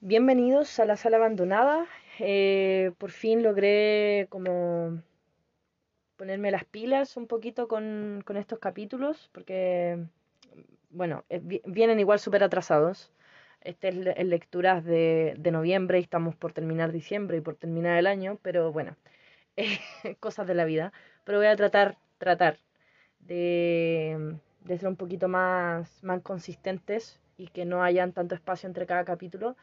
bienvenidos a la sala abandonada. Eh, por fin logré como ponerme las pilas un poquito con, con estos capítulos, porque, bueno, eh, vi- vienen igual súper atrasados. Este es en lecturas de, de noviembre y estamos por terminar diciembre y por terminar el año, pero bueno, cosas de la vida. Pero voy a tratar, tratar de, de ser un poquito más, más consistentes y que no hayan tanto espacio entre cada capítulo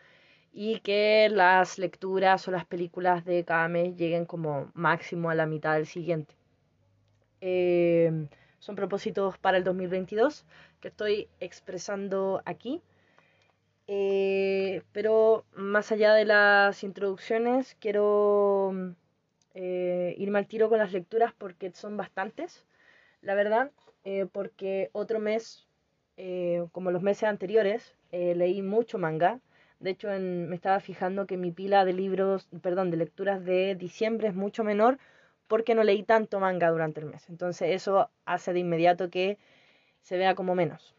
y que las lecturas o las películas de cada mes lleguen como máximo a la mitad del siguiente. Eh, son propósitos para el 2022 que estoy expresando aquí. Eh, pero más allá de las introducciones, quiero eh, irme al tiro con las lecturas porque son bastantes, la verdad, porque otro mes, como los meses anteriores, leí mucho manga. De hecho, en- me estaba fijando que mi pila de libros, perdón, de lecturas de diciembre es mucho menor porque no leí tanto manga durante el mes. Entonces eso hace de inmediato que se vea como menos.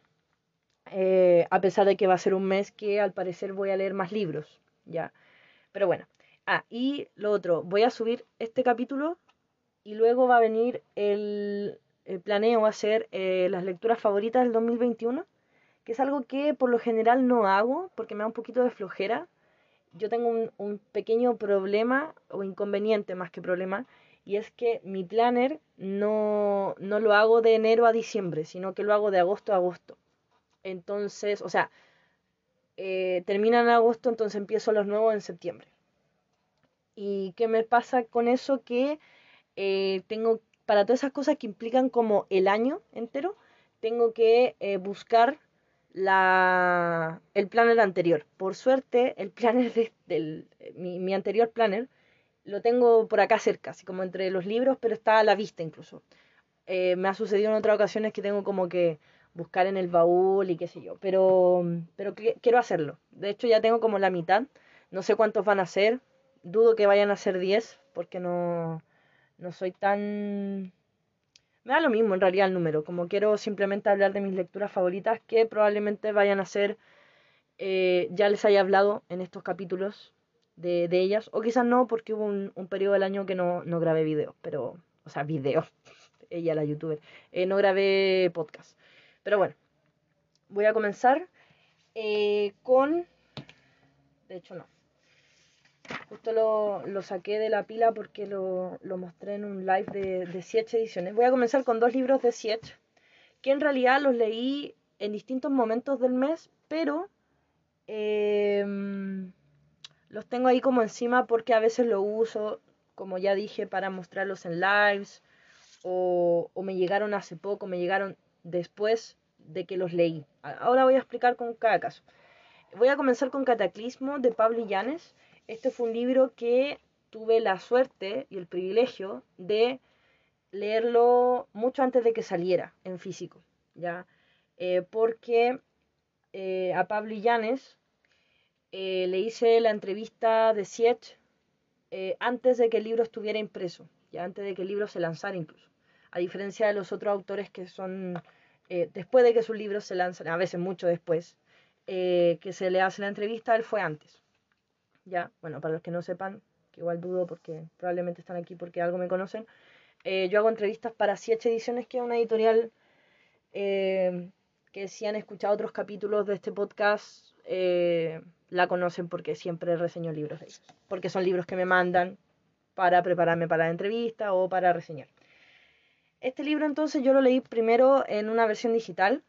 Eh, a pesar de que va a ser un mes que al parecer voy a leer más libros, ya. Pero bueno. Ah, y lo otro, voy a subir este capítulo y luego va a venir el, el planeo hacer eh, las lecturas favoritas del 2021, que es algo que por lo general no hago porque me da un poquito de flojera. Yo tengo un, un pequeño problema o inconveniente más que problema y es que mi planner no, no lo hago de enero a diciembre, sino que lo hago de agosto a agosto. Entonces, o sea, eh, termina en agosto, entonces empiezo los nuevos en septiembre. ¿Y qué me pasa con eso? Que eh, tengo, para todas esas cosas que implican como el año entero, tengo que eh, buscar la, el planner anterior. Por suerte, el planner de- del, mi, mi anterior planner lo tengo por acá cerca, así como entre los libros, pero está a la vista incluso. Eh, me ha sucedido en otras ocasiones que tengo como que buscar en el baúl y qué sé yo, pero, pero quiero hacerlo. De hecho, ya tengo como la mitad. No sé cuántos van a ser. Dudo que vayan a ser 10, porque no, no soy tan... Me da lo mismo en realidad el número, como quiero simplemente hablar de mis lecturas favoritas, que probablemente vayan a ser, eh, ya les haya hablado en estos capítulos de, de ellas, o quizás no, porque hubo un, periodo del año que no, no grabé videos, pero, o sea, videos, ella la youtuber, eh, no grabé podcast. Pero bueno, voy a comenzar eh, con, de hecho no, Justo lo, lo saqué de la pila porque lo, lo mostré en un live de, de Siete ediciones. Voy a comenzar con dos libros de Siete, que en realidad los leí en distintos momentos del mes, pero em, los tengo ahí como encima porque a veces lo uso, como ya dije, para mostrarlos en lives, o, o me llegaron hace poco, me llegaron después de que los leí. Ahora voy a explicar con cada caso. Voy a comenzar con Cataclismo de Pablo Illanes. Este fue un libro que tuve la suerte y el privilegio de leerlo mucho antes de que saliera en físico, ¿ya? Eh, porque eh, a Pablo Illanes eh, le hice la entrevista de Siete eh, antes de que el libro estuviera impreso, ya antes de que el libro se lanzara incluso. A diferencia de los otros autores que son después de que sus libros se lanzan, a veces mucho después, que se le hace la entrevista, él fue antes. Ya, bueno, para los que no sepan, que igual dudo porque probablemente están aquí porque algo me conocen, eh, yo hago entrevistas para Siete Ediciones, que es una editorial eh, que si han escuchado otros capítulos de este podcast, eh, la conocen porque siempre reseño libros de ellos. Porque son libros que me mandan para prepararme para la entrevista o para reseñar. Este libro entonces yo lo leí primero en una versión digital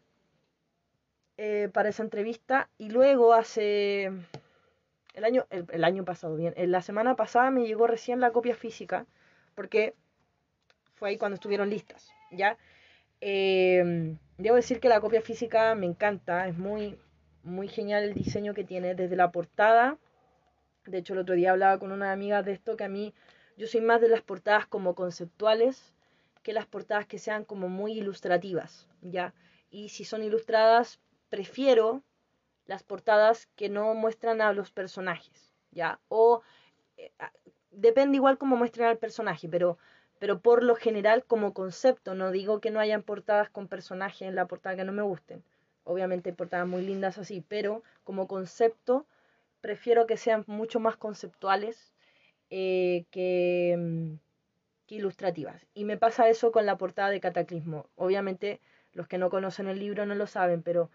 para esa entrevista y luego hace el año, el, año pasado, bien, en la semana pasada me llegó recién la copia física porque fue ahí cuando estuvieron listas, ¿ya? Eh, debo decir que la copia física me encanta, es muy, muy genial el diseño que tiene desde la portada. De hecho, el otro día hablaba con una amiga de esto que a mí, yo soy más de las portadas como conceptuales que las portadas que sean como muy ilustrativas, ¿ya? Y si son ilustradas, prefiero las portadas que no muestran a los personajes, ¿ya? O eh, depende igual cómo muestren al personaje, pero, pero por lo general como concepto, no digo que no hayan portadas con personajes en la portada que no me gusten. Obviamente hay portadas muy lindas así, pero como concepto prefiero que sean mucho más conceptuales eh, que, mm, que ilustrativas. Y me pasa eso con la portada de Cataclismo. Obviamente los que no conocen el libro no lo saben, pero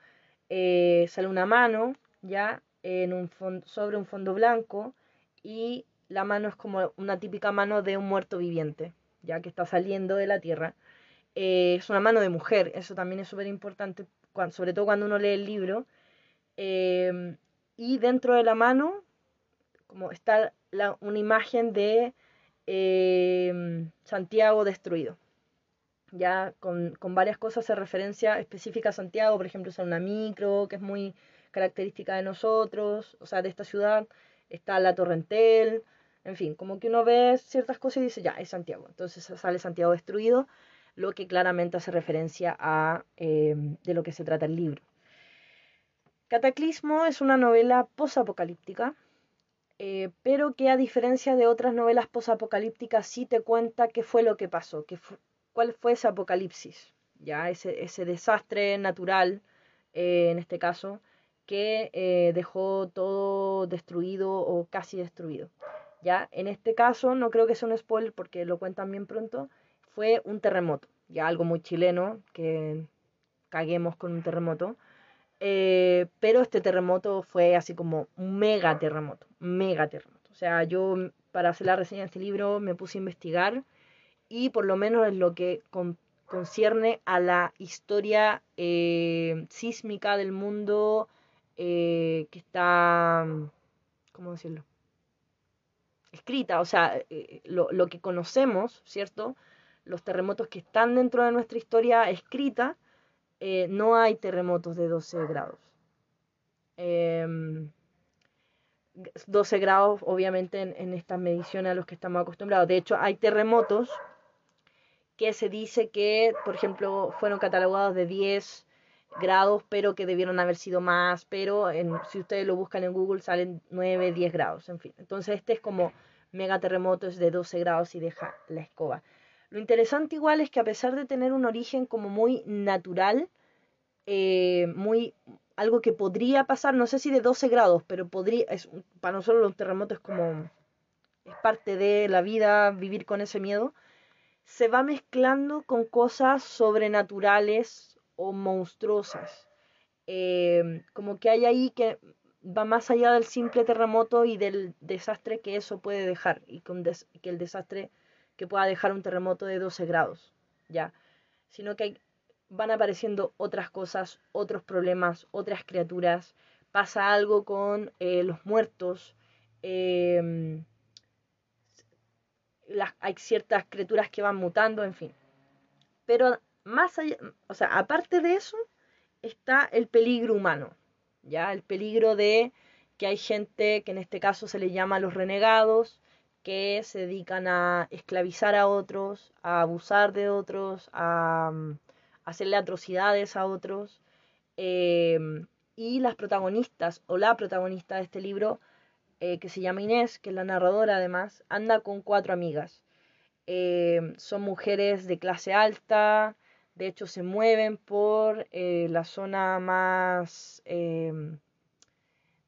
eh, sale una mano ya en un sobre un fondo blanco y la mano es como una típica mano de un muerto viviente, ya que está saliendo de la tierra. Eh, es una mano de mujer, eso también es súper importante, sobre todo cuando uno lee el libro. Em, y dentro de la mano, como está una imagen de Santiago destruido. Ya con, con, varias cosas se referencia específica a Santiago, por ejemplo, es una micro, que es muy característica de nosotros, o sea, de esta ciudad. Está la Torrentel, en fin, como que uno ve ciertas cosas y dice, ya, es Santiago. Entonces sale Santiago destruido, lo que claramente hace referencia a em, de lo que se trata el libro. Cataclismo es una novela posapocalíptica, eh, pero que a diferencia de otras novelas posapocalípticas sí te cuenta qué fue lo que pasó, qué cuál fue ese apocalipsis, ya ese, ese desastre natural, eh, en este caso, que eh, dejó todo destruido o casi destruido. Ya, en este caso, no creo que sea un spoiler porque lo cuentan bien pronto, fue un terremoto, ya algo muy chileno, que caguemos con un terremoto. Eh, pero este terremoto fue así como un mega terremoto, mega terremoto. O sea, yo para hacer la reseña de este libro me puse a investigar y por lo menos en lo que concierne a la historia eh, sísmica del mundo eh, que está, ¿cómo decirlo? Escrita, o sea, lo, lo, que conocemos, ¿cierto? Los terremotos que están dentro de nuestra historia escrita, eh, no hay terremotos de 12 grados. 12 em, grados, obviamente, en, estas mediciones a los que estamos acostumbrados. De hecho, hay terremotos que se dice que, por ejemplo, fueron catalogados de 10 grados, pero que debieron haber sido más, pero si ustedes lo buscan en Google salen 9, 10 grados, en fin. Entonces este es como mega es de 12 grados y deja la escoba. Lo interesante igual es que a pesar de tener un origen como muy natural, eh, muy algo que podría pasar, no sé si de 12 grados, pero podría, es, para nosotros los terremotos es como, es parte de la vida vivir con ese miedo, se va mezclando con cosas sobrenaturales o monstruosas. Eh, como que hay ahí que va más allá del simple terremoto y del desastre que eso puede dejar y que el desastre que pueda dejar un terremoto de 12 grados, ya, sino que van apareciendo otras cosas, otros problemas, otras criaturas, pasa algo con eh, los muertos, hay ciertas criaturas que van mutando, en fin. Pero más allá, o sea, aparte de eso, está el peligro humano, ya, el peligro de que hay gente que en este caso se le llama los renegados, que se dedican a esclavizar a otros, a abusar de otros, a, mm, hacerle atrocidades a otros. Em, y las protagonistas, o la protagonista de este libro, eh, que se llama Inés, que es la narradora además, anda con cuatro amigas. Em, son mujeres de clase alta, de hecho se mueven por eh, la zona más em,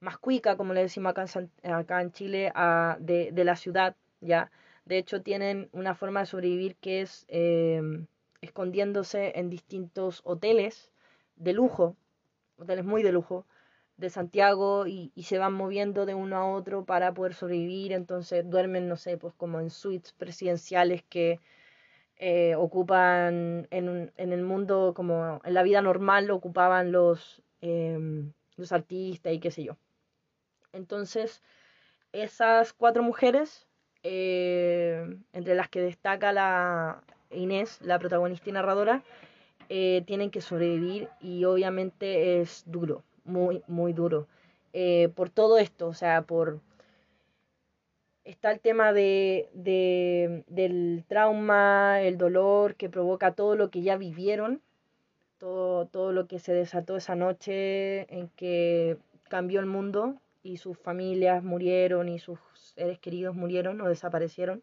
más cuica, como le decimos acá en, acá en Chile, de, de, la ciudad, ¿ya? De hecho, tienen una forma de sobrevivir que es em, escondiéndose en distintos hoteles de lujo, hoteles muy de lujo, de Santiago y, y, se van moviendo de uno a otro para poder sobrevivir, entonces duermen, no sé, pues como en suites presidenciales que eh, ocupan en, en, el mundo, como en la vida normal, lo ocupaban los, em, los artistas y qué sé yo. Entonces, esas cuatro mujeres, eh, entre las que destaca la Inés, la protagonista y narradora, eh, tienen que sobrevivir y obviamente es duro, muy, muy duro. Eh, por todo esto, o sea, por... Está el tema de, de, del trauma, el dolor que provoca todo lo que ya vivieron, todo, todo lo que se desató esa noche en que cambió el mundo y sus familias murieron y sus seres queridos murieron o desaparecieron.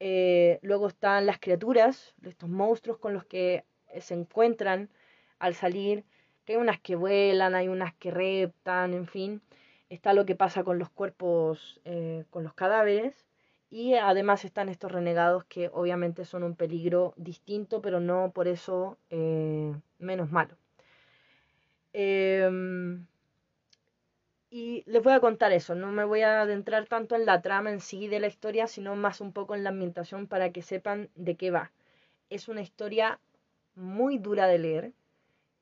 Eh, luego están las criaturas, estos monstruos con los que se encuentran al salir, que hay unas que vuelan, hay unas que reptan, en fin. está lo que pasa con los cuerpos, eh, con los cadáveres, y además están estos renegados que obviamente son un peligro distinto, pero no por eso eh, menos malo. Em, y les voy a contar eso, no me voy a adentrar tanto en la trama en sí de la historia, sino más un poco en la ambientación para que sepan de qué va. Es una historia muy dura de leer.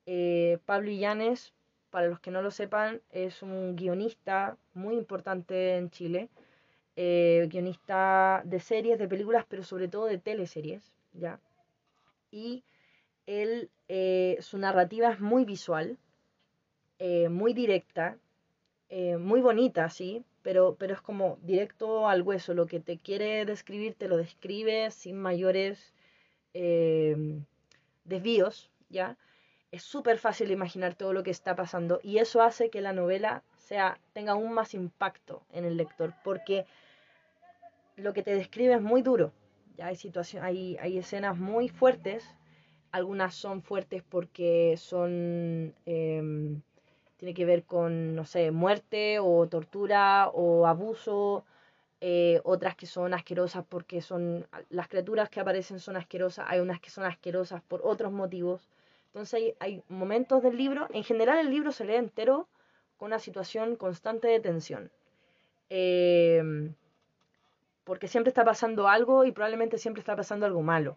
Eh, Pablo Illanes, para los que no lo sepan, es un guionista muy importante en Chile eh, guionista de series, de películas, pero sobre todo de teleseries, ¿ya? Y él, eh, su narrativa es muy visual, muy directa, muy bonita, sí, pero, pero es como directo al hueso, lo que te quiere describir te lo describe sin mayores desvíos, ¿ya? Es súper fácil imaginar todo lo que está pasando y eso hace que la novela sea, tenga aún más impacto en el lector, porque lo que te describe es muy duro. Ya hay, situación, hay, hay escenas muy fuertes. Algunas son fuertes porque son. Em, tiene que ver con, no sé, muerte o tortura o abuso. Eh, otras que son asquerosas porque son. Las criaturas que aparecen son asquerosas. Hay unas que son asquerosas por otros motivos. Entonces hay, momentos del libro. En general, el libro se lee entero con una situación constante de tensión. Eh, porque siempre está pasando algo y probablemente siempre está pasando algo malo.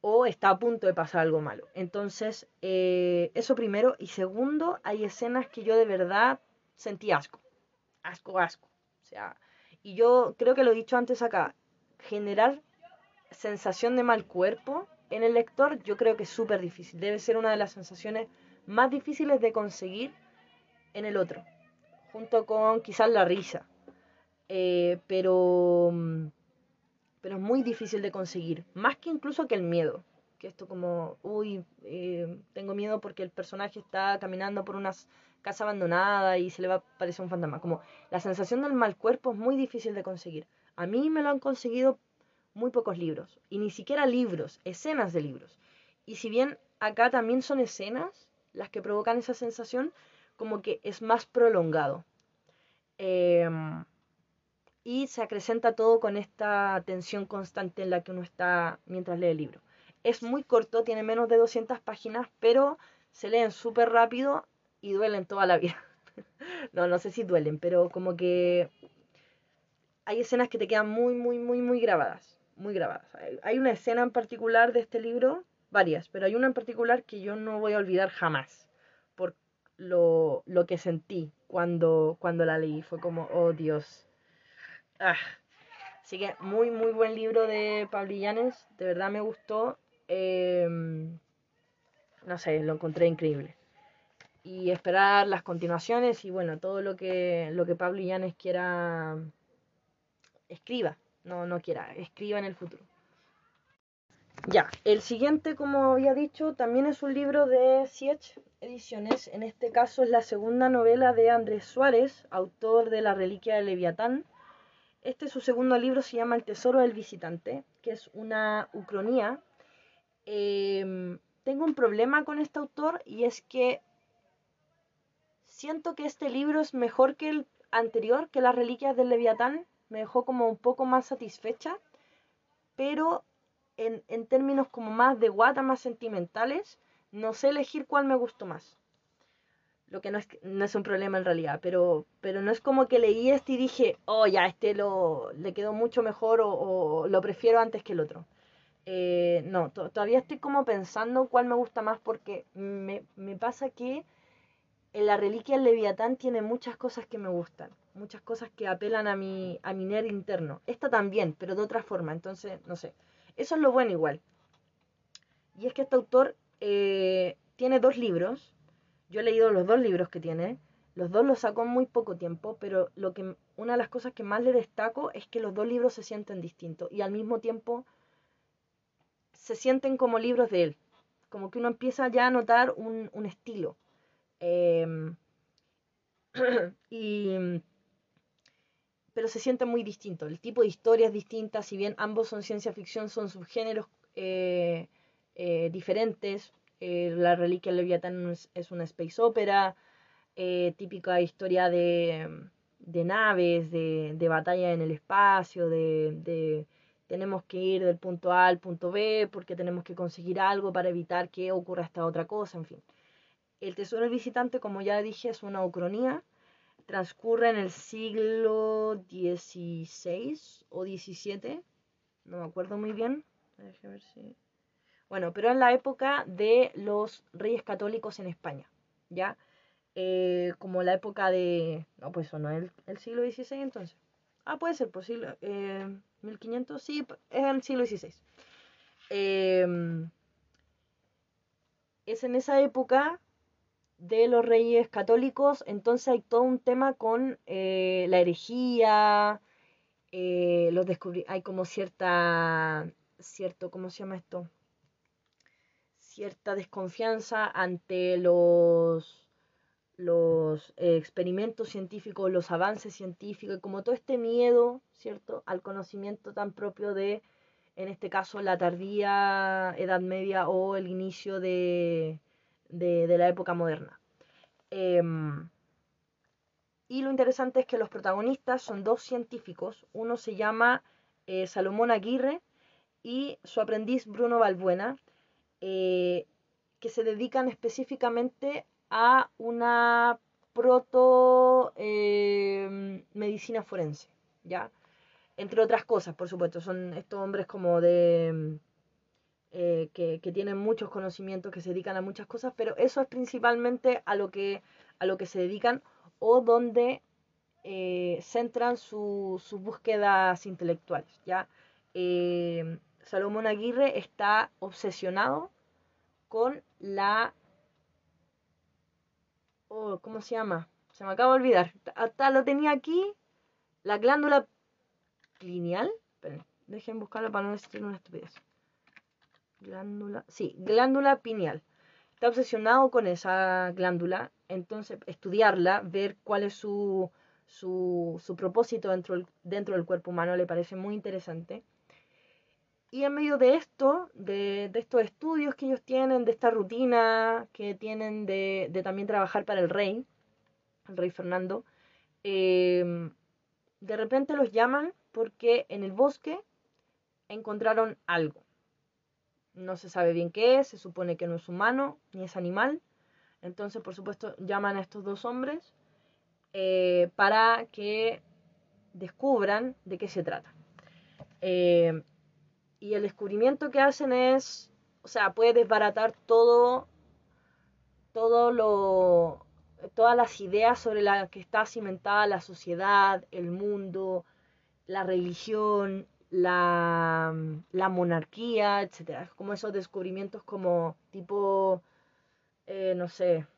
O está a punto de pasar algo malo. Entonces, eh, eso primero. Y segundo, hay escenas que yo de verdad sentí asco. Asco, asco. O sea, y yo creo que lo he dicho antes acá. Generar sensación de mal cuerpo en el lector, yo creo que es súper difícil. Debe ser una de las sensaciones más difíciles de conseguir en el otro. Junto con quizás la risa. Eh, pero, mm, pero es muy difícil de conseguir, más que incluso que el miedo, que esto como, uy, eh, tengo miedo porque el personaje está caminando por una casa abandonada y se le va a aparecer un fantasma, como la sensación del mal cuerpo es muy difícil de conseguir. A mí me lo han conseguido muy pocos libros, y ni siquiera libros, escenas de libros. Y si bien acá también son escenas las que provocan esa sensación, como que es más prolongado. Eh, y se acrecenta todo con esta tensión constante en la que uno está mientras lee el libro. Es muy corto, tiene menos de 200 páginas, pero se leen súper rápido y duelen toda la vida. no, no sé si duelen, pero como que hay escenas que te quedan muy, muy, muy, muy grabadas. Muy grabadas. Hay una escena en particular de este libro, varias, pero hay una en particular que yo no voy a olvidar jamás. Por lo, lo que sentí cuando, cuando la leí. Fue como, oh Dios Ah. Así que muy, muy buen libro de Pablo Illanes. De verdad me gustó. Em, no sé, lo encontré increíble. Y esperar las continuaciones y bueno, todo lo que, lo que Pablo Illanes quiera escriba. No, no quiera, escriba en el futuro. Ya, el siguiente, como había dicho, también es un libro de Siech Ediciones. En este caso es la segunda novela de Andrés Suárez, autor de La Reliquia de Leviatán este es su segundo libro, se llama El Tesoro del Visitante, que es una ucronía. Em, tengo un problema con este autor y es que siento que este libro es mejor que el anterior, que Las Reliquias del Leviatán. Me dejó como un poco más satisfecha, pero en, en términos como más de guata, más sentimentales, no sé elegir cuál me gustó más lo que no es, no es un problema en realidad, pero, pero no es como que leí este y dije, oh, ya, este lo, le quedó mucho mejor o, lo prefiero antes que el otro. Eh, no, todavía estoy como pensando cuál me gusta más porque me, me pasa que en la reliquia del Leviatán tiene muchas cosas que me gustan, muchas cosas que apelan a mi, a mi ner interno. Esta también, pero de otra forma, entonces, no sé. Eso es lo bueno igual. Y es que este autor eh, tiene dos libros, yo he leído los dos libros que tiene. Los dos los sacó en muy poco tiempo, pero lo que, una de las cosas que más le destaco es que los dos libros se sienten distintos y al mismo tiempo se sienten como libros de él. Como que uno empieza ya a notar un, estilo. Em, y, pero se siente muy distinto. El tipo de historia es distinta, si bien ambos son ciencia ficción, son subgéneros eh, eh, diferentes. Eh, la reliquia Leviatán es, una space opera. eh, típica historia de, de naves, de, de, batalla en el espacio, de, de, tenemos que ir del punto A al punto B porque tenemos que conseguir algo para evitar que ocurra esta otra cosa, en fin. El Tesoro del Visitante, como ya dije, es una ucronía, transcurre en el siglo XVI o XVII, no me acuerdo muy bien, ver si... Bueno, pero en la época de los reyes católicos en España, ¿ya? Eh, como la época de... No, pues eso no es el, siglo XVI entonces. Ah, puede ser posible. Eh, 1500, sí, es el siglo XVI. Em, es en esa época de los reyes católicos, entonces hay todo un tema con eh, la herejía, eh, los hay como cierta, cierto, ¿cómo se llama esto? Cierta desconfianza ante los, los experimentos científicos, los avances científicos, y como todo este miedo, ¿cierto?, al conocimiento tan propio de, en este caso, la tardía Edad Media o el inicio de, de, la época moderna. Em, y lo interesante es que los protagonistas son dos científicos. Uno se llama eh, Salomón Aguirre y su aprendiz Bruno Balbuena, eh, que se dedican específicamente a una proto em, medicina forense, ¿ya? Entre otras cosas, por supuesto, son estos hombres como de... Eh, que, tienen muchos conocimientos, que se dedican a muchas cosas, pero eso es principalmente a lo que, a lo que se dedican o donde eh, centran sus búsquedas intelectuales. ¿ya? Eh, Salomón Aguirre está obsesionado con la... Oh, ¿Cómo se llama? Se me acaba de olvidar. Hasta lo tenía aquí. La glándula pineal. dejen buscarla para no decir una estupidez. Glándula. Sí, glándula pineal. Está obsesionado con esa glándula entonces estudiarla, ver cuál es su, su, su propósito dentro, dentro del cuerpo humano, le parece muy interesante. Y en medio de esto, de, de, estos estudios que ellos tienen, de esta rutina que tienen de, de también trabajar para el rey, el rey Fernando, eh, de repente los llaman porque en el bosque encontraron algo. No se sabe bien qué es, se supone que no es humano ni es animal, entonces, por supuesto, llaman a estos dos hombres eh, para que descubran de qué se trata. Eh, y el descubrimiento que hacen es, o sea, puede desbaratar todo, todo lo, todas las ideas sobre las que está cimentada la sociedad, el mundo, la religión, la, la monarquía, etc. Como esos descubrimientos como tipo eh, no sé,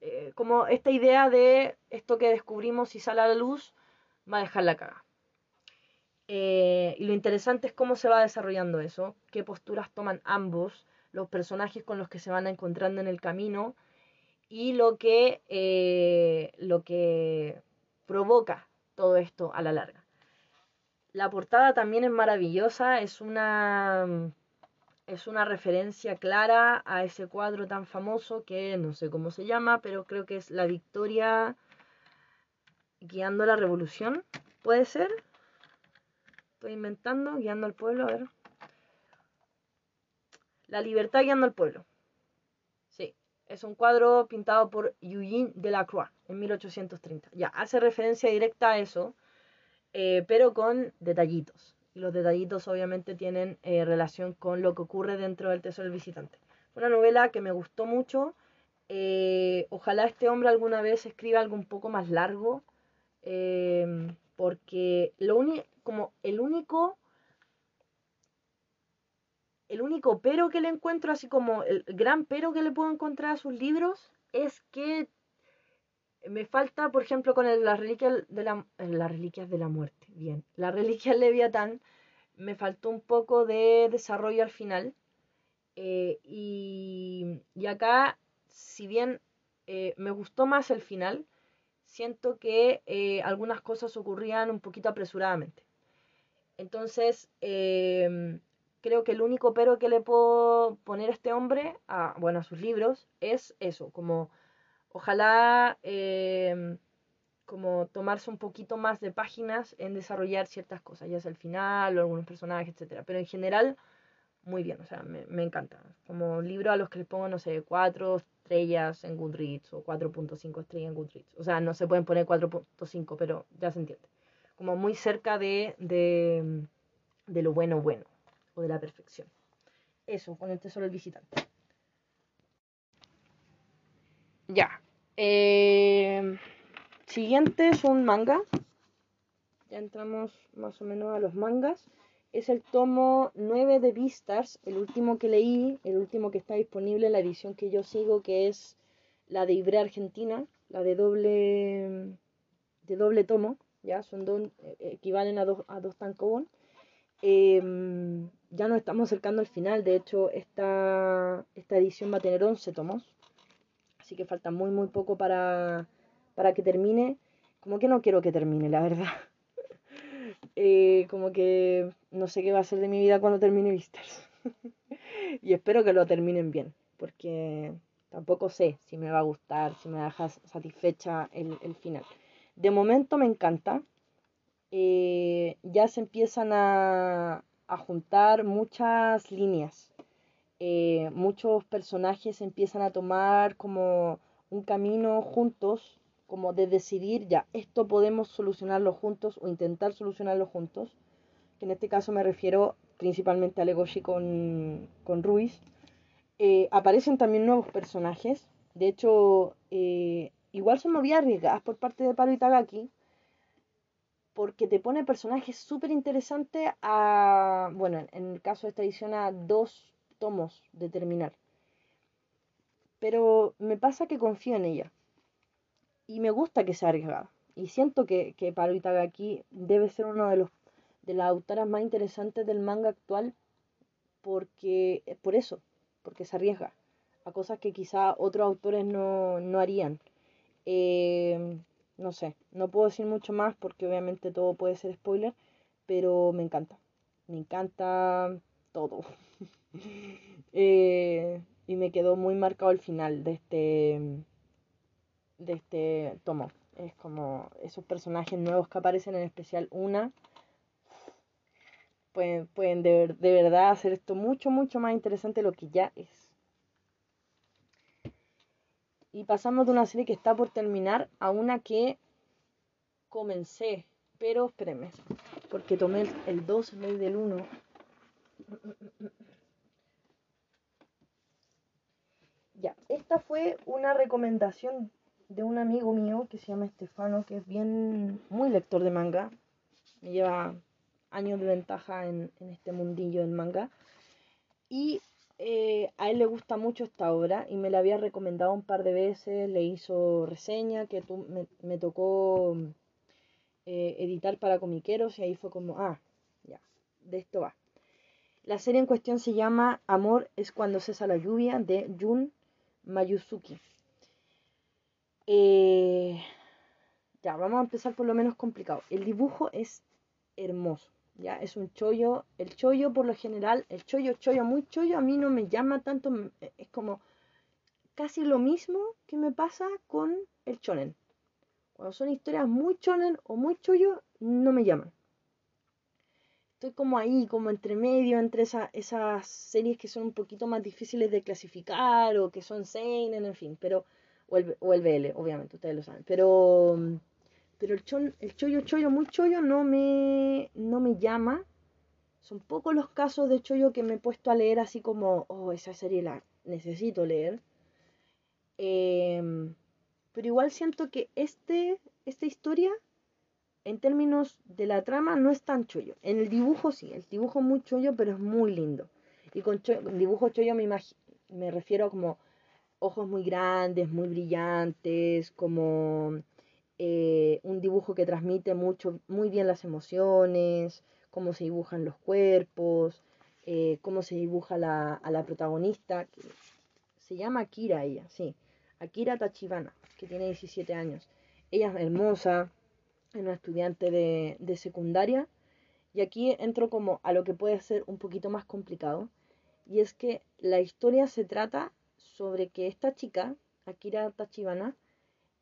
eh, como esta idea de esto que descubrimos si sale a la luz va a dejar la caga. Eh, y lo interesante es cómo se va desarrollando eso, qué posturas toman ambos, los personajes con los que se van encontrando en el camino y lo que, lo que provoca todo esto a la larga. La portada también es maravillosa, es una es una referencia clara a ese cuadro tan famoso que no sé cómo se llama, pero creo que es La Victoria guiando la revolución. ¿Puede ser? Estoy inventando, guiando al pueblo, a ver. La libertad guiando al pueblo. Sí, es un cuadro pintado por Eugene Delacroix en 1830. Ya, hace referencia directa a eso, eh, pero con detallitos y los detallitos obviamente tienen eh, relación con lo que ocurre dentro del Tesoro del Visitante. Una novela que me gustó mucho. Eh, ojalá este hombre alguna vez escriba algo un poco más largo, porque lo como el único, el único pero que le encuentro, así como el gran pero que le puedo encontrar a sus libros, es que me falta, por ejemplo, con las reliquias de la, las reliquias de la muerte, bien, la reliquia Leviatán, me faltó un poco de desarrollo al final. Eh, y, y, acá, si bien eh, me gustó más el final, siento que eh, algunas cosas ocurrían un poquito apresuradamente. Entonces, em, creo que el único pero que le puedo poner a este hombre, a, bueno, a sus libros, es eso, como Ojalá em, como tomarse un poquito más de páginas en desarrollar ciertas cosas, ya sea el final o algunos personajes, etc. Pero en general, muy bien, o sea, me, me encanta. Como libro a los que les pongo, no sé, cuatro estrellas en Goodreads o 4.5 estrellas en Goodreads. O sea, no se pueden poner 4.5, pero ya se entiende. Como muy cerca de, de, de lo bueno bueno o de la perfección. Eso, con el tesoro del visitante. Ya. Eh, Siguiente es un manga. Ya entramos más o menos a los mangas. Es el tomo 9 de Vistas, el último que leí, el último que está disponible en la edición que yo sigo, que es la de Ibre Argentina, la de doble, de doble tomo, ya son dos, equivalen a dos, a dos tankobon. Em, ya nos estamos acercando al final, de hecho esta, esta edición va a tener 11 tomos, así que falta muy muy poco para, para que termine. Como que no quiero que termine, la verdad. Eh, como que no sé qué va a ser de mi vida cuando termine Vistas. y espero que lo terminen bien, porque tampoco sé si me va a gustar, si me deja satisfecha el, final. De momento me encanta. Eh, ya se empiezan a, a juntar muchas líneas. Eh, muchos personajes empiezan a tomar como un camino juntos como de decidir, ya, esto podemos solucionarlo juntos o intentar solucionarlo juntos, que en este caso me refiero principalmente a Legoshi con, con Ruiz. Eh, aparecen también nuevos personajes, de hecho, eh, igual son movidas arriesgadas por parte de Paro Itagaki, porque te pone personajes súper interesantes a, bueno, en el caso de esta edición a dos tomos de terminar. Pero me pasa que confío en ella y me gusta que sea arriesgada. Y siento que, que Paro Itagaki debe ser uno de los de las autoras más interesantes del manga actual porque por eso, porque se arriesga a cosas que quizá otros autores no, no harían. Eh, no sé, no puedo decir mucho más porque obviamente todo puede ser spoiler, pero me encanta. Me encanta todo. Eh, y me quedó muy marcado el final de este de este tomo. Es como esos personajes nuevos que aparecen, en especial una. Pueden, pueden de, de verdad hacer esto mucho, mucho más interesante de lo que ya es. Y pasamos de una serie que está por terminar a una que comencé. Pero espérenme, porque tomé el 2 en vez del 1. Ya, esta fue una recomendación de un amigo mío que se llama Estefano, que es bien, muy lector de manga. Me lleva años de ventaja en, este mundillo del manga. Y eh, a él le gusta mucho esta obra y me la había recomendado un par de veces, le hizo reseña que tú, me, tocó eh, editar para comiqueros y ahí fue como, ah, ya, de esto va. La serie en cuestión se llama Amor es cuando cesa la lluvia de Jun Mayuzuki. Eh, ya, vamos a empezar por lo menos complicado. El dibujo es hermoso, ya, es un chollo. El chollo por lo general, el chollo, chollo, muy chollo, a mí no me llama tanto, es como casi lo mismo que me pasa con el chonen. Cuando son historias muy chonen o muy chollo, no me llaman. Estoy como ahí, como entre medio, entre esas series que son un poquito más difíciles de clasificar o que son seinen, en fin, pero o el, el BL, obviamente, ustedes lo saben. Pero, pero el, chon, el chollo, chollo, muy chollo no me, no me llama. Son pocos los casos de chollo que me he puesto a leer así como, oh, esa serie la necesito leer. Em, pero igual siento que este, esta historia, en términos de la trama, no es tan chollo. En el dibujo sí, el dibujo es muy chollo, pero es muy lindo. Y con, dibujo chollo me, me refiero a como ojos muy grandes, muy brillantes, como eh, un dibujo que transmite mucho, muy bien las emociones, cómo se dibujan los cuerpos, eh, cómo se dibuja la, a la protagonista, se llama Akira ella, sí, Akira Tachibana, que tiene 17 años. Ella es hermosa, una estudiante de, de secundaria, y aquí entro como a lo que puede ser un poquito más complicado, y es que la historia se trata sobre que esta chica, Akira Tachibana,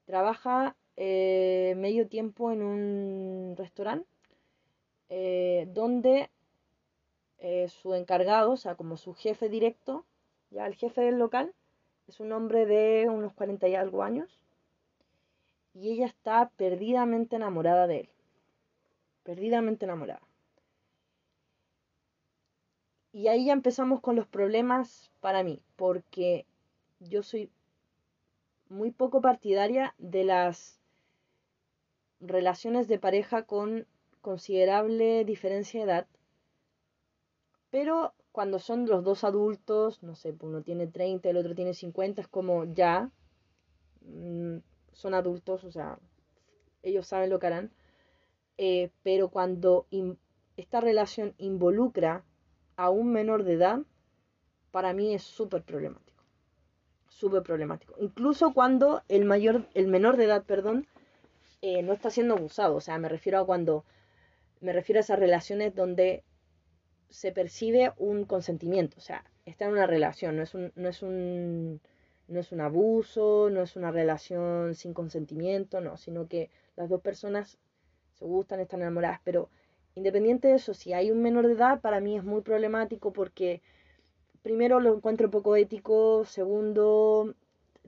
trabaja eh, medio tiempo en un restaurante eh, donde eh, su encargado, o sea, como su jefe directo, ya el jefe del local, es un hombre de unos 40 y algo años, y ella está perdidamente enamorada de él, perdidamente enamorada. Y ahí ya empezamos con los problemas para mí, porque yo soy muy poco partidaria de las relaciones de pareja con considerable diferencia de edad, pero cuando son los dos adultos, no sé, uno tiene 30, el otro tiene 50, es como ya, mm, son adultos, o sea, ellos saben lo que harán, eh, pero cuando esta relación involucra a un menor de edad, para mí es súper problemático, súper problemático. Incluso cuando el mayor, el menor de edad, perdón, eh, no está siendo abusado, o sea, me refiero a cuando, me refiero a esas relaciones donde se percibe un consentimiento, o sea, está en una relación, no es un, no es un, no es un abuso, no es una relación sin consentimiento, no, sino que las dos personas se gustan, están enamoradas, pero independiente de eso, si hay un menor de edad, para mí es muy problemático porque primero lo encuentro poco ético, segundo,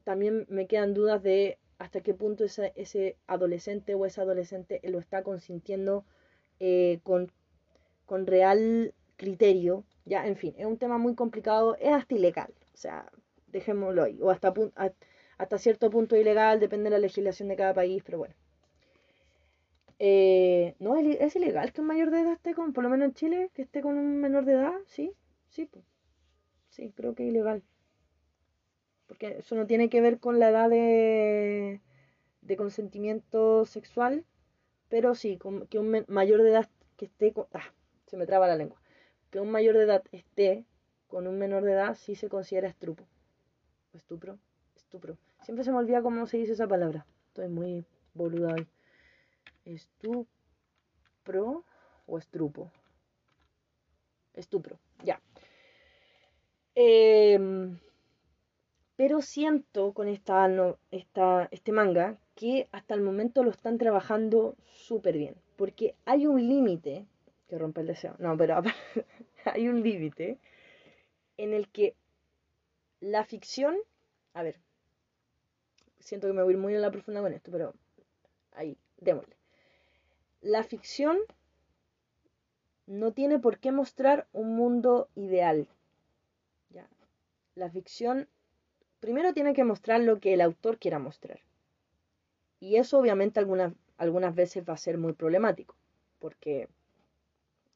también me quedan dudas de hasta qué punto ese, ese adolescente o esa adolescente lo está consintiendo eh, con, con real criterio, ya, en fin, es un tema muy complicado, es hasta ilegal, o sea, dejémoslo ahí, o hasta, hasta cierto punto ilegal, depende de la legislación de cada país, pero bueno. Eh, no, es ilegal que un mayor de edad esté con, por lo menos en Chile, que esté con un menor de edad, sí, sí, pues. sí, creo que es ilegal. Porque eso no tiene que ver con la edad de, de consentimiento sexual, pero sí, con, que un mayor de edad que esté con, ah, se me traba la lengua que un mayor de edad esté con un menor de edad sí se considera estrupo. Estupro. Estupro. Siempre se me olvida cómo se dice esa palabra. Estoy muy boluda hoy. Estupro o estrupo. Estupro, ya. Em, pero siento con esta, esta, este manga que hasta el momento lo están trabajando súper bien. Porque hay un límite que rompe el deseo. No, pero hay un límite en el que la ficción, a ver, siento que me voy muy en la profunda con esto, pero ahí, démosle. La ficción no tiene por qué mostrar un mundo ideal. La ficción primero tiene que mostrar lo que el autor quiera mostrar. Y eso obviamente algunas, algunas veces va a ser muy problemático, porque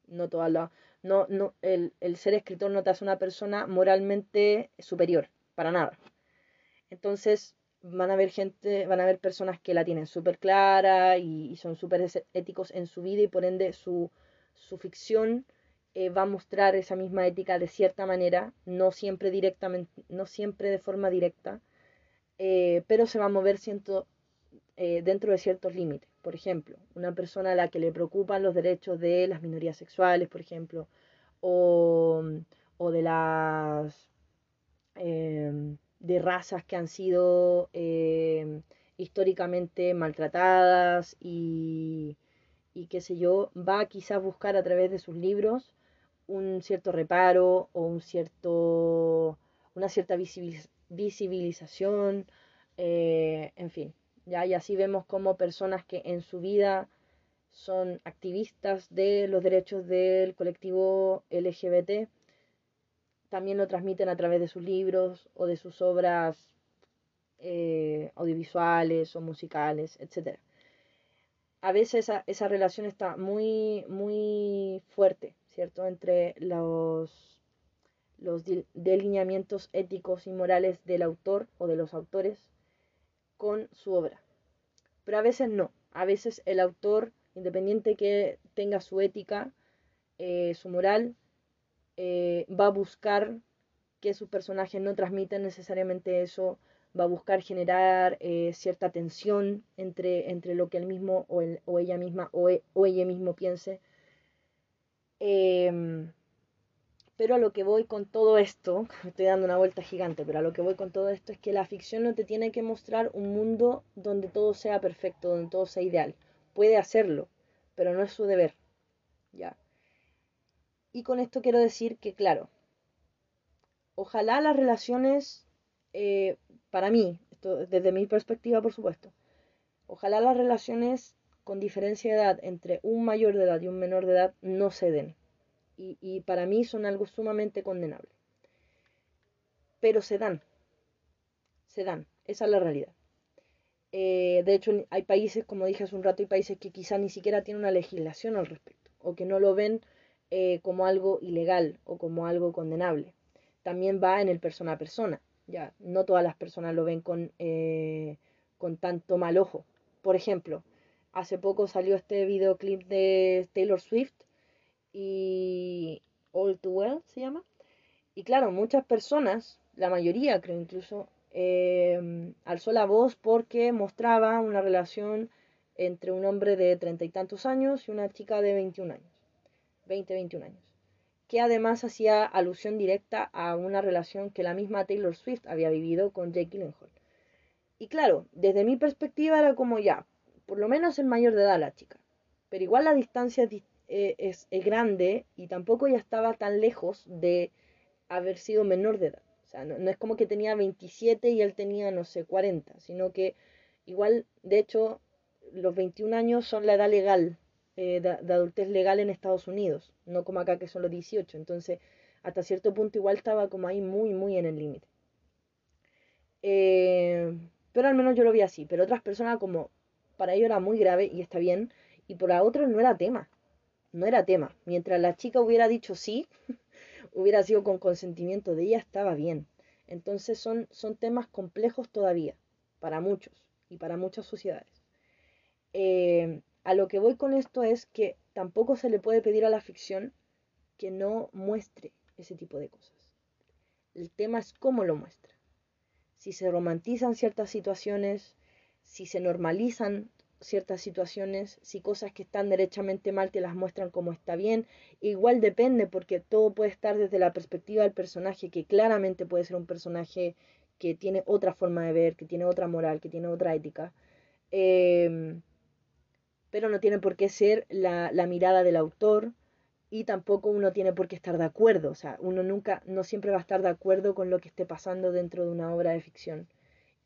no toda la, no, no, el, el, ser escritor no te hace una persona moralmente superior, para nada. Entonces van a haber gente, van a haber personas que la tienen súper clara y, son súper éticos en su vida y por ende su, su ficción eh, va a mostrar esa misma ética de cierta manera, no siempre directamente, no siempre de forma directa, eh, pero se va a mover eh, dentro de ciertos límites. Por ejemplo, una persona a la que le preocupan los derechos de las minorías sexuales, por ejemplo, o, de las em, de razas que han sido em, históricamente maltratadas y, y qué sé yo, va a quizás buscar a través de sus libros un cierto reparo o un cierto, una cierta visibilización, eh, en fin. ¿Ya? Y así vemos como personas que en su vida son activistas de los derechos del colectivo LGBT, también lo transmiten a través de sus libros o de sus obras eh, audiovisuales o musicales, etc. A veces esa, esa, relación está muy, muy fuerte, ¿cierto?, entre los, los delineamientos éticos y morales del autor o de los autores con su obra. Pero a veces no, a veces el autor, independiente que tenga su ética, eh, su moral, eh, va a buscar que sus personajes no transmitan necesariamente eso, va a buscar generar eh, cierta tensión entre, entre lo que él mismo o, o ella misma o, e, o, ella mismo piense. Em, Pero a lo que voy con todo esto, estoy dando una vuelta gigante, pero a lo que voy con todo esto es que la ficción no te tiene que mostrar un mundo donde todo sea perfecto, donde todo sea ideal. Puede hacerlo, pero no es su deber. ¿Ya? Y con esto quiero decir que, claro, ojalá las relaciones, eh, para mí, desde mi perspectiva, por supuesto, ojalá las relaciones con diferencia de edad entre un mayor de edad y un menor de edad no se den. Y, para mí son algo sumamente condenable. Pero se dan. Se dan. Esa es la realidad. Eh, de hecho, hay países, como dije hace un rato, hay países que quizá ni siquiera tienen una legislación al respecto. O que no lo ven eh, como algo ilegal o como algo condenable. También va en el persona a persona. Ya, no todas las personas lo ven con, eh, con tanto mal ojo. Por ejemplo, hace poco salió este videoclip de Taylor Swift y All Too Well se llama. Y claro, muchas personas, la mayoría creo incluso, eh, alzó la voz porque mostraba una relación entre un hombre de treinta y tantos años y una chica de 21 años. 20, 21 años, que además hacía alusión directa a una relación que la misma Taylor Swift había vivido con Jake Gyllenhaal. Y claro, desde mi perspectiva era como ya, por lo menos el mayor de edad la chica, pero igual la distancia eh, es, grande y tampoco ya estaba tan lejos de haber sido menor de edad. O sea, no, no es como que tenía 27 y él tenía, no sé, 40, sino que igual, de hecho, los 21 años son la edad legal eh, de, adultez legal en Estados Unidos, no como acá que son los 18. Entonces, hasta cierto punto igual estaba como ahí muy, muy en el límite. Eh, pero al menos yo lo vi así. Pero otras personas como, para ellos era muy grave y está bien, y para otros no era tema. No era tema. Mientras la chica hubiera dicho sí, hubiera sido con consentimiento de ella, estaba bien. Entonces son, son temas complejos todavía, para muchos y para muchas sociedades. Eh, a lo que voy con esto es que tampoco se le puede pedir a la ficción que no muestre ese tipo de cosas. El tema es cómo lo muestra. Si se romantizan ciertas situaciones, si se normalizan ciertas situaciones, si cosas que están derechamente mal te las muestran como está bien, igual depende porque todo puede estar desde la perspectiva del personaje, que claramente puede ser un personaje que tiene otra forma de ver, que tiene otra moral, que tiene otra ética. Eh, pero no tiene por qué ser la, mirada del autor y tampoco uno tiene por qué estar de acuerdo, o sea, uno nunca, no siempre va a estar de acuerdo con lo que esté pasando dentro de una obra de ficción.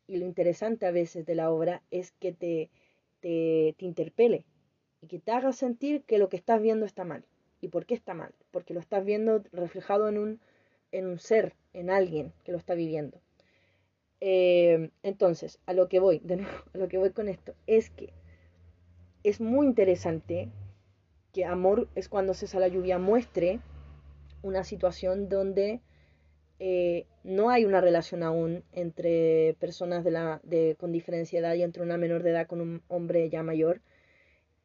Y lo interesante a veces de la obra es que te, te, te interpele y que te haga sentir que lo que estás viendo está mal. ¿Y por qué está mal? Porque lo estás viendo reflejado en un, en un ser, en alguien que lo está viviendo. Eh, entonces, a lo que voy, de nuevo, a lo que voy con esto, es que es muy interesante que Amor es cuando cesa la lluvia muestre una situación donde eh, no hay una relación aún entre personas de la, de, con diferencia de edad y entre una menor de edad con un hombre ya mayor,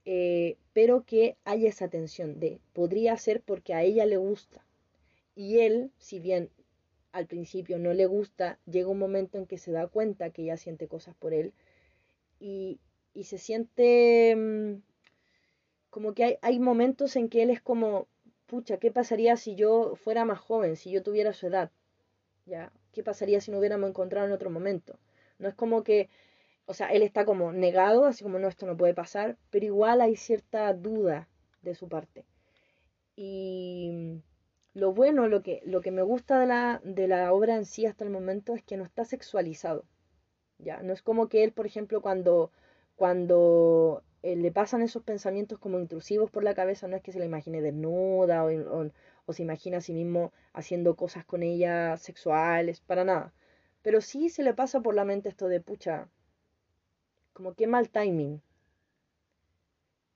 eh, pero que hay esa tensión de podría ser porque a ella le gusta y él, si bien al principio no le gusta, llega un momento en que se da cuenta que ella siente cosas por él y, y se siente mm, como que hay, hay momentos en que él es como, pucha, ¿qué pasaría si yo fuera más joven, si yo tuviera su edad? ¿Ya? ¿Qué pasaría si no hubiéramos encontrado en otro momento? No es como que, o sea, él está como negado, así como no, esto no puede pasar, pero igual hay cierta duda de su parte. Y lo bueno, lo que, lo que me gusta de la, de la obra en sí hasta el momento es que no está sexualizado. ¿Ya? No es como que él, por ejemplo, cuando cuando eh, le pasan esos pensamientos como intrusivos por la cabeza, no es que se la imagine desnuda o, se imagina a sí mismo haciendo cosas con ella sexuales, para nada. Pero sí se le pasa por la mente esto de, pucha, como qué mal timing.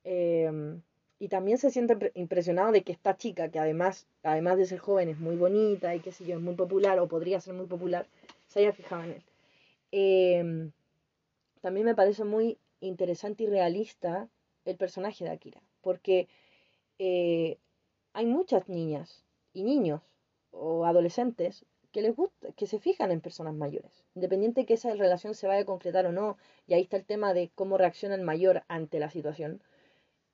Em, y también se siente impresionado de que esta chica, que además, además de ser joven, es muy bonita y que sé yo, es muy popular o podría ser muy popular, se haya fijado en él. Em, también me parece muy interesante y realista el personaje de Akira, porque eh, hay muchas niñas y niños o adolescentes que les gusta, que se fijan en personas mayores, independiente que esa relación se vaya a concretar o no, y ahí está el tema de cómo reacciona el mayor ante la situación,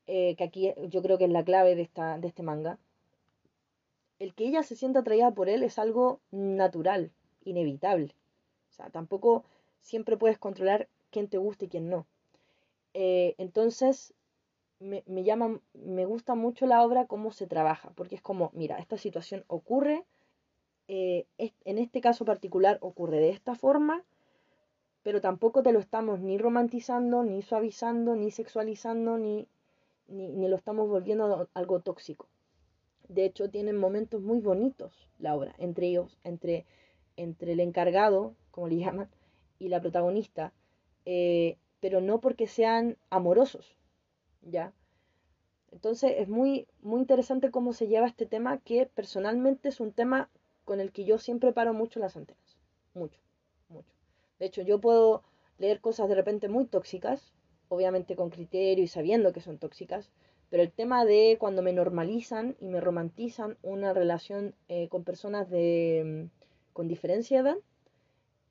eh, que aquí yo creo que es la clave de, esta, de este manga. el que ella se sienta atraída por él es algo natural, inevitable. O sea, tampoco siempre puedes controlar quién te gusta y quién no. Eh, entonces, me, me, llama, me gusta mucho la obra cómo se trabaja, porque es como, mira, esta situación ocurre, eh, en este caso particular ocurre de esta forma, pero tampoco te lo estamos ni romantizando, ni suavizando, ni sexualizando, ni, ni, lo estamos volviendo algo tóxico. De hecho, tienen momentos muy bonitos la obra, entre ellos, entre, entre el encargado, como le llaman, y la protagonista, eh, pero no porque sean amorosos, ¿ya? Entonces es muy, muy interesante cómo se lleva este tema, que personalmente es un tema con el que yo siempre paro mucho las antenas, mucho, mucho. De hecho, yo puedo leer cosas de repente muy tóxicas, obviamente con criterio y sabiendo que son tóxicas, pero el tema de cuando me normalizan y me romantizan una relación eh, con personas de, mm, con diferencia de edad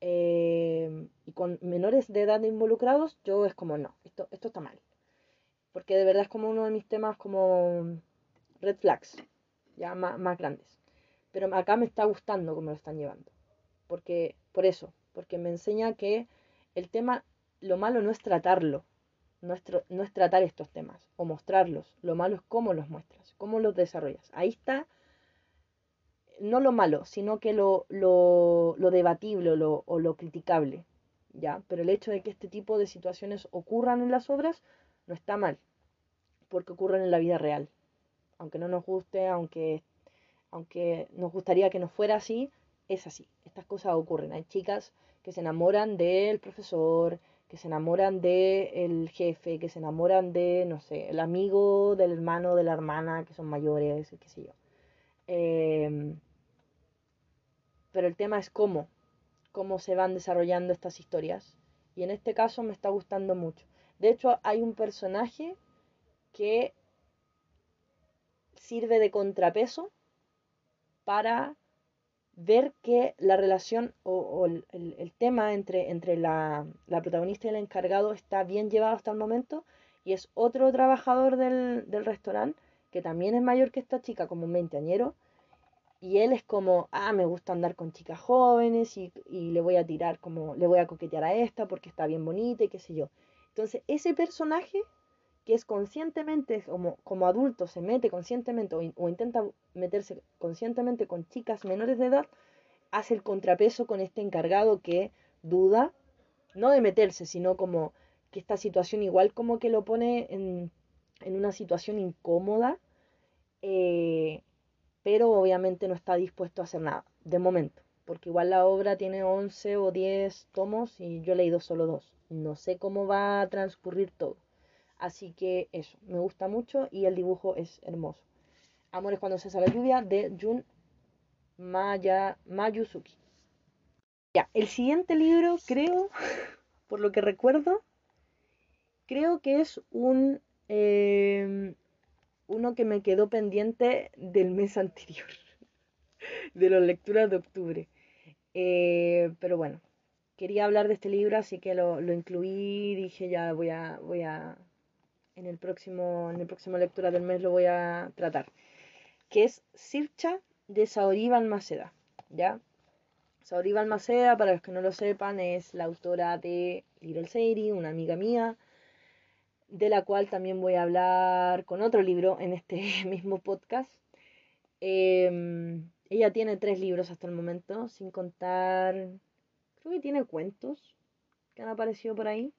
eh, y con menores de edad involucrados, yo es como no, esto, esto está mal. Porque de verdad es como uno de mis temas como red flags, ya más, más grandes. Pero acá me está gustando cómo lo están llevando. Porque, por eso, porque me enseña que el tema, lo malo no es tratarlo, no es, tratar estos temas o mostrarlos, lo malo es cómo los muestras, cómo los desarrollas. Ahí está, no lo malo, sino que lo, lo, lo debatible o lo, o lo criticable, ¿ya? Pero el hecho de que este tipo de situaciones ocurran en las obras no está mal, porque ocurren en la vida real. Aunque no nos guste, aunque, aunque nos gustaría que no fuera así, es así. Estas cosas ocurren. Hay chicas que se enamoran del profesor, que se enamoran del jefe, que se enamoran de, no sé, el amigo del hermano, de la hermana, que son mayores, qué sé yo. Em, pero el tema es cómo, cómo se van desarrollando estas historias. Y en este caso me está gustando mucho. De hecho, hay un personaje que sirve de contrapeso para ver que la relación o, el, tema entre, entre la, protagonista y el encargado está bien llevado hasta el momento y es otro trabajador del, restaurante que también es mayor que esta chica, como un veinteañero, y él es como, ah, me gusta andar con chicas jóvenes y, y, le voy a tirar como, le voy a coquetear a esta porque está bien bonita y qué sé yo. Entonces, ese personaje que es conscientemente, como, como adulto, se mete conscientemente o, intenta meterse conscientemente con chicas menores de edad, hace el contrapeso con este encargado que duda, no de meterse, sino como que esta situación igual como que lo pone en, una situación incómoda, eh, pero obviamente no está dispuesto a hacer nada, de momento, porque igual la obra tiene 11 o 10 tomos y yo he leído solo dos. No sé cómo va a transcurrir todo. Así que eso, me gusta mucho y el dibujo es hermoso. Amores cuando se sale la lluvia de Jun Maya, Mayuzuki. Ya, el siguiente libro creo, por lo que recuerdo, creo que es un em, uno que me quedó pendiente del mes anterior, de las lecturas de octubre. Eh, pero bueno, quería hablar de este libro, así que lo, lo incluí, dije ya voy a, voy a en el próximo, en el próximo lectura del mes lo voy a tratar, que es Sircha de Saori Balmaceda, ¿ya? Saori Balmaceda, para los que no lo sepan, es la autora de Little Sadie, una amiga mía, de la cual también voy a hablar con otro libro en este mismo podcast. Em, ella tiene tres libros hasta el momento, sin contar, creo que tiene cuentos que han aparecido por ahí.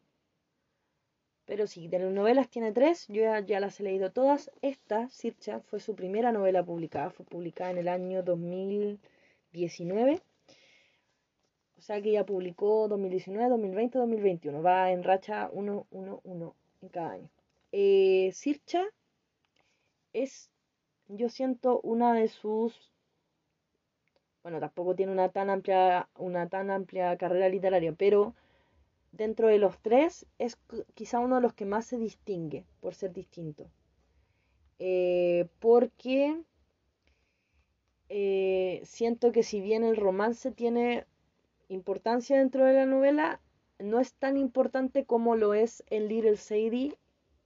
Pero sí, de las novelas tiene tres, yo ya, las he leído todas. Esta, Sircha, fue su primera novela publicada, fue publicada en el año 2019. O sea que ya publicó 2019, 2020, 2021. Va en racha 1, 1, 1 en cada año. Eh, Sircha es, yo siento, una de sus... Bueno, tampoco tiene una tan amplia, una tan amplia carrera literaria, pero dentro de los tres es quizá uno de los que más se distingue por ser distinto. Eh, porque eh, siento que si bien el romance tiene importancia dentro de la novela, no es tan importante como lo es en Little Sadie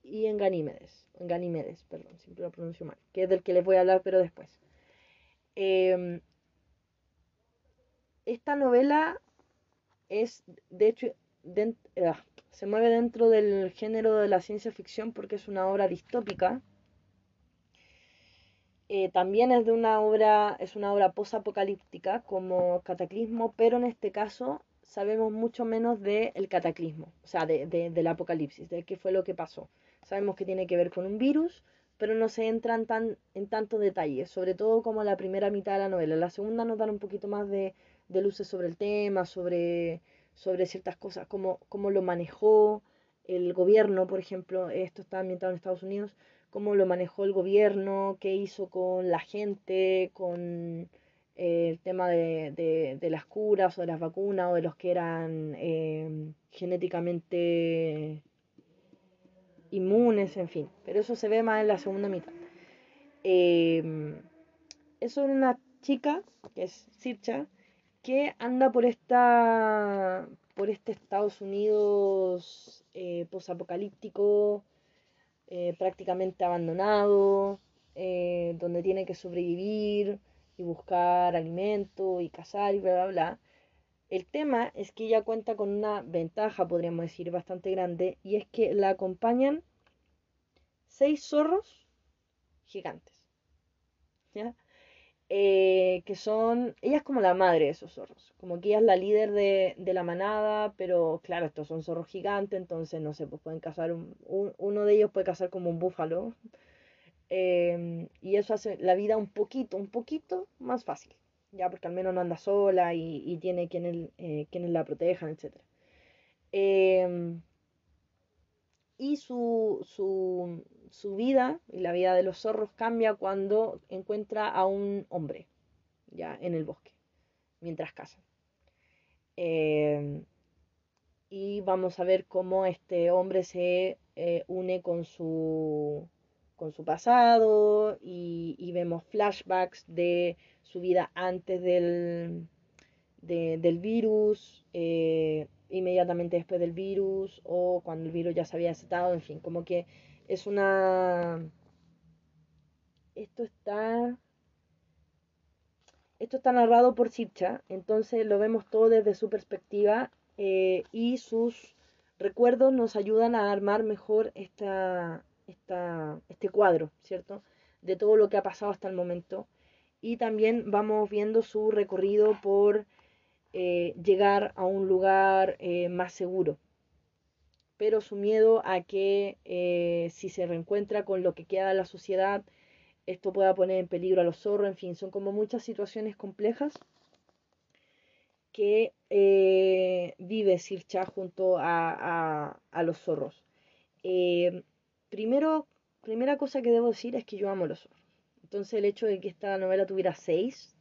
y en Ganímedes. Ganímedes, perdón, lo pronuncio mal, que es del que les voy a hablar, pero después. Em, esta novela es, de hecho, ah, se mueve dentro del género de la ciencia ficción porque es una obra distópica. Eh, también es de una obra, es una obra posapocalíptica como Cataclismo, pero en este caso sabemos mucho menos del cataclismo, o sea, de, del apocalipsis, de qué fue lo que pasó. Sabemos que tiene que ver con un virus, pero no se entran tan, en tantos detalles, sobre todo como la primera mitad de la novela. La segunda nos dan un poquito más de, de luces sobre el tema, sobre, sobre ciertas cosas, cómo, cómo lo manejó el gobierno, por ejemplo, esto está ambientado en Estados Unidos, cómo lo manejó el gobierno, qué hizo con la gente, con eh, el tema de, de, las curas o de las vacunas o de los que eran eh, genéticamente inmunes, en fin. Pero eso se ve más en la segunda mitad. Eh, es una chica, que es Sircha, que anda por esta por este Estados Unidos eh, posapocalíptico, eh, prácticamente abandonado, eh, donde tiene que sobrevivir y buscar alimento y cazar y bla, bla, bla. El tema es que ella cuenta con una ventaja, podríamos decir, bastante grande, y es que la acompañan seis zorros gigantes. ¿Ya? Eh, que son, ella es como la madre de esos zorros, como que ella es la líder de, la manada, pero claro, estos son zorros gigantes, entonces no sé, pues pueden cazar, un, uno de ellos puede cazar como un búfalo, em, y eso hace la vida un poquito, un poquito más fácil, ya porque al menos no anda sola y, tiene quienes, eh, quienes la protejan, etc. Em, y su, su, su vida y la vida de los zorros cambia cuando encuentra a un hombre ya en el bosque mientras cazan. Eh, y vamos a ver cómo este hombre se eh, une con su, con su pasado y, vemos flashbacks de su vida antes del, del virus, eh, inmediatamente después del virus o cuando el virus ya se había desatado, en fin, como que es una... Esto está... Esto está narrado por Sitcha, entonces lo vemos todo desde su perspectiva eh, y sus recuerdos nos ayudan a armar mejor esta, esta, este cuadro, ¿cierto? De todo lo que ha pasado hasta el momento. Y también vamos viendo su recorrido por eh, llegar a un lugar eh, más seguro, pero su miedo a que eh, si se reencuentra con lo que queda de la sociedad, esto pueda poner en peligro a los zorros, en fin, son como muchas situaciones complejas que eh, vive Sircha junto a, los zorros. Eh, primero, primera cosa que debo decir es que yo amo los zorros. Entonces el hecho de que esta novela tuviera seis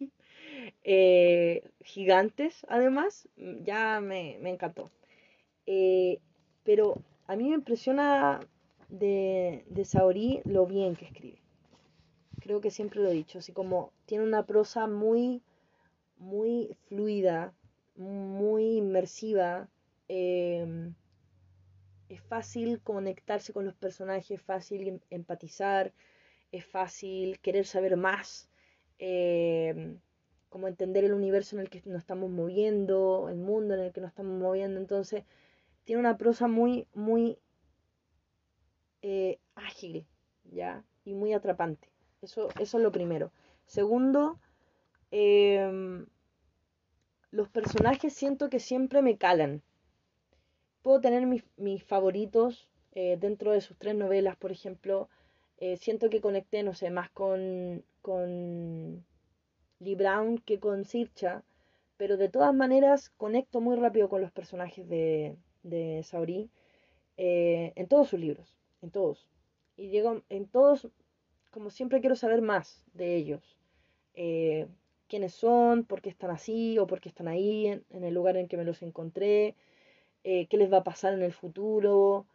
gigantes, además, ya me, encantó. Pero a mí me impresiona de, de Saori lo bien que escribe. Creo que siempre lo he dicho, así como tiene una prosa muy, muy fluida, muy inmersiva. Em, es fácil conectarse con los personajes, es fácil em, empatizar, es fácil querer saber más, em, como entender el universo en el que nos estamos moviendo, el mundo en el que nos estamos moviendo. Entonces, tiene una prosa muy, muy eh, ágil, ¿ya? Y muy atrapante. Eso, eso es lo primero. Segundo, em, los personajes siento que siempre me calan. Puedo tener mis, favoritos eh, dentro de sus tres novelas, por ejemplo. Eh, siento que conecté, no sé, más con, con Lee Brown que con Sircha. Pero de todas maneras conecto muy rápido con los personajes de, de Saori eh, en todos sus libros, en todos. Y llego en todos, como siempre quiero saber más de ellos. Eh, quiénes son, por qué están así o por qué están ahí, en, el lugar en que me los encontré, eh, qué les va a pasar en el futuro,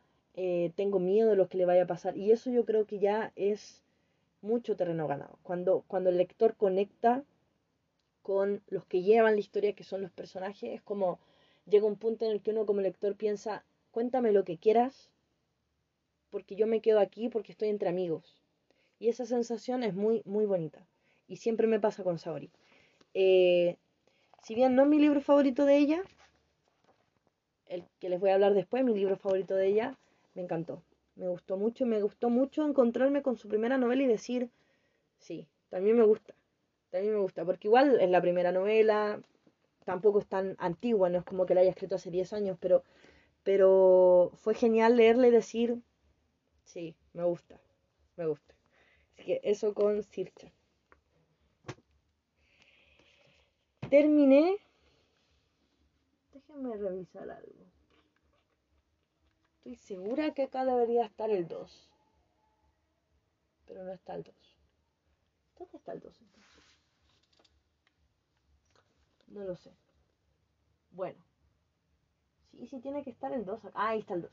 tengo miedo de lo que le vaya a pasar. Y eso yo creo que ya es mucho terreno ganado. Cuando, cuando el lector conecta con los que llevan la historia, que son los personajes, es como llega un punto en el que uno como lector piensa, cuéntame lo que quieras, porque yo me quedo aquí porque estoy entre amigos. Y esa sensación es muy, muy bonita. Y siempre me pasa con Saori. Eh, si bien no es mi libro favorito de ella, el que les voy a hablar después, mi libro favorito de ella, me encantó. Me gustó mucho, me gustó mucho encontrarme con su primera novela y decir, sí, también me gusta, también me gusta, porque igual es la primera novela, tampoco es tan antigua, no es como que la haya escrito hace 10 años, pero, pero fue genial leerle y decir, sí, me gusta, me gusta. Así que eso con Sircha. Terminé. Déjenme revisar algo. Estoy segura que acá debería estar el 2. Pero no está el 2. ¿Dónde está el 2 entonces? No lo sé. Bueno. Sí, sí tiene que estar el 2. Ah, ahí está el 2.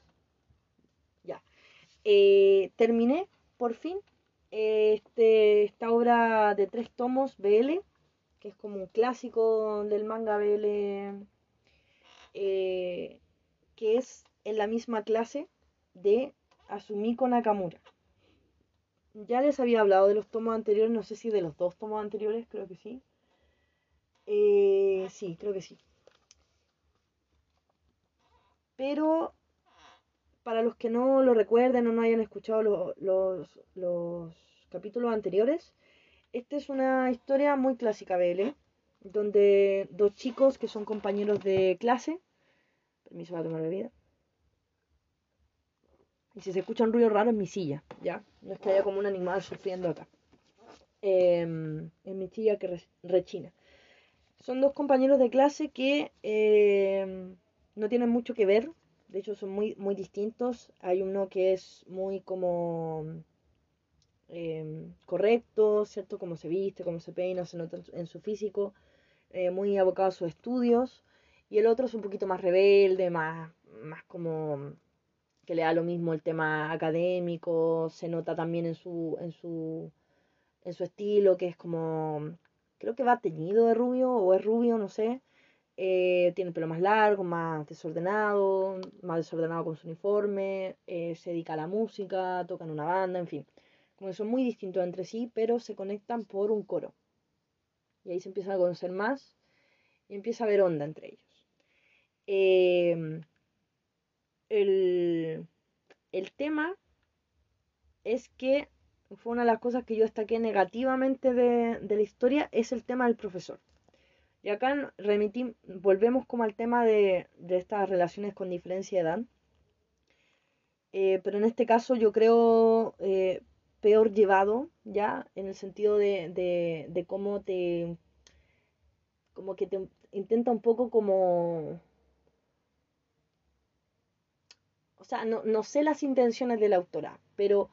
Ya. Eh, terminé, por fin, este, esta obra de tres tomos BL, que es como un clásico del manga BL, eh, que es en la misma clase de Asumiko Nakamura. Ya les había hablado de los tomos anteriores, no sé si de los dos tomos anteriores, creo que sí. Eh, sí, creo que sí. Pero para los que no lo recuerden o no hayan escuchado los, los capítulos anteriores, esta es una historia muy clásica BL, donde dos chicos que son compañeros de clase, permiso para tomar bebida, y si se escucha un ruido raro es mi silla, ¿ya? No es que haya como un animal sufriendo acá. Em, es mi silla que rechina. Son dos compañeros de clase que em, no tienen mucho que ver. De hecho, son muy, muy distintos. Hay uno que es muy como em, correcto, ¿cierto? Como se viste, cómo se peina, se nota en su físico. Eh, muy abocado a sus estudios. Y el otro es un poquito más rebelde, más, más como que le da lo mismo el tema académico, se nota también en su, en su, en su estilo, que es como, creo que va teñido de rubio, o es rubio, no sé. Eh, tiene el pelo más largo, más desordenado, más desordenado con su uniforme, eh, se dedica a la música, toca en una banda, en fin. Como que son muy distintos entre sí, pero se conectan por un coro. Y ahí se empiezan a conocer más y empieza a haber onda entre ellos. Eh, el, tema es que fue una de las cosas que yo destaqué negativamente de, la historia, es el tema del profesor. Y acá remití, volvemos como al tema de, estas relaciones con diferencia de edad. Eh, pero en este caso yo creo eh, peor llevado, ¿ya? En el sentido de, de cómo te... como que te intenta un poco como o sea, no, sé las intenciones de la autora, pero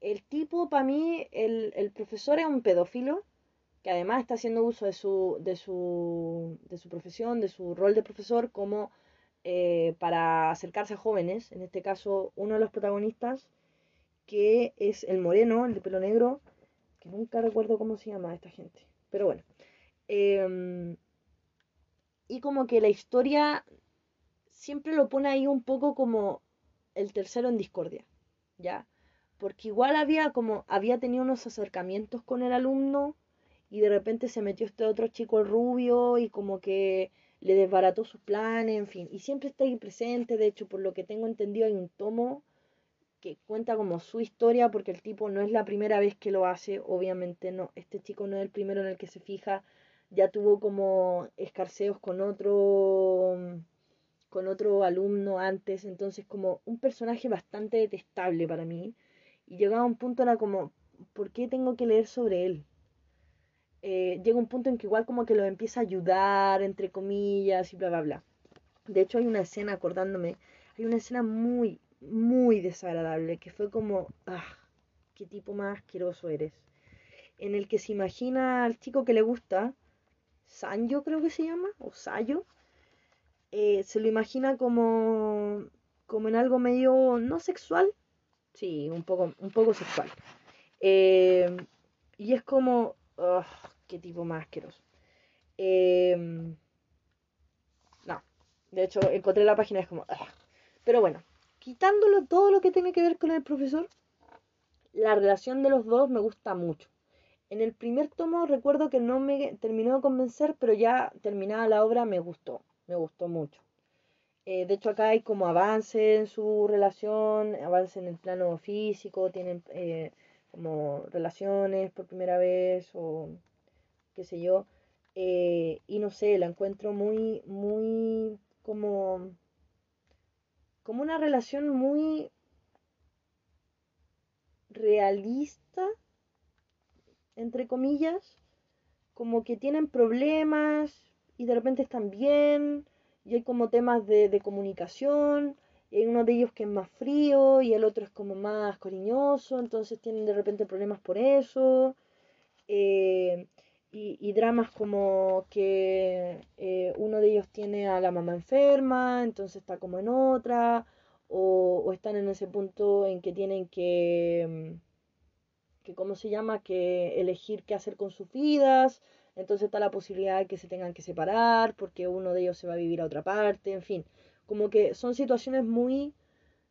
el tipo, para mí, el, profesor es un pedófilo, que además está haciendo uso de su, de su, de su profesión, de su rol de profesor, como eh, para acercarse a jóvenes, en este caso uno de los protagonistas, que es el moreno, el de pelo negro, que nunca recuerdo cómo se llama esta gente, pero bueno. Em, y como que la historia siempre lo pone ahí un poco como el tercero en discordia, ¿ya? Porque igual había como, había tenido unos acercamientos con el alumno y de repente se metió este otro chico rubio y como que le desbarató sus planes, en fin, y siempre está ahí presente, de hecho, por lo que tengo entendido hay un tomo que cuenta como su historia, porque el tipo no es la primera vez que lo hace, obviamente no, este chico no es el primero en el que se fija, ya tuvo como escarceos con otro con otro alumno antes, entonces como un personaje bastante detestable para mí. Y llegaba un punto era como, ¿por qué tengo que leer sobre él? Eh, llega un punto en que igual como que lo empieza a ayudar, entre comillas, y bla, bla, bla. De hecho hay una escena, acordándome, hay una escena muy, muy desagradable, que fue como, ah, qué tipo más asqueroso eres. En el que se imagina al chico que le gusta, Sanjo creo que se llama, o Sayo, eh, se lo imagina como, como en algo medio no sexual, sí, un poco, un poco sexual. Eh, y es como, qué tipo más asqueroso. Eh, no, de hecho encontré la página, es como, pero bueno, quitándolo todo lo que tiene que ver con el profesor, la relación de los dos me gusta mucho. En el primer tomo recuerdo que no me terminó de convencer, pero ya terminada la obra me gustó, me gustó mucho. Eh, de hecho acá hay como avance en su relación, avance en el plano físico, tienen eh, como relaciones por primera vez o qué sé yo. Eh, y no sé, la encuentro muy, muy como, como una relación muy realista, entre comillas, como que tienen problemas y de repente están bien, y hay como temas de, comunicación, y uno de ellos que es más frío y el otro es como más cariñoso, entonces tienen de repente problemas por eso. Eh, y, dramas como que eh, uno de ellos tiene a la mamá enferma, entonces está como en otra, o, están en ese punto en que tienen que, mm, que, ¿cómo se llama?, que elegir qué hacer con sus vidas, entonces está la posibilidad de que se tengan que separar porque uno de ellos se va a vivir a otra parte, en fin, como que son situaciones muy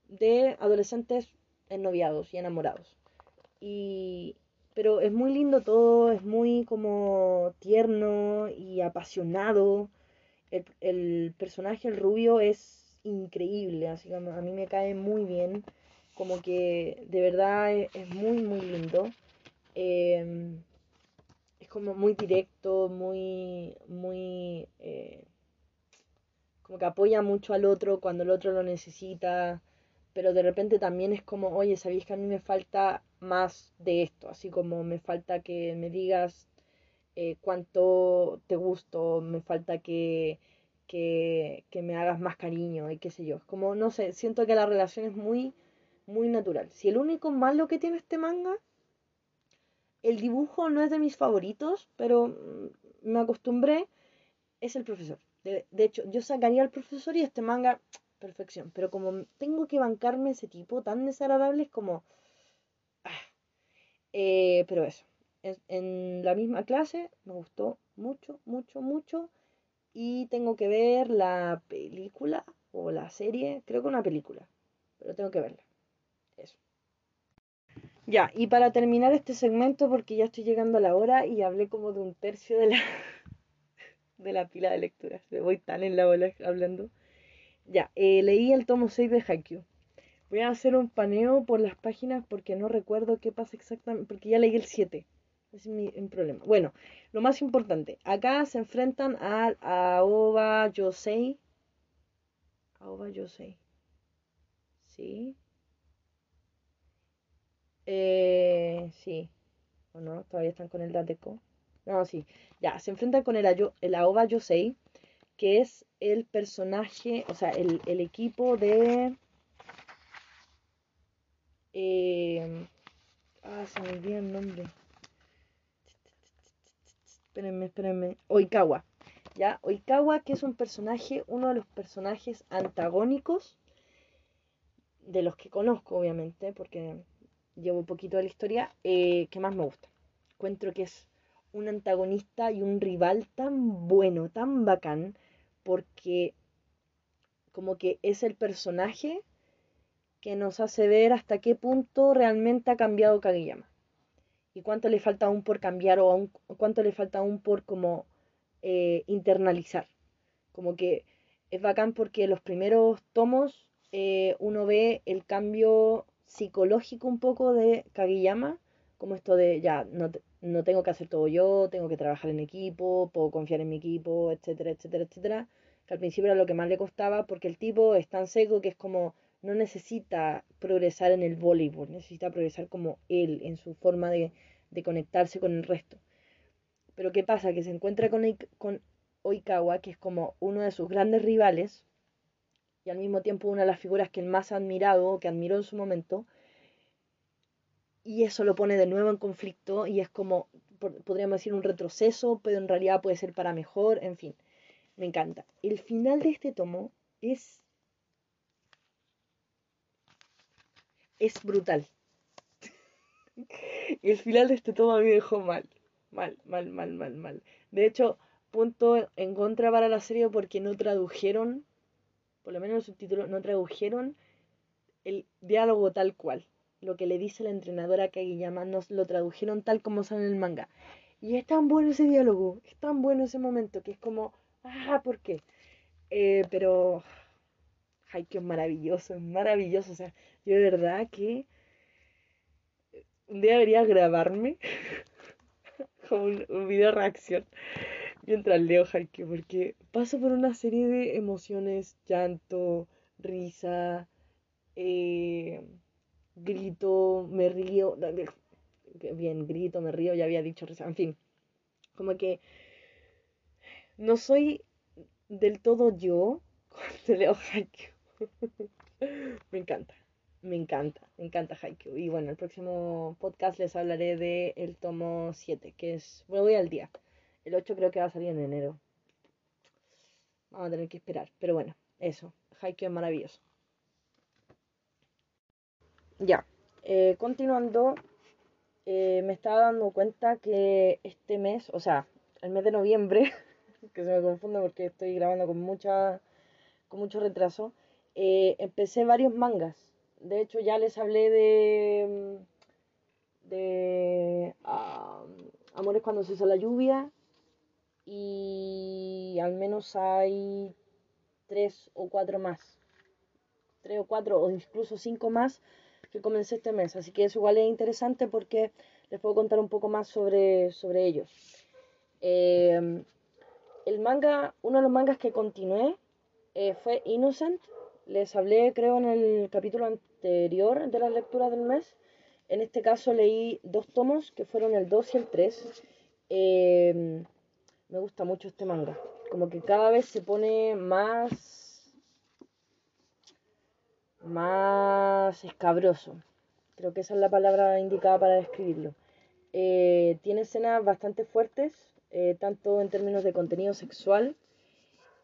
de adolescentes ennoviados y enamorados. Y, pero es muy lindo todo, es muy como tierno y apasionado. El, personaje, el rubio, es increíble, así que a mí me cae muy bien. Como que de verdad es, muy, muy lindo. Em, como muy directo, muy, muy... Eh, como que apoya mucho al otro cuando el otro lo necesita pero de repente también es como, oye, ¿sabéis que a mí me falta más de esto? Así como me falta que me digas eh, cuánto te gusto, me falta que, que, que, me hagas más cariño y qué sé yo. Es como, no sé, siento que la relación es muy, muy natural. Si el único malo que tiene este manga, el dibujo no es de mis favoritos, pero mm, me acostumbré, es el profesor. De, de hecho, yo sacaría al profesor y este manga perfección. Pero como tengo que bancarme ese tipo tan desagradable, es como... Ah. Eh, pero eso, en, la misma clase me gustó mucho, mucho, mucho. Y tengo que ver la película o la serie, creo que una película, pero tengo que verla. Eso. Ya, y para terminar este segmento, porque ya estoy llegando a la hora y hablé como de un tercio de la, de la pila de lecturas. Me voy tan en la bola hablando. Ya, eh, leí el tomo 6 de Haikyuu. Voy a hacer un paneo por las páginas porque no recuerdo qué pasa exactamente, porque ya leí el 7. Ese es mi, problema. Bueno, lo más importante, acá se enfrentan a Aoba Yosei. Aoba Yosei. ¿Sí? Eh, sí. ¿O no? Todavía están con el Dateco. No, sí. Ya, se enfrentan con el, el Aoba Yosei que es el personaje, o sea, el, equipo de... Eh, ah, se me olvidó el nombre. Espérenme, espérenme. Oikawa. ¿Ya? Oikawa, que es un personaje, uno de los personajes antagónicos de los que conozco, obviamente, porque llevo un poquito de la historia, eh, que más me gusta. Encuentro que es un antagonista y un rival tan bueno, tan bacán, porque como que es el personaje que nos hace ver hasta qué punto realmente ha cambiado Kageyama y cuánto le falta aún por cambiar o cuánto le falta aún por como eh, internalizar. Como que es bacán porque los primeros tomos eh, uno ve el cambio psicológico un poco de Kageyama, como esto de ya no, no tengo que hacer todo yo, tengo que trabajar en equipo, puedo confiar en mi equipo, etcétera, etcétera, etcétera. Que al principio era lo que más le costaba porque el tipo es tan seco que es como no necesita progresar en el voleibol, necesita progresar como él, en su forma de, conectarse con el resto. Pero ¿qué pasa? Que se encuentra con, con Oikawa, que es como uno de sus grandes rivales, y al mismo tiempo una de las figuras que él más ha admirado, que admiró en su momento, y eso lo pone de nuevo en conflicto y es como, podríamos decir, un retroceso, pero en realidad puede ser para mejor, en fin, me encanta. El final de este tomo es... es brutal. el final de este tomo a mí me dejó mal, mal, mal, mal, mal, mal. De hecho, punto en contra para la serie porque no tradujeron, por lo menos el subtítulo, no tradujeron el diálogo tal cual lo que le dice la entrenadora Kageyama, nos lo tradujeron tal como sale en el manga. Y es tan bueno ese diálogo, es tan bueno ese momento, que es como, ah, ¿por qué? Eh, pero Haikyuu es maravilloso, es maravilloso. O sea, yo de verdad que un día debería grabarme como un, video reacción mientras leo Haikyuu, porque paso por una serie de emociones, llanto, risa, eh, grito, me río, bien, grito, me río, ya había dicho risa, en fin, como que no soy del todo yo cuando leo Haikyuu. me encanta, me encanta, me encanta Haikyuu. Y bueno, el próximo podcast les hablaré de el tomo 7, que es, bueno, voy al día. El 8 creo que va a salir en enero. Vamos a tener que esperar, pero bueno, eso, Haikyuu es maravilloso. Ya, eh, continuando, eh, me estaba dando cuenta que este mes, o sea, el mes de noviembre, que se me confunde porque estoy grabando con mucha con mucho retraso, eh, empecé varios mangas. De hecho, ya les hablé de. de. Amores cuando se hizo la lluvia. Y al menos hay tres o cuatro más. Tres o cuatro o incluso cinco más que comencé este mes. Así que eso igual es interesante porque les puedo contar un poco más sobre, sobre ellos. Eh, el manga, uno de los mangas que continué eh, fue Innocent. Les hablé, creo, en el capítulo anterior de las lecturas del mes. En este caso leí dos tomos, que fueron el 2 y el 3. Eh, me gusta mucho este manga. Como que cada vez se pone más. más escabroso. Creo que esa es la palabra indicada para describirlo. Eh, tiene escenas bastante fuertes, tanto en términos de contenido sexual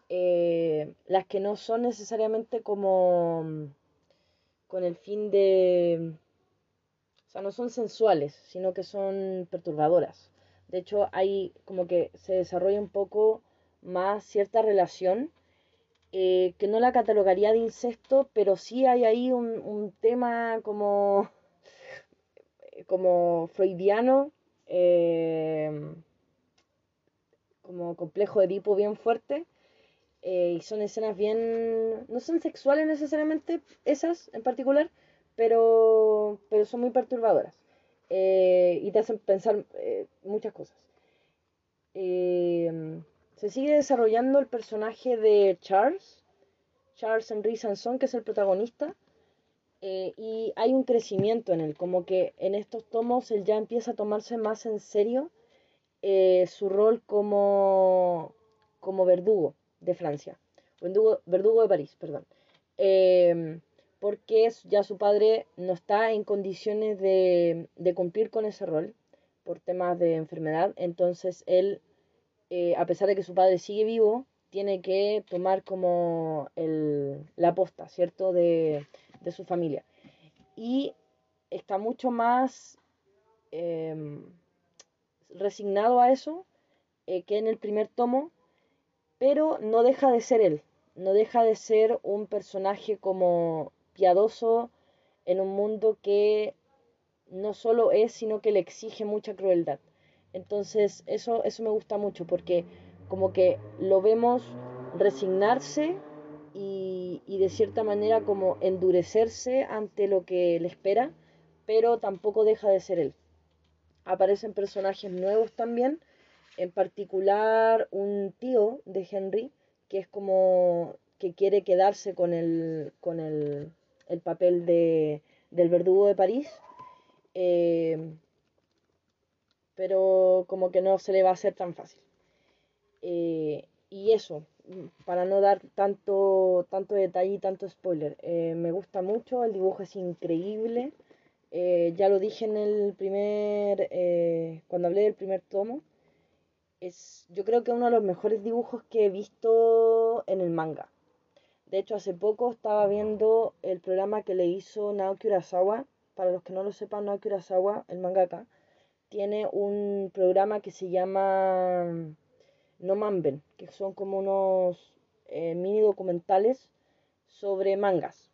eh, las que no son necesariamente como mm, con el fin de... O sea, no son sensuales, sino que son perturbadoras. De hecho, hay como que se desarrolla un poco más cierta relación eh, que no la catalogaría de incesto, pero sí hay ahí un, tema como, como freudiano, eh, como complejo de Edipo bien fuerte, eh, y son escenas bien, no son sexuales necesariamente, esas en particular, pero, pero son muy perturbadoras eh, y te hacen pensar eh, muchas cosas. se sigue desarrollando el personaje de Charles, Charles Henry Sanson, que es el protagonista, y hay un crecimiento en él, como que en estos tomos él ya empieza a tomarse más en serio su rol como, como verdugo de Francia, verdugo, verdugo de París, perdón. Porque ya su padre no está en condiciones de, cumplir con ese rol por temas de enfermedad, entonces él, eh, a pesar de que su padre sigue vivo, tiene que tomar como el, la posta, ¿cierto?, de, su familia. Y está mucho más em, resignado a eso eh, que en el primer tomo, pero no deja de ser él, no deja de ser un personaje como piadoso en un mundo que no solo es, sino que le exige mucha crueldad. Entonces, eso, eso me gusta mucho porque como que lo vemos resignarse y, y, de cierta manera como endurecerse ante lo que le espera, pero tampoco deja de ser él. Aparecen personajes nuevos también en particular un tío de Henry que es como que quiere quedarse con el, con el, papel de, del verdugo de París, eh, pero como que no se le va a hacer tan fácil. Eh, y eso, para no dar tanto, tanto detalle y tanto spoiler, eh, me gusta mucho, el dibujo es increíble. ya lo dije en el primer, cuando hablé del primer tomo, es yo creo que uno de los mejores dibujos que he visto en el manga. De hecho, hace poco estaba viendo el programa que le hizo Naoki Urasawa. Para los que no lo sepan, Naoki Urasawa, el mangaka, tiene un programa que se llama No Manben, que son como unos eh, mini documentales sobre mangas,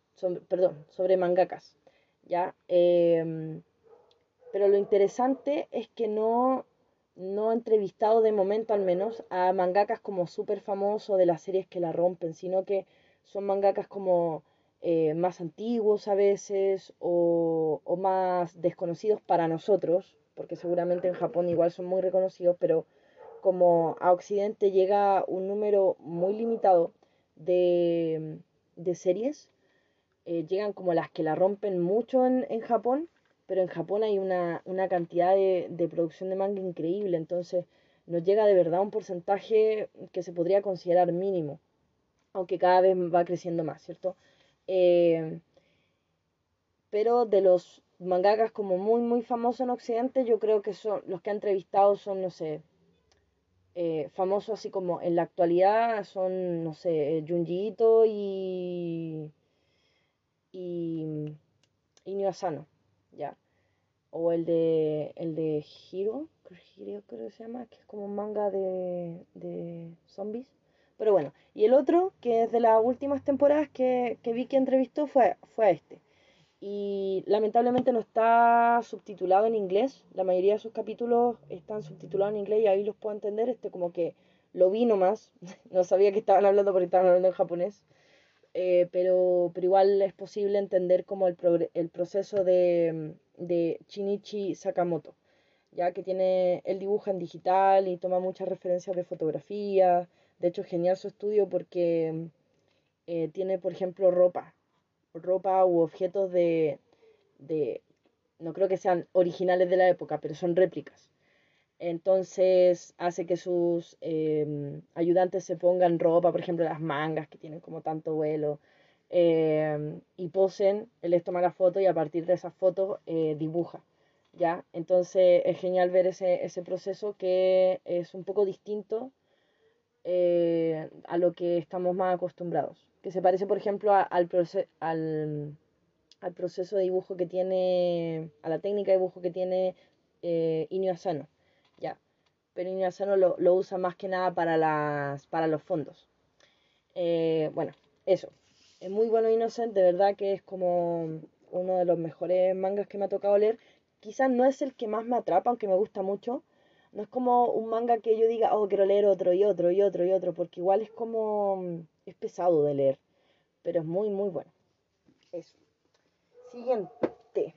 perdón, sobre mangakas. ¿ya? Em, pero lo interesante es que no, no entrevistado de momento al menos a mangakas como súper famosos de las series que la rompen, sino que son mangakas como eh, más antiguos a veces o, o, más desconocidos para nosotros, porque seguramente en Japón igual son muy reconocidos, pero como a Occidente llega un número muy limitado de, de series, eh, llegan como las que la rompen mucho en, en Japón, pero en Japón hay una, una cantidad de, de, producción de manga increíble, entonces nos llega de verdad un porcentaje que se podría considerar mínimo, aunque cada vez va creciendo más, ¿cierto? Eh, pero de los mangakas como muy, muy famosos en Occidente, yo creo que son los que ha entrevistado son, no sé, eh, famosos así como en la actualidad son, no sé, Junji Ito y, y, y Asano, ya. O el de, el de Hiro, creo que se llama, que es como un manga de, de zombies. Pero bueno, y el otro, que es de las últimas temporadas que, que vi que entrevistó, fue, fue este y lamentablemente no está subtitulado en inglés. La mayoría de sus capítulos están subtitulados en inglés y ahí los puedo entender. Este como que lo vi nomás, no sabía que estaban hablando porque estaban hablando en japonés. Eh, pero, pero igual es posible entender como el, el proceso de, de Shinichi Sakamoto, ya que tiene, él dibuja en digital y toma muchas referencias de fotografía. De hecho, genial su estudio porque eh, tiene, por ejemplo, ropa ropa u objetos de, de, no creo que sean originales de la época, pero son réplicas. Entonces hace que sus em, ayudantes se pongan ropa, por ejemplo, las mangas que tienen como tanto vuelo, em, y posen, él les toma la foto y a partir de esas fotos eh, dibuja. ¿ya? Entonces es genial ver ese, ese proceso que es un poco distinto eh, a lo que estamos más acostumbrados que se parece, por ejemplo, al, al, al, proceso de dibujo que tiene, a la técnica de dibujo que tiene eh, Asano, ya. Pero Inio Asano lo, lo, usa más que nada para, las, para los fondos. Eh, bueno, eso. Es muy bueno Innocent, de verdad que es como uno de los mejores mangas que me ha tocado leer. Quizás no es el que más me atrapa, aunque me gusta mucho. No es como un manga que yo diga, oh, quiero leer otro y otro y otro y otro, porque igual es como es pesado de leer, pero es muy, muy bueno. Eso. Siguiente.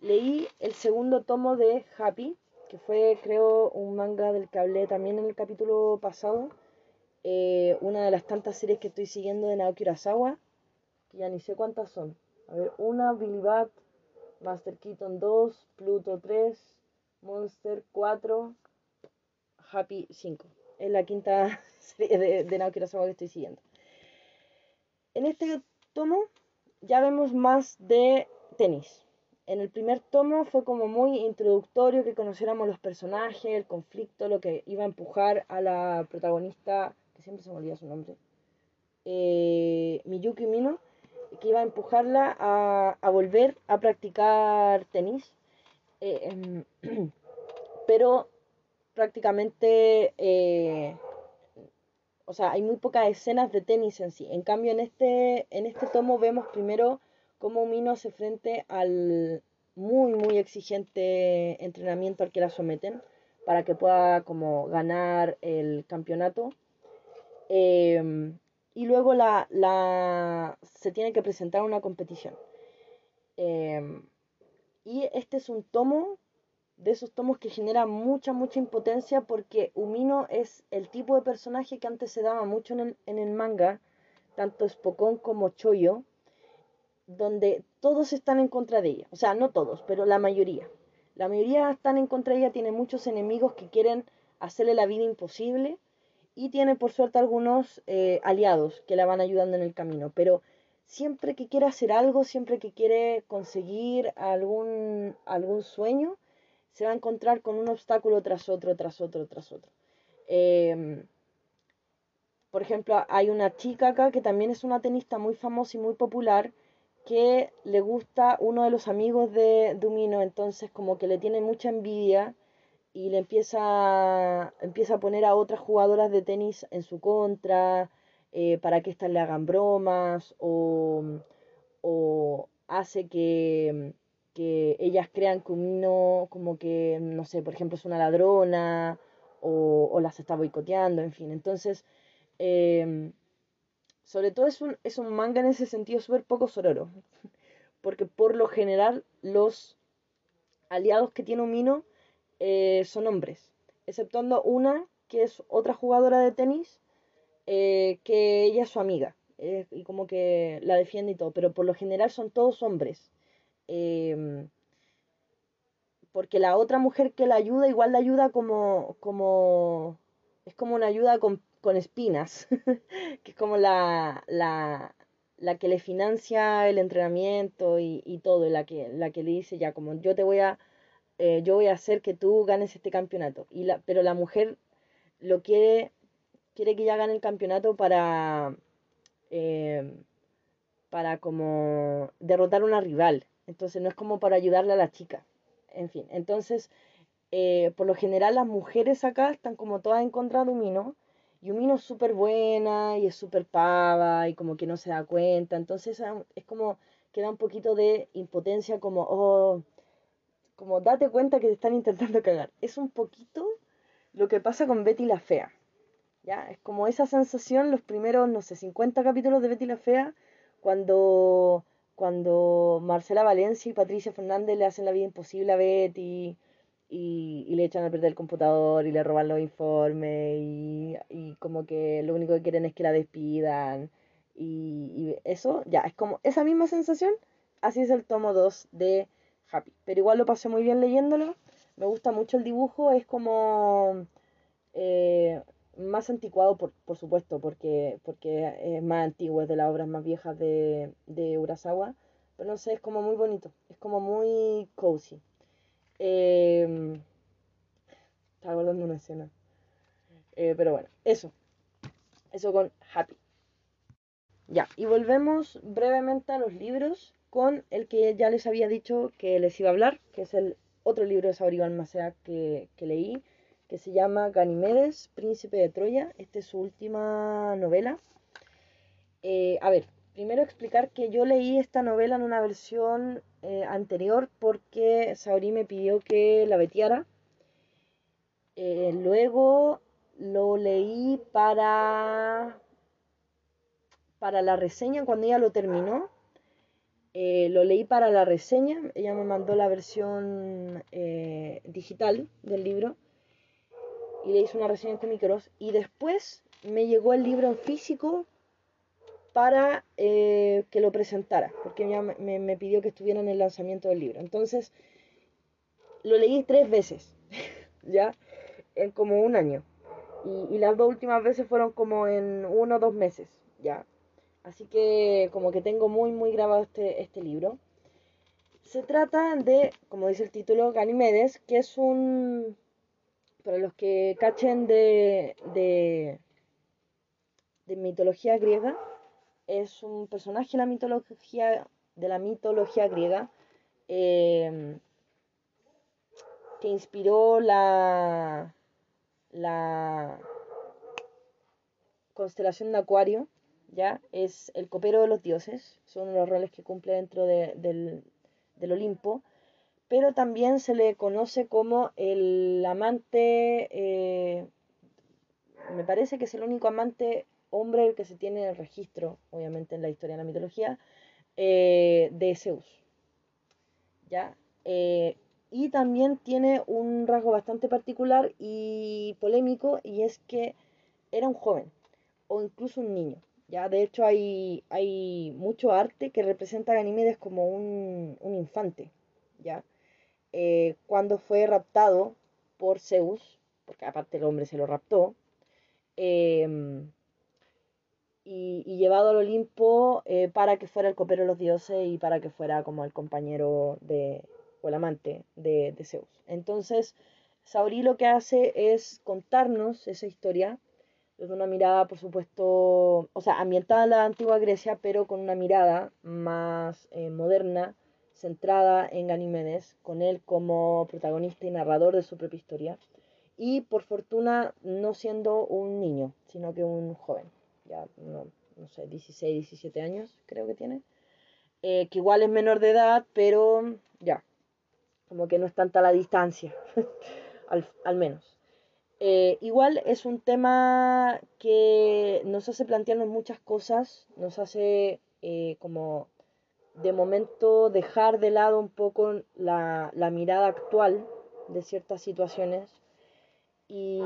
Leí el segundo tomo de Happy, que fue, creo, un manga del que hablé también en el capítulo pasado. Eh, una de las tantas series que estoy siguiendo de Naoki Urasawa, que ya ni sé cuántas son. A ver, una, Billy Bat, Master Keaton 2, Pluto 3, Monster 4, Happy 5. Es la quinta serie de, de Naoki Urasawa que estoy siguiendo. En este tomo ya vemos más de tenis. En el primer tomo fue como muy introductorio que conociéramos los personajes, el conflicto, lo que iba a empujar a la protagonista, que siempre se me olvida su nombre, eh, Miyuki Mino, que iba a empujarla a, a volver a practicar tenis. Eh, pero prácticamente eh, o sea, hay muy pocas escenas de tenis en sí. En cambio, en este, en este tomo vemos primero cómo Mino hace frente al muy, muy exigente entrenamiento al que la someten para que pueda como ganar el campeonato. Em, y luego la, la, se tiene que presentar una competición. Em, y este es un tomo de esos tomos que genera mucha, mucha impotencia porque Umino es el tipo de personaje que antes se daba mucho en el, en el manga, tanto Spokon como Choyo, donde todos están en contra de ella. O sea, no todos, pero la mayoría. La mayoría están en contra de ella, tiene muchos enemigos que quieren hacerle la vida imposible y tiene por suerte algunos eh, aliados que la van ayudando en el camino. Pero siempre que quiere hacer algo, siempre que quiere conseguir algún, algún sueño, se va a encontrar con un obstáculo tras otro, tras otro, tras otro. Em, por ejemplo, hay una chica acá que también es una tenista muy famosa y muy popular que le gusta uno de los amigos de Dumino, entonces como que le tiene mucha envidia y le empieza, empieza a poner a otras jugadoras de tenis en su contra, eh, para que éstas le hagan bromas o, o, hace que, que ellas crean que Umino como que, no sé, por ejemplo, es una ladrona o, o las está boicoteando, en fin. Entonces, em, sobre todo es un, es un manga en ese sentido súper poco sororo, porque por lo general los aliados que tiene Umino eh, son hombres, exceptuando una que es otra jugadora de tenis, eh, que ella es su amiga, eh, y como que la defiende y todo, pero por lo general son todos hombres. Em, porque la otra mujer que la ayuda, igual la ayuda como, como, es como una ayuda con, con espinas, que es como la, la, la, que le financia el entrenamiento y, y todo, la que, la que le dice ya como yo te voy a, eh, yo voy a hacer que tú ganes este campeonato. Y la, pero la mujer lo quiere, quiere que ella gane el campeonato para, eh, para como derrotar a una rival. Entonces no es como para ayudarle a la chica. En fin, entonces eh, por lo general las mujeres acá están como todas en contra de Umino. Y Umino es súper buena y es súper pava y como que no se da cuenta. Entonces es como que da un poquito de impotencia como, oh, como date cuenta que te están intentando cagar. Es un poquito lo que pasa con Betty la Fea. ¿Ya? Es como esa sensación los primeros, no sé, 50 capítulos de Betty la Fea, cuando, cuando Marcela Valencia y Patricia Fernández le hacen la vida imposible a Betty y, y le echan a perder el computador y le roban los informes y, y como que lo único que quieren es que la despidan. Y, eso, ya, es como esa misma sensación, así es el tomo 2 de Happy. Pero igual lo pasé muy bien leyéndolo. Me gusta mucho el dibujo, es como eh, más anticuado, por, por, supuesto, porque, porque es más antiguo, es de las obras más viejas de, de Urasawa. Pero no sé, es como muy bonito, es como muy cozy. Eh, estaba acordando una escena. Eh, pero bueno, eso. Eso con Happy. Ya, y volvemos brevemente a los libros con el que ya les había dicho que les iba a hablar, que es el otro libro de Saori Balmacea que, que leí, que se llama Ganimedes, Príncipe de Troya. Esta es su última novela. Eh, a ver, primero explicar que yo leí esta novela en una versión eh, anterior porque Saori me pidió que la veteara. Eh, luego lo leí para, para la reseña cuando ella lo terminó. Lo leí para la reseña, ella me mandó la versión digital del libro y le hice una reseña en Comic y después me llegó el libro en físico para eh, que lo presentara, porque me, me, pidió que estuviera en el lanzamiento del libro. Entonces, lo leí tres veces, ya, en como un año. Y, y las dos últimas veces fueron como en uno o dos meses, ya. Así que como que tengo muy, muy grabado este, este libro. Se trata de, como dice el título, Ganimedes, que es un, para los que cachen de, de, mitología griega, es un personaje de la mitología, de la mitología griega eh, que inspiró la, la constelación de Acuario ¿ya? Es el copero de los dioses, son los roles que cumple dentro de, del, del, Olimpo, pero también se le conoce como el amante, eh, me parece que es el único amante hombre que se tiene en el registro, obviamente en la historia de la mitología, eh, de Zeus, ¿ya? Eh, y también tiene un rasgo bastante particular y polémico, y es que era un joven, o incluso un niño. Ya, de hecho hay, hay mucho arte que representa a Ganímedes como un, un infante, ¿ya? Eh, cuando fue raptado por Zeus, porque aparte el hombre se lo raptó, eh, y, llevado al Olimpo eh, para que fuera el copero de los dioses y para que fuera como el compañero de, o el amante de, Zeus. Entonces, Saori lo que hace es contarnos esa historia desde una mirada, por supuesto, o sea, ambientada en la antigua Grecia, pero con una mirada más eh, moderna, centrada en Ganímedes, con él como protagonista y narrador de su propia historia, y por fortuna no siendo un niño, sino que un joven, ya no, no sé, 16, 17 años creo que tiene. eh, que igual es menor de edad, pero ya, como que no es tanta la distancia, al, menos. Eh, igual es un tema que nos hace plantearnos muchas cosas, nos hace eh, como de momento dejar de lado un poco la, la mirada actual de ciertas situaciones y,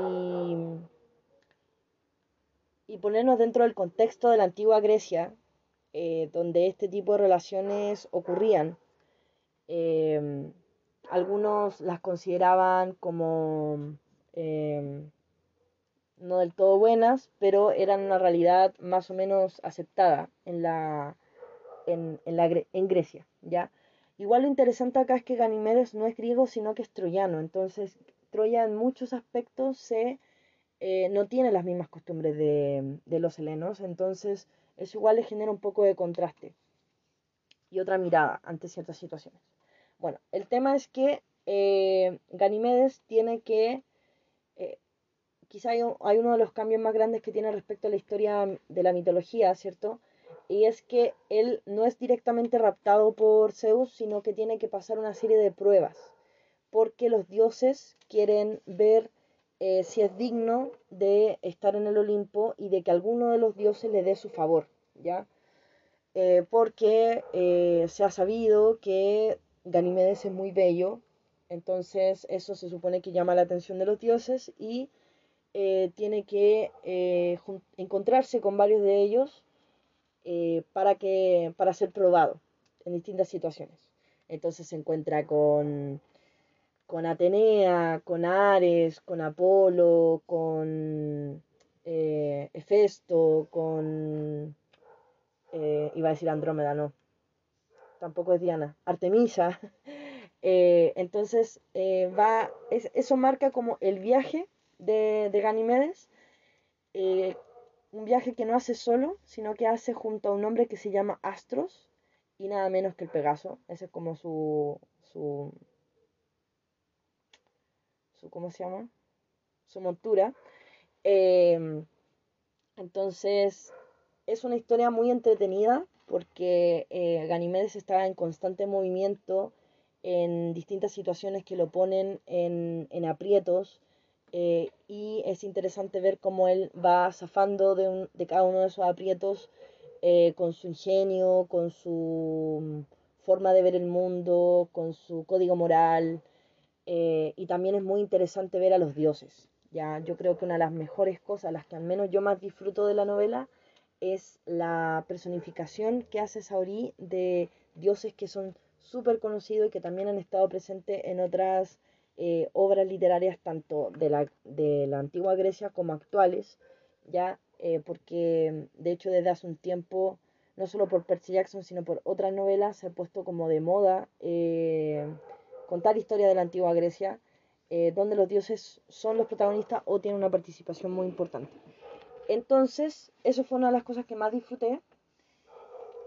y ponernos dentro del contexto de la antigua Grecia, eh, donde este tipo de relaciones ocurrían. Em, algunos las consideraban como em, no del todo buenas, pero eran una realidad más o menos aceptada en, la, en, en, Grecia. ¿ya? Igual lo interesante acá es que Ganimedes no es griego, sino que es troyano. Entonces, Troya en muchos aspectos se, eh, no tiene las mismas costumbres de, los helenos. Entonces, eso igual le genera un poco de contraste y otra mirada ante ciertas situaciones. Bueno, el tema es que eh, Ganimedes tiene que, eh, quizá hay, hay, uno de los cambios más grandes que tiene respecto a la historia de la mitología, ¿cierto? Y es que él no es directamente raptado por Zeus, sino que tiene que pasar una serie de pruebas, porque los dioses quieren ver eh, si es digno de estar en el Olimpo y de que alguno de los dioses le dé su favor, ¿ya? Eh, porque eh, se ha sabido que Ganimedes es muy bello, entonces eso se supone que llama la atención de los dioses y tiene que encontrarse con varios de ellos para, que, para ser probado en distintas situaciones. Entonces se encuentra con con Atenea, con Ares, con Apolo, con eh, Hefesto, con... Eh, iba a decir Andrómeda, no. Tampoco es Diana. Artemisa. Eh, entonces, va, eso marca como el viaje de, de Ganimedes. Un viaje que no hace solo, sino que hace junto a un hombre que se llama Astros y nada menos que el Pegaso. Ese es como su, su su ¿cómo se llama? Su montura. Em, entonces, es una historia muy entretenida porque eh, Ganimedes estaba en constante movimiento en distintas situaciones que lo ponen en, en aprietos eh, y es interesante ver cómo él va zafando de, un, de cada uno de esos aprietos eh, con su ingenio, con su forma de ver el mundo, con su código moral, eh, y también es muy interesante ver a los dioses. Ya, yo creo que una de las mejores cosas, las que al menos yo más disfruto de la novela, es la personificación que hace Saori de dioses que son súper conocidos y que también han estado presentes en otras eh, obras literarias, tanto de la, de la antigua Grecia como actuales, ya, eh, porque de hecho desde hace un tiempo, no solo por Percy Jackson, sino por otras novelas, se ha puesto como de moda contar historia de la antigua Grecia, eh, donde los dioses son los protagonistas o tienen una participación muy importante. Entonces, eso fue una de las cosas que más disfruté.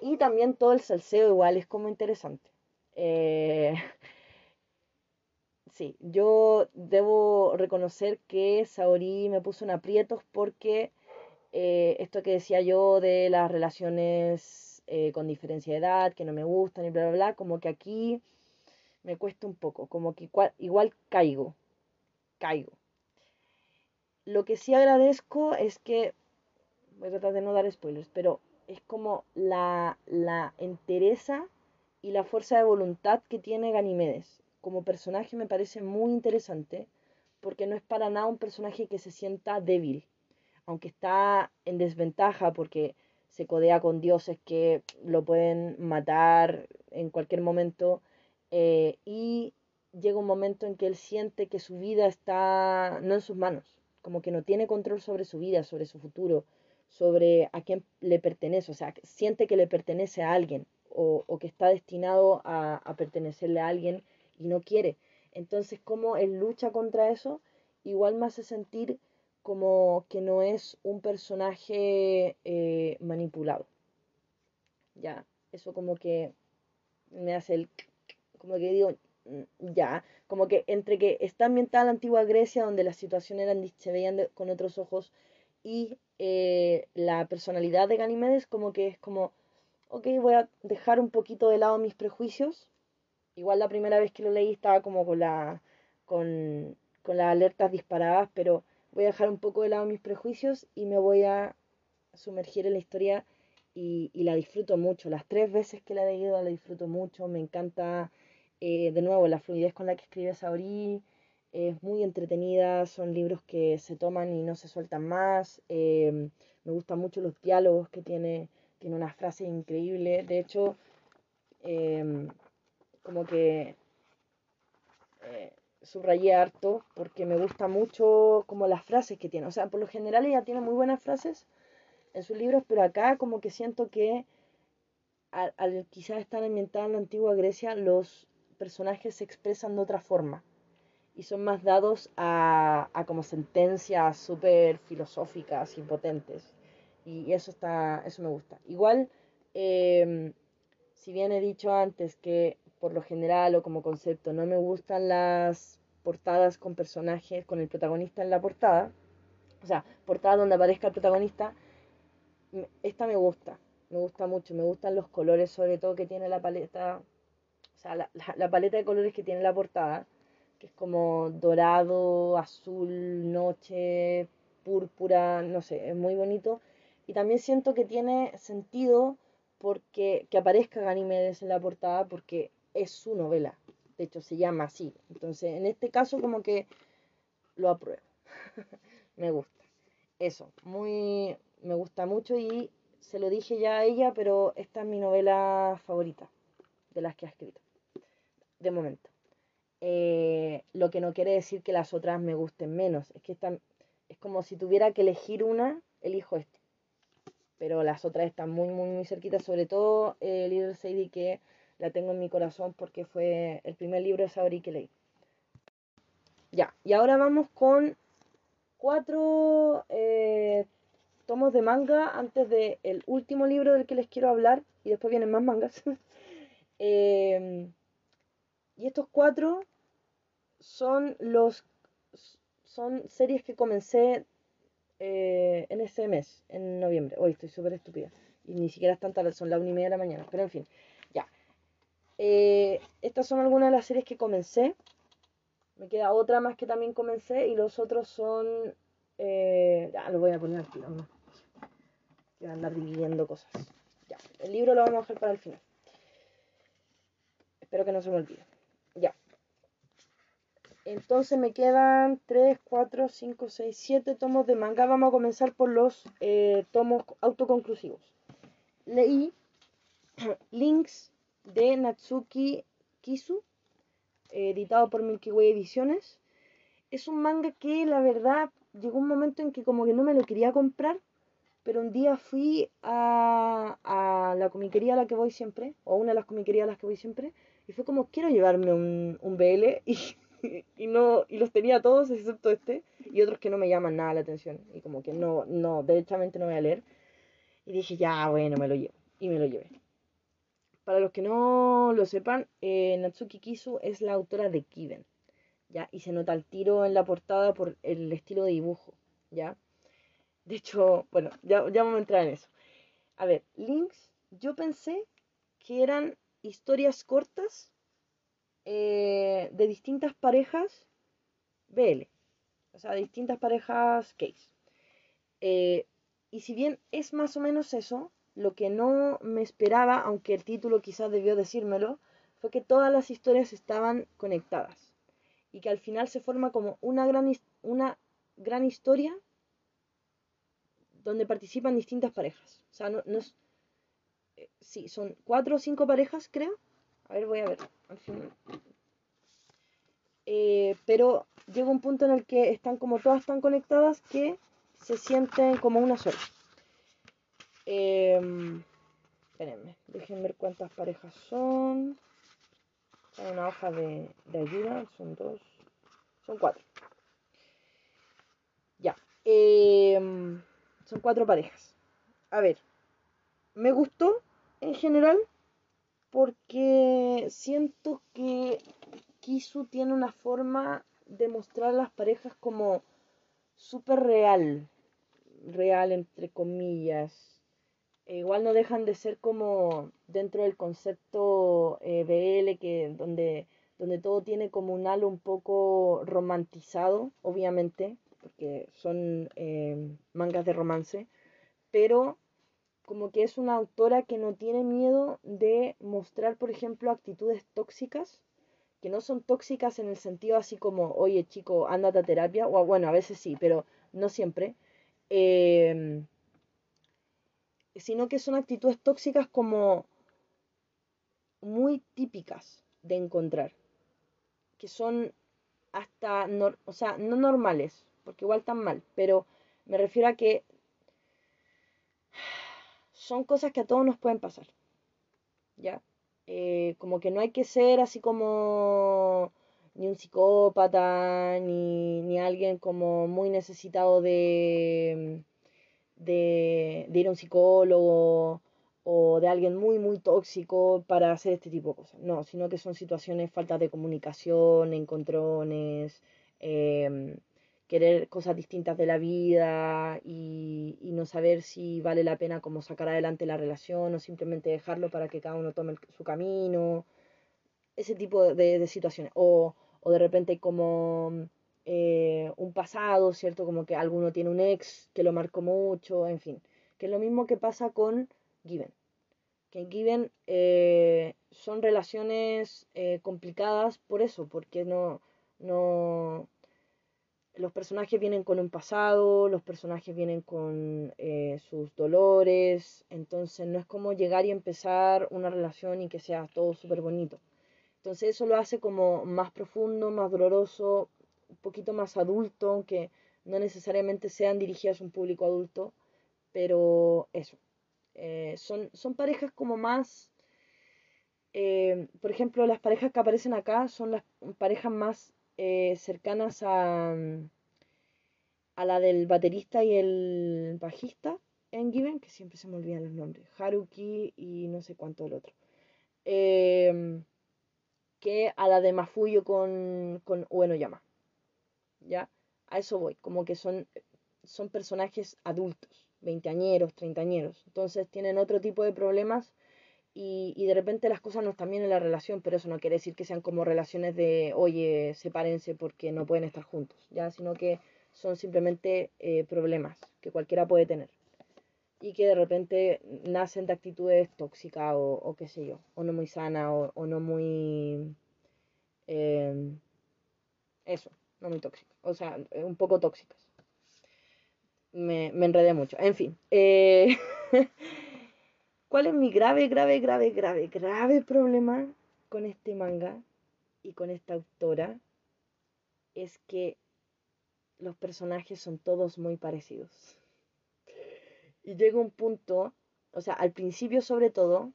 Y también todo el salseo igual es como interesante. Eh, sí, yo debo reconocer que Saori me puso en aprietos porque eh, esto que decía yo de las relaciones con diferencia de edad, que no me gustan y bla, bla, bla, como que aquí me cuesta un poco, como que igual, caigo, caigo. Lo que sí agradezco es que, voy a tratar de no dar spoilers, pero es como la, la entereza y la fuerza de voluntad que tiene Ganimedes. Como personaje me parece muy interesante porque no es para nada un personaje que se sienta débil, aunque está en desventaja porque se codea con dioses que lo pueden matar en cualquier momento eh, y llega un momento en que él siente que su vida está no en sus manos, como que no tiene control sobre su vida, sobre su futuro, sobre a quién le pertenece, o sea, siente que le pertenece a alguien o, que está destinado a, pertenecerle a alguien y no quiere. Entonces, como él lucha contra eso, igual me hace sentir como que no es un personaje eh, manipulado. Ya, eso como que me hace el como que digo, mm, ya, como que entre que está ambientada la antigua Grecia, donde las situaciones eran, se veían con otros ojos, y eh, la personalidad de Ganimedes, como que es como, ok, voy a dejar un poquito de lado mis prejuicios. Igual la primera vez que lo leí estaba como con la con, con las alertas disparadas, pero voy a dejar un poco de lado mis prejuicios y me voy a sumergir en la historia y, la disfruto mucho. Las tres veces que la he leído la disfruto mucho, me encanta eh, de nuevo la fluidez con la que escribe Saori, es muy entretenida, son libros que se toman y no se sueltan más, em, me gustan mucho los diálogos que tiene, tiene una frase increíble, de hecho, em, como que eh, subrayé harto porque me gusta mucho como las frases que tiene. O sea, por lo general ella tiene muy buenas frases en sus libros, pero acá como que siento que al, quizás estar ambientada en la antigua Grecia, los personajes se expresan de otra forma y son más dados a, a como sentencias súper filosóficas y potentes. Y eso, está, eso me gusta. Igual, em, si bien he dicho antes que por lo general o como concepto no me gustan las portadas con personajes, con el protagonista en la portada, o sea, portada donde aparezca el protagonista, esta me gusta, me gusta mucho, me gustan los colores sobre todo que tiene la paleta, o sea, la, la paleta de colores que tiene la portada, que es como dorado, azul, noche, púrpura, no sé, es muy bonito. Y también siento que tiene sentido porque que aparezca Ganímedes en la portada porque es su novela. De hecho, se llama así. Entonces, en este caso, como que lo apruebo. me gusta. Eso, muy, me gusta mucho y se lo dije ya a ella, pero esta es mi novela favorita de las que ha escrito. De momento. Eh, lo que no quiere decir que las otras me gusten menos. Es que están, es como si tuviera que elegir una, elijo esta. Pero las otras están muy, muy, muy cerquitas. Sobre todo el eh, Little Sadie que la tengo en mi corazón porque fue el primer libro de Saori que leí. Ya, y ahora vamos con cuatro eh, tomos de manga antes del el último libro del que les quiero hablar y después vienen más mangas. Em, y estos cuatro son los son series que comencé eh, en ese mes, en noviembre. Hoy estoy súper estúpida. Y ni siquiera están tarde, son la una y media de la mañana. Pero en fin. Eh, estas son algunas de las series que comencé. Me queda otra más que también comencé y los otros son... Eh, ya, lo voy a poner. Voy a andar dividiendo cosas. Ya, el libro lo vamos a dejar para el final. Espero que no se me olvide. Ya. Entonces me quedan 3, 4, 5, 6, 7 tomos de manga. Vamos a comenzar por los eh, tomos autoconclusivos. Leí Links de Natsuki Kisu, editado por Milky Way Ediciones. Es un manga que la verdad llegó un momento en que como que no me lo quería comprar, pero un día fui a, a la comiquería a la que voy siempre, o una de las comiquerías a las que voy siempre, y fue como quiero llevarme un, un BL y, y, no y los tenía todos excepto este y otros que no me llaman nada la atención y como que no no derechamente no voy a leer y dije ya bueno me lo llevo y me lo llevé para los que no lo sepan, eh, Natsuki Kisu es la autora de Kiven, ¿ya? Y se nota el tiro en la portada por el estilo de dibujo, ¿ya? De hecho, bueno, ya, ya vamos a entrar en eso. A ver, Links, yo pensé que eran historias cortas eh, de distintas parejas BL, o sea, distintas parejas case. Eh, y si bien es más o menos eso, lo que no me esperaba, aunque el título quizás debió decírmelo, fue que todas las historias estaban conectadas y que al final se forma como una gran, una gran historia donde participan distintas parejas. O sea, no, es... Eh, sí, son cuatro o cinco parejas, creo. A ver, voy a ver. Al final. Eh, pero llega un punto en el que están como todas tan conectadas que se sienten como una sola. Eh, espérenme, déjenme ver cuántas parejas son. Una hoja de, ayuda, son dos, son cuatro. Ya, em, son cuatro parejas. A ver, me gustó en general porque siento que Kisu tiene una forma de mostrar las parejas como súper real, real entre comillas, eh, igual no dejan de ser como dentro del concepto eh, BL, que, donde, donde todo tiene como un halo un poco romantizado, obviamente, porque son eh, mangas de romance, pero como que es una autora que no tiene miedo de mostrar, por ejemplo, actitudes tóxicas, que no son tóxicas en el sentido así como, oye chico, ándate a terapia, o bueno, a veces sí, pero no siempre, em, sino que son actitudes tóxicas como muy típicas de encontrar, que son hasta, o sea, no normales, porque igual están mal, pero me refiero a que son cosas que a todos nos pueden pasar. ¿Ya? Eh, como que no hay que ser así como ni un psicópata, ni, ni alguien como muy necesitado de, de, de, ir a un psicólogo o de alguien muy, muy tóxico para hacer este tipo de cosas. No, sino que son situaciones, faltas de comunicación, encontrones, eh, querer cosas distintas de la vida y, no saber si vale la pena como sacar adelante la relación o simplemente dejarlo para que cada uno tome su camino, ese tipo de, situaciones. O, de repente como eh, un pasado, ¿cierto? Como que alguno tiene un ex que lo marcó mucho, en fin. Que es lo mismo que pasa con Given. Que en Given eh, son relaciones eh, complicadas por eso, porque no, no, los personajes vienen con un pasado, los personajes vienen con sus dolores, entonces no es como llegar y empezar una relación y que sea todo súper bonito. Entonces eso lo hace como más profundo, más doloroso, un poquito más adulto, aunque no necesariamente sean dirigidas a un público adulto, pero eso. Eh, son, son parejas como más... Eh, por ejemplo, las parejas que aparecen acá son las parejas más eh, cercanas a, a la del baterista y el bajista en Given, que siempre se me olvidan los nombres, Haruki y no sé cuánto el otro. Que a la de Mafuyo con, con Yama. ¿Ya? A eso voy, como que son, son personajes adultos, veinteañeros, treintañeros. Entonces tienen otro tipo de problemas y, y, de repente las cosas no están bien en la relación, pero eso no quiere decir que sean como relaciones de, oye, sepárense porque no pueden estar juntos, ¿ya? Sino que son simplemente eh, problemas que cualquiera puede tener y que de repente nacen de actitudes tóxicas o, o qué sé yo, o no muy sanas o, no muy... Em, eso, no muy tóxicas, o sea, un poco tóxicas. Me, me enredé mucho. En fin. Eh, ¿Cuál es mi grave, grave, grave, grave, grave problema con este manga y con esta autora? Es que los personajes son todos muy parecidos. Y llega un punto, o sea, al principio sobre todo,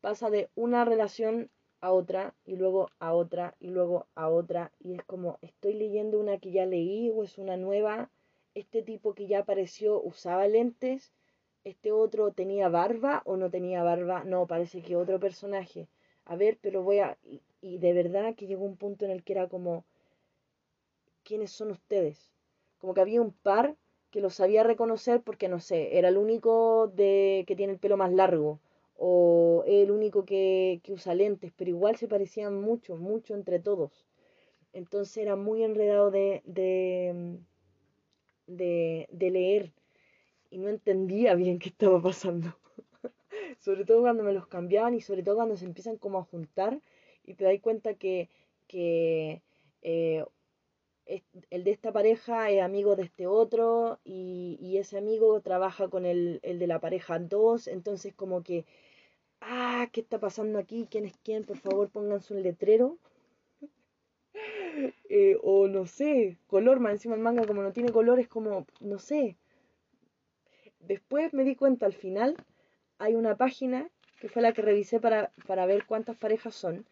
pasa de una relación a otra y luego a otra y luego a otra y es como estoy leyendo una que ya leí o es una nueva este tipo que ya apareció usaba lentes este otro tenía barba o no tenía barba, no, parece que otro personaje. A ver, pero voy a... Y, de verdad que llegó un punto en el que era como, ¿quiénes son ustedes? Como que había un par que lo sabía reconocer porque, no sé, era el único de, que tiene el pelo más largo o el único que, que usa lentes, pero igual se parecían mucho, mucho entre todos. Entonces era muy enredado de, de, de, de leer y no entendía bien qué estaba pasando. sobre todo cuando me los cambiaban y sobre todo cuando se empiezan como a juntar y te das cuenta que, que eh, el de esta pareja es amigo de este otro y, y ese amigo trabaja con el, el, de la pareja 2, entonces como que, ah, ¿qué está pasando aquí? ¿Quién es quién? Por favor pónganse un letrero. Eh, o no sé, color, más encima el manga como no tiene color es como, no sé, Después me di cuenta al final, hay una página que fue la que revisé para, ver cuántas parejas son,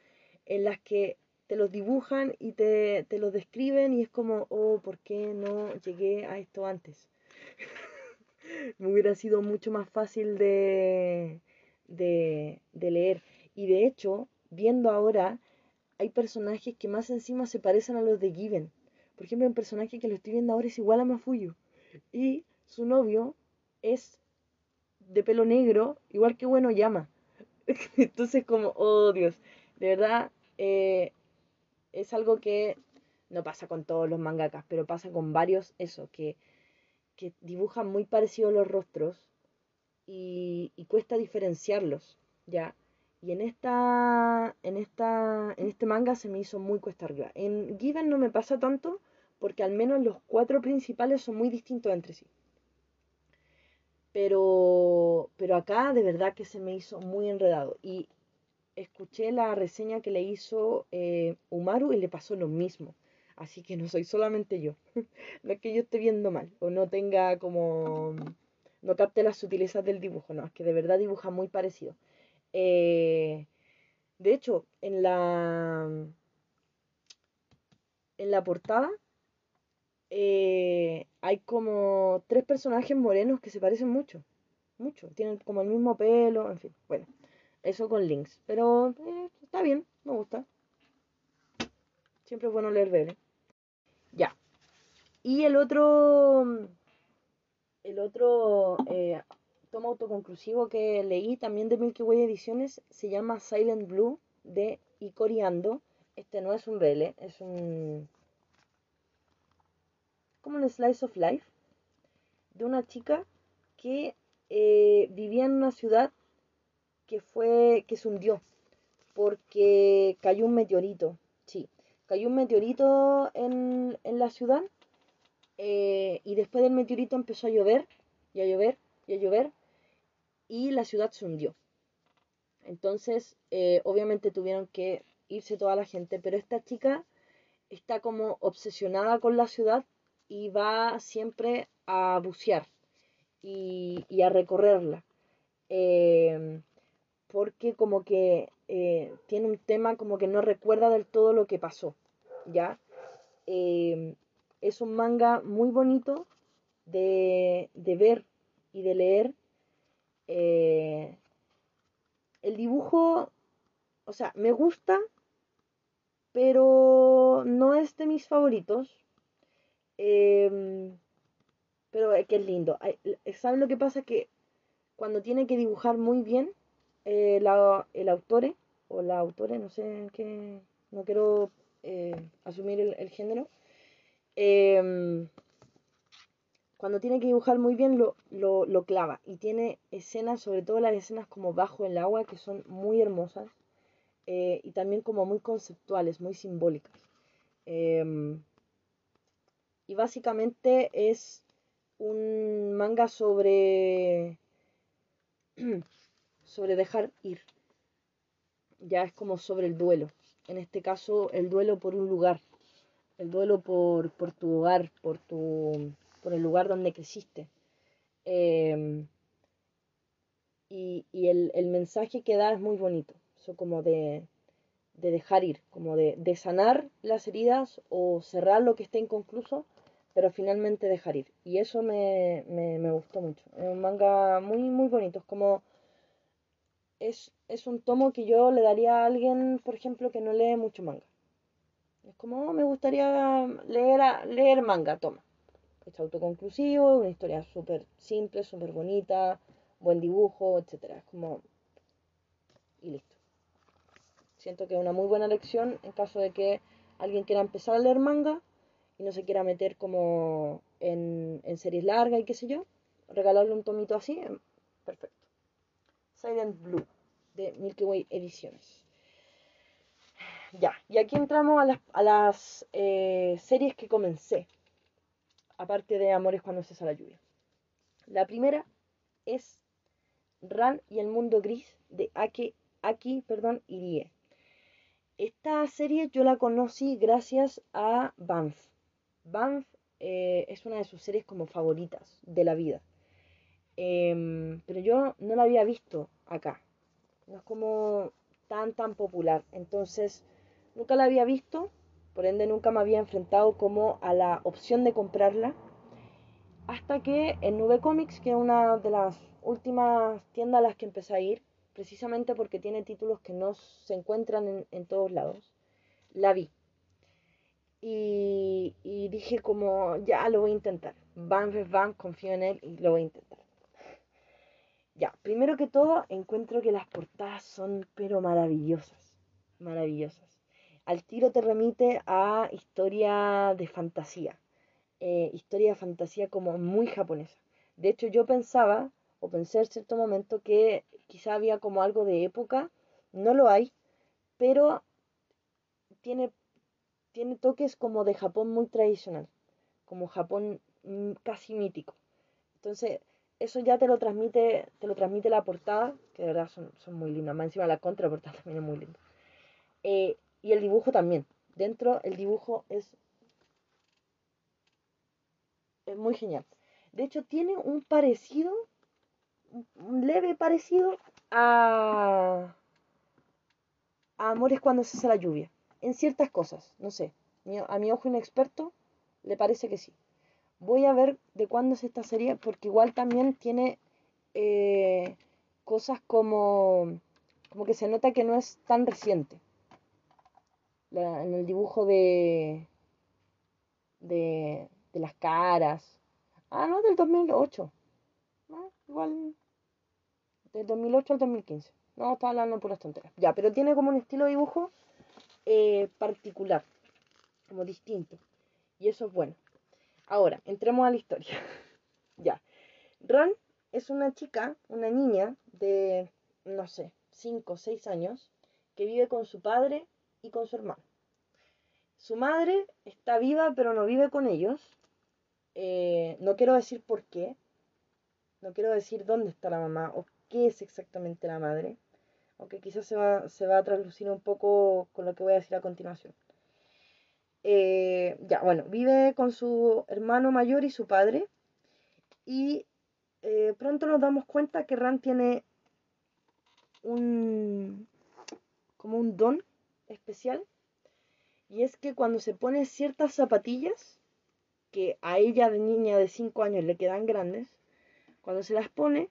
en las que te los dibujan y te, los describen y es como, oh, ¿por qué no llegué a esto antes? me hubiera sido mucho más fácil de, de, de leer. Y de hecho, viendo ahora, hay personajes que más encima se parecen a los de Given. Por ejemplo, un personaje que lo estoy viendo ahora es igual a Mafuyu. Y su novio es de pelo negro, igual que bueno llama. Entonces como, oh Dios, de verdad eh, es algo que no pasa con todos los mangakas, pero pasa con varios eso, que, que dibujan muy parecidos los rostros y, y cuesta diferenciarlos, ¿ya? Y en esta, en esta, en este manga se me hizo muy cuesta arriba. En Given no me pasa tanto porque al menos los cuatro principales son muy distintos entre sí. Pero, pero acá de verdad que se me hizo muy enredado. Y escuché la reseña que le hizo eh, Umaru y le pasó lo mismo. Así que no soy solamente yo. no es que yo esté viendo mal o no tenga como... no capte las sutilezas del dibujo, no, es que de verdad dibuja muy parecido. Eh, de hecho, en la, en la portada eh, hay como tres personajes morenos que se parecen mucho. Mucho. Tienen como el mismo pelo, en fin. Bueno, eso con links. Pero eh, está bien, me gusta. Siempre es bueno leer ver. Ya. Y el otro. El otro eh, tomo autoconclusivo que leí también de Milky Way Ediciones se llama Silent Blue de Icoriando. Este no es un BL, es un. como un slice of life de una chica que eh, vivía en una ciudad que fue. que se hundió porque cayó un meteorito. Sí, cayó un meteorito en, en la ciudad eh, y después del meteorito empezó a llover y a llover y a llover y la ciudad se hundió. Entonces, eh, obviamente tuvieron que irse toda la gente, pero esta chica está como obsesionada con la ciudad y va siempre a bucear y, a recorrerla. Em, porque como que eh, tiene un tema como que no recuerda del todo lo que pasó, ¿ya? Em, es un manga muy bonito de, de ver y de leer eh, el dibujo, o sea, me gusta, pero no es de mis favoritos. Pero es que es lindo. ¿Saben lo que pasa? Que cuando tiene que dibujar muy bien eh, el autor o la autore, no sé qué, no quiero eh, asumir el, género, eh, cuando tiene que dibujar muy bien lo, lo, clava y tiene escenas, sobre todo las escenas como bajo el agua, que son muy hermosas eh, y también como muy conceptuales, muy simbólicas. Em, y básicamente es un manga sobre, sobre dejar ir. Ya es como sobre el duelo. En este caso, el duelo por un lugar. El duelo por, por tu hogar, por tu por el lugar donde creciste. Em, y, el, mensaje que da es muy bonito, eso como de, dejar ir, como de, sanar las heridas o cerrar lo que esté inconcluso, pero finalmente dejar ir. Y eso me, gustó mucho. Es un manga muy, muy bonito, es como... Es, es un tomo que yo le daría a alguien, por ejemplo, que no lee mucho manga. Es como, oh, me gustaría leer, leer manga, toma es autoconclusivo, una historia súper simple, súper bonita, buen dibujo, etc. Es como... Y listo. Siento que es una muy buena lección en caso de que alguien quiera empezar a leer manga y no se quiera meter como en, en series largas y qué sé yo. Regalarle un tomito así, em, perfecto. Silent Blue de Milky Way Ediciones. Ya, y aquí entramos a las, eh, series que comencé aparte de Amores cuando cesa la lluvia. La primera es Ran y el mundo gris de Aki, Aki perdón, Irie. Esta serie yo la conocí gracias a Banff. Banff eh, es una de sus series como favoritas de la vida. Em, pero yo no la había visto acá. No es como tan tan popular. Entonces, nunca la había visto por ende nunca me había enfrentado como a la opción de comprarla. Hasta que en Nube Comics, que es una de las últimas tiendas a las que empecé a ir, precisamente porque tiene títulos que no se encuentran en, todos lados, la vi. Y, dije como, ya lo voy a intentar. Van van, confío en él y lo voy a intentar. Ya, primero que todo, encuentro que las portadas son pero maravillosas, maravillosas. Al tiro te remite a historia de fantasía, eh, historia de fantasía como muy japonesa. De hecho, yo pensaba, o pensé en cierto momento, que quizá había como algo de época, no lo hay, pero tiene, tiene toques como de Japón muy tradicional, como Japón mm, casi mítico. Entonces, eso ya te lo transmite, te lo transmite la portada, que de verdad son, muy lindas. Más encima la contraportada también es muy linda. Eh, y el dibujo también. Dentro el dibujo es, es muy genial. De hecho, tiene un parecido, un leve parecido a, a Amores cuando se hace la lluvia. En ciertas cosas, no sé. A mi ojo inexperto le parece que sí. Voy a ver de cuándo es esta serie, porque igual también tiene eh, cosas como, como que se nota que no es tan reciente. en el dibujo de, de, de las caras. Ah, no, del 2008. Ah, igual del 2008 al 2015. No, estaba hablando de puras tonteras. Ya, pero tiene como un estilo de dibujo eh, particular, como distinto. Y eso es bueno. Ahora, entremos a la historia. ya. Ran es una chica, una niña de, no sé, 5 o 6 años, que vive con su padre y con su hermano. Su madre está viva, pero no vive con ellos. Eh, no quiero decir por qué. No quiero decir dónde está la mamá o qué es exactamente la madre. Aunque quizás se va, se va a traslucir un poco con lo que voy a decir a continuación. Eh, ya, bueno, vive con su hermano mayor y su padre. Y eh, pronto nos damos cuenta que Ran tiene un como un don especial. Y es que cuando se pone ciertas zapatillas, que a ella de niña de 5 años le quedan grandes, cuando se las pone,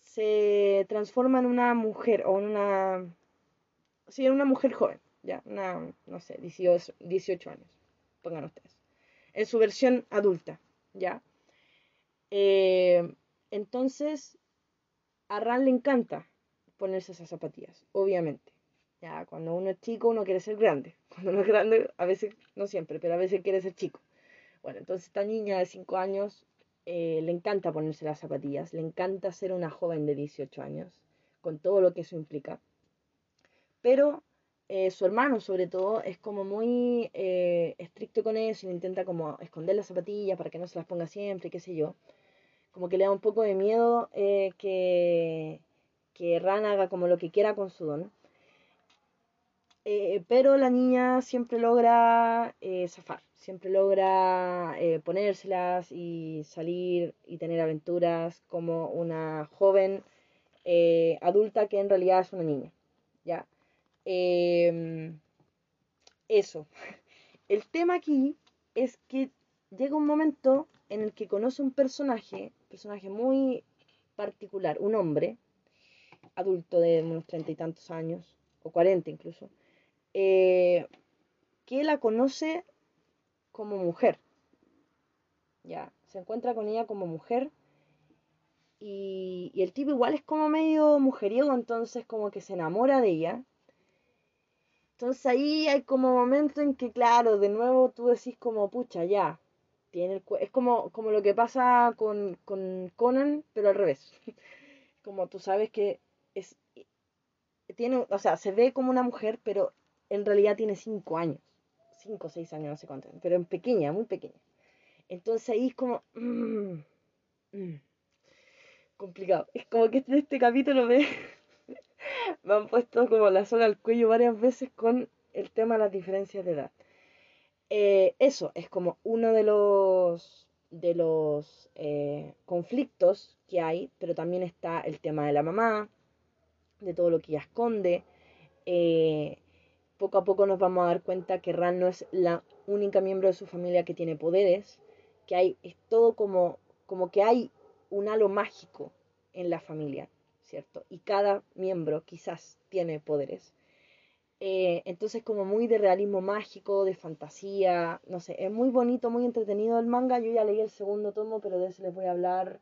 se transforma en una mujer o en una... Sí, en una mujer joven ya, no sé, 18, 18 años, pongan ustedes, en su versión adulta, ya. Eh, entonces, a Ran le encanta ponerse esas zapatillas, obviamente. Ya, cuando uno es chico, uno quiere ser grande. Cuando uno es grande, a veces, no siempre, pero a veces quiere ser chico. Bueno, entonces esta niña de 5 años eh, le encanta ponerse las zapatillas, le encanta ser una joven de 18 años, con todo lo que eso implica. Pero eh, su hermano sobre todo es como muy eh, estricto con eso y intenta como esconder las zapatillas para que no se las ponga siempre, qué sé yo. Como que le da un poco de miedo eh, que, que haga como lo que quiera con su don. pero la niña siempre logra zafar, siempre logra ponérselas y salir y tener aventuras como una joven adulta que en realidad es una niña. Em, eso. El tema aquí es que llega un momento en el que conoce un personaje, personaje muy particular, un hombre, adulto de unos treinta y tantos años, o cuarenta incluso, eh, que la conoce como mujer. Ya, se encuentra con ella como mujer. Y, y el tipo igual es como medio mujeriego, entonces como que se enamora de ella entonces ahí hay como momento en que, claro, de nuevo tú decís como, pucha, ya. Tiene es como, como lo que pasa con, con Conan, pero al revés. como tú sabes que es tiene, o sea, se ve como una mujer, pero en realidad tiene cinco años. Cinco o seis años, no sé cuánto. Pero en pequeña, muy pequeña. Entonces ahí es como... Mm, complicado. Es como que este, este capítulo me, me han puesto como la soga al cuello varias veces con el tema de las diferencias de edad. Eh, eso es como uno de los de los eh, conflictos que hay, pero también está el tema de la mamá, de todo lo que ella esconde. Eh, poco a poco nos vamos a dar cuenta que Ran no es la única miembro de su familia que tiene poderes, que hay, es todo como, como que hay un halo mágico en la familia. ¿Cierto? Y cada miembro quizás tiene poderes. Eh, entonces como muy de realismo mágico, de fantasía, no sé, es muy bonito, muy entretenido el manga. Yo ya leí el segundo tomo, pero de ese les voy a hablar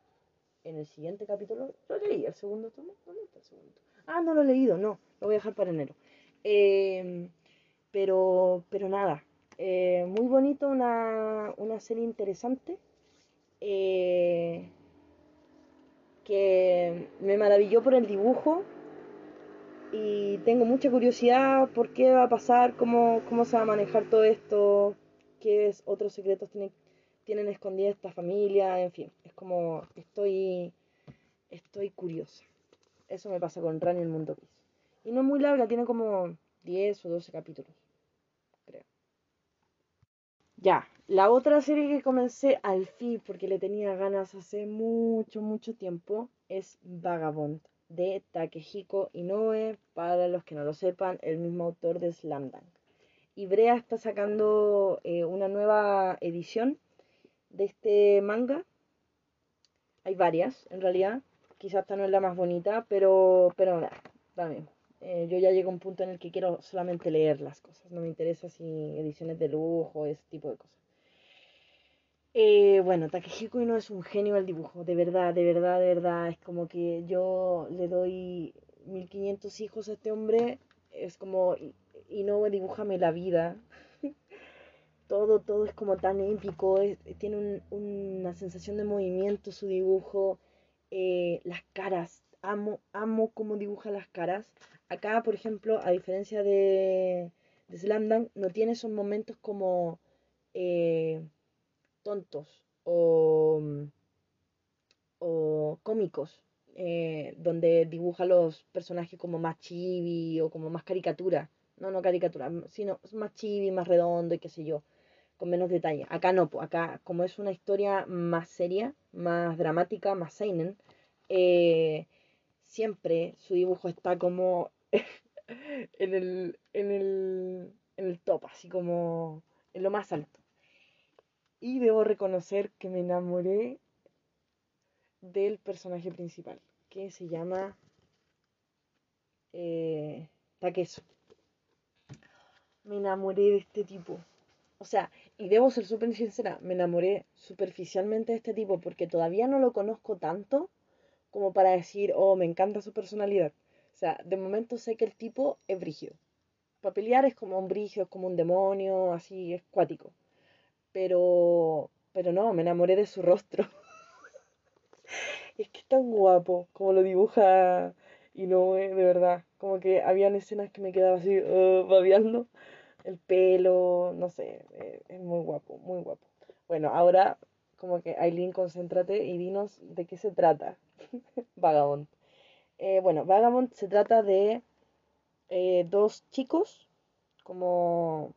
en el siguiente capítulo, lo leí, el segundo tomo, ¿dónde el segundo? Ah, no lo he leído, no, lo voy a dejar para enero. Em, pero, pero nada, eh, muy bonito, una, una serie interesante. Eh, que me maravilló por el dibujo y tengo mucha curiosidad por qué va a pasar, cómo, cómo se va a manejar todo esto, qué es, otros secretos tienen, tienen escondida esta familia, en fin, es como estoy, estoy curiosa. Eso me pasa con Rani el Mundo Gris. Y no es muy larga, tiene como 10 o 12 capítulos, creo. Ya, la otra serie que comencé al fin, porque le tenía ganas hace mucho, mucho tiempo, es Vagabond, de Takehiko Inoue, para los que no lo sepan, el mismo autor de Slam Dunk. Y Brea está sacando eh, una nueva edición de este manga. Hay varias, en realidad. Quizás esta no es la más bonita, pero, pero nada, da. Eh, yo ya llego a un punto en el que quiero solamente leer las cosas. No me interesa si ediciones de lujo, ese tipo de cosas. Eh, bueno, Takehiko no es un genio del dibujo, de verdad, de verdad, de verdad. Es como que yo le doy 1500 hijos a este hombre, es como, y no dibújame la vida. todo, todo es como tan épico, tiene una sensación de movimiento su dibujo, eh, las caras, amo, amo cómo dibuja las caras. Acá, por ejemplo, a diferencia de, de no tiene esos momentos como... Eh, tontos o, o cómicos, eh, donde dibuja los personajes como más chibi o como más caricatura. No, no caricatura, sino más chibi, más redondo y qué sé yo, con menos detalle. Acá no, acá como es una historia más seria, más dramática, más seinen, eh, siempre su dibujo está como en el, en el, en el top, así como en lo más alto. Y debo reconocer que me enamoré del personaje principal, que se llama eh, Takesu. Me enamoré de este tipo. O sea, y debo ser súper sincera, me enamoré superficialmente de este tipo porque todavía no lo conozco tanto como para decir, oh, me encanta su personalidad. O sea, de momento sé que el tipo es brígido. Para es como un brígido, es como un demonio, así, es cuático pero, pero no, me enamoré de su rostro. es que es tan guapo como lo dibuja y no, eh, de verdad, como que habían escenas que me quedaba así uh, babeando. El pelo, no sé, eh, es muy guapo, muy guapo. Bueno, ahora como que Aileen, concéntrate y dinos de qué se trata. Vagabond. Eh, bueno, Vagabond se trata de dos chicos como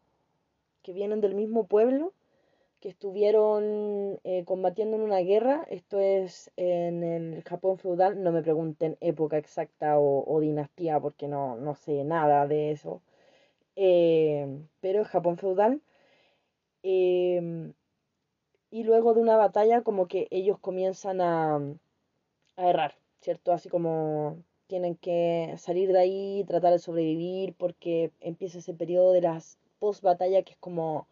que vienen del mismo pueblo que estuvieron eh, combatiendo en una guerra, esto es en el Japón feudal, no me pregunten época exacta o, dinastía porque no, no, sé nada de eso, eh, pero es Japón feudal. Em, y luego de una batalla como que ellos comienzan a, a errar, ¿cierto? Así como tienen que salir de ahí, tratar de sobrevivir porque empieza ese periodo de las post batalla que es como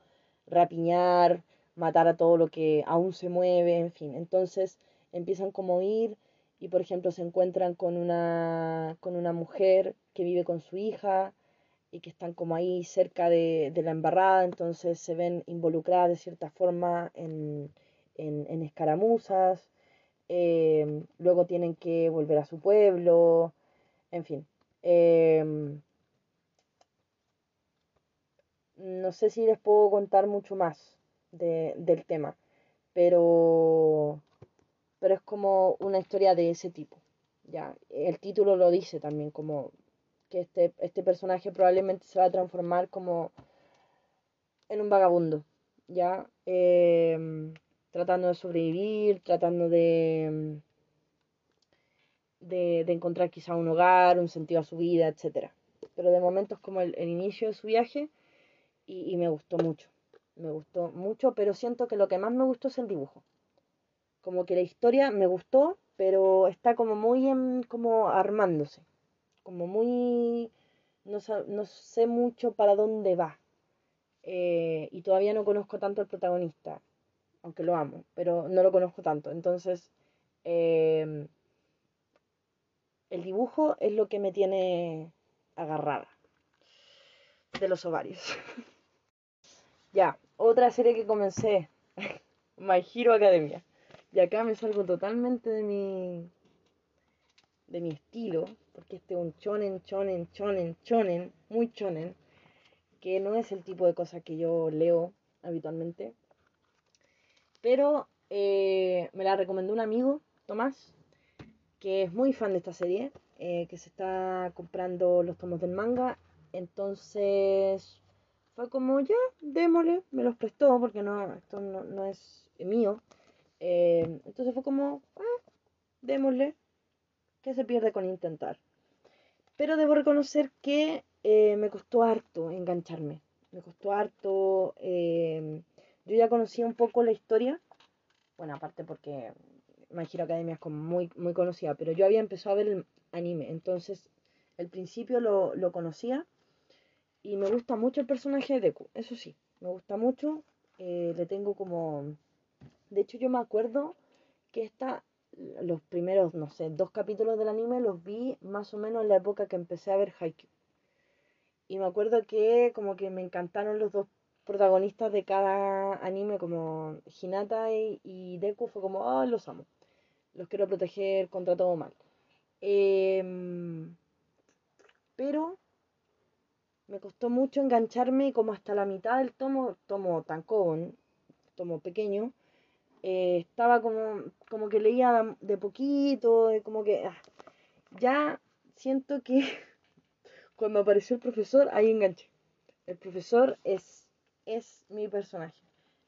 rapiñar, matar a todo lo que aún se mueve, en fin. Entonces empiezan como a ir y por ejemplo se encuentran con una, con una mujer que vive con su hija y que están como ahí cerca de, la embarrada, entonces se ven involucradas de cierta forma en, en, escaramuzas, em, luego tienen que volver a su pueblo, en fin. Em, no sé si les puedo contar mucho más del tema, pero, pero es como una historia de ese tipo. Ya, el título lo dice también, como que este, este personaje probablemente se va a transformar como en un vagabundo, ya, em, tratando de sobrevivir, tratando de, de, encontrar quizá un hogar, un sentido a su vida, etc. Pero de momento es como el, inicio de su viaje y me gustó mucho me gustó mucho, pero siento que lo que más me gustó es el dibujo. Como que la historia me gustó, pero está como muy en, como armándose. Como muy... No, no sé mucho para dónde va. Eh, y todavía no conozco tanto al protagonista, aunque lo amo, pero no lo conozco tanto. Entonces, em, el dibujo es lo que me tiene agarrada de los ovarios. ya, otra serie que comencé, My Hero Academia. Y acá me salgo totalmente de mi de mi estilo, porque este es un chonen, chonen, chonen, chonen, muy chonen, que no es el tipo de cosa que yo leo habitualmente. Pero eh, me la recomendó un amigo, Tomás, que es muy fan de esta serie, eh, que se está comprando los tomos del manga. Entonces fue como, ya, démosle, me los prestó, porque no, esto no, es mío. Eh, entonces fue como, ah, démosle, que se pierde con intentar. Pero debo reconocer que me costó harto engancharme. Me costó harto. yo ya conocía un poco la historia. Bueno, aparte porque My Hero Academia es como muy, muy conocida, pero yo había empezado a ver el anime, entonces al principio lo, conocía y me gusta mucho el personaje de Deku, eso sí, me gusta mucho, eh, le tengo como... De hecho yo me acuerdo que esta, los primeros, no sé, dos capítulos del anime los vi más o menos en la época que empecé a ver Haikyuu. Y me acuerdo que como que me encantaron los dos protagonistas de cada anime como Hinata y, Deku fue como, ah, los amo los quiero proteger contra todo mal. Em, pero me costó mucho engancharme como hasta la mitad del tomo, tomo tancón, tomo pequeño, eh, estaba como, como que leía de poquito, como que ah, ya siento que cuando apareció el profesor, ahí enganché. El profesor es, es mi personaje.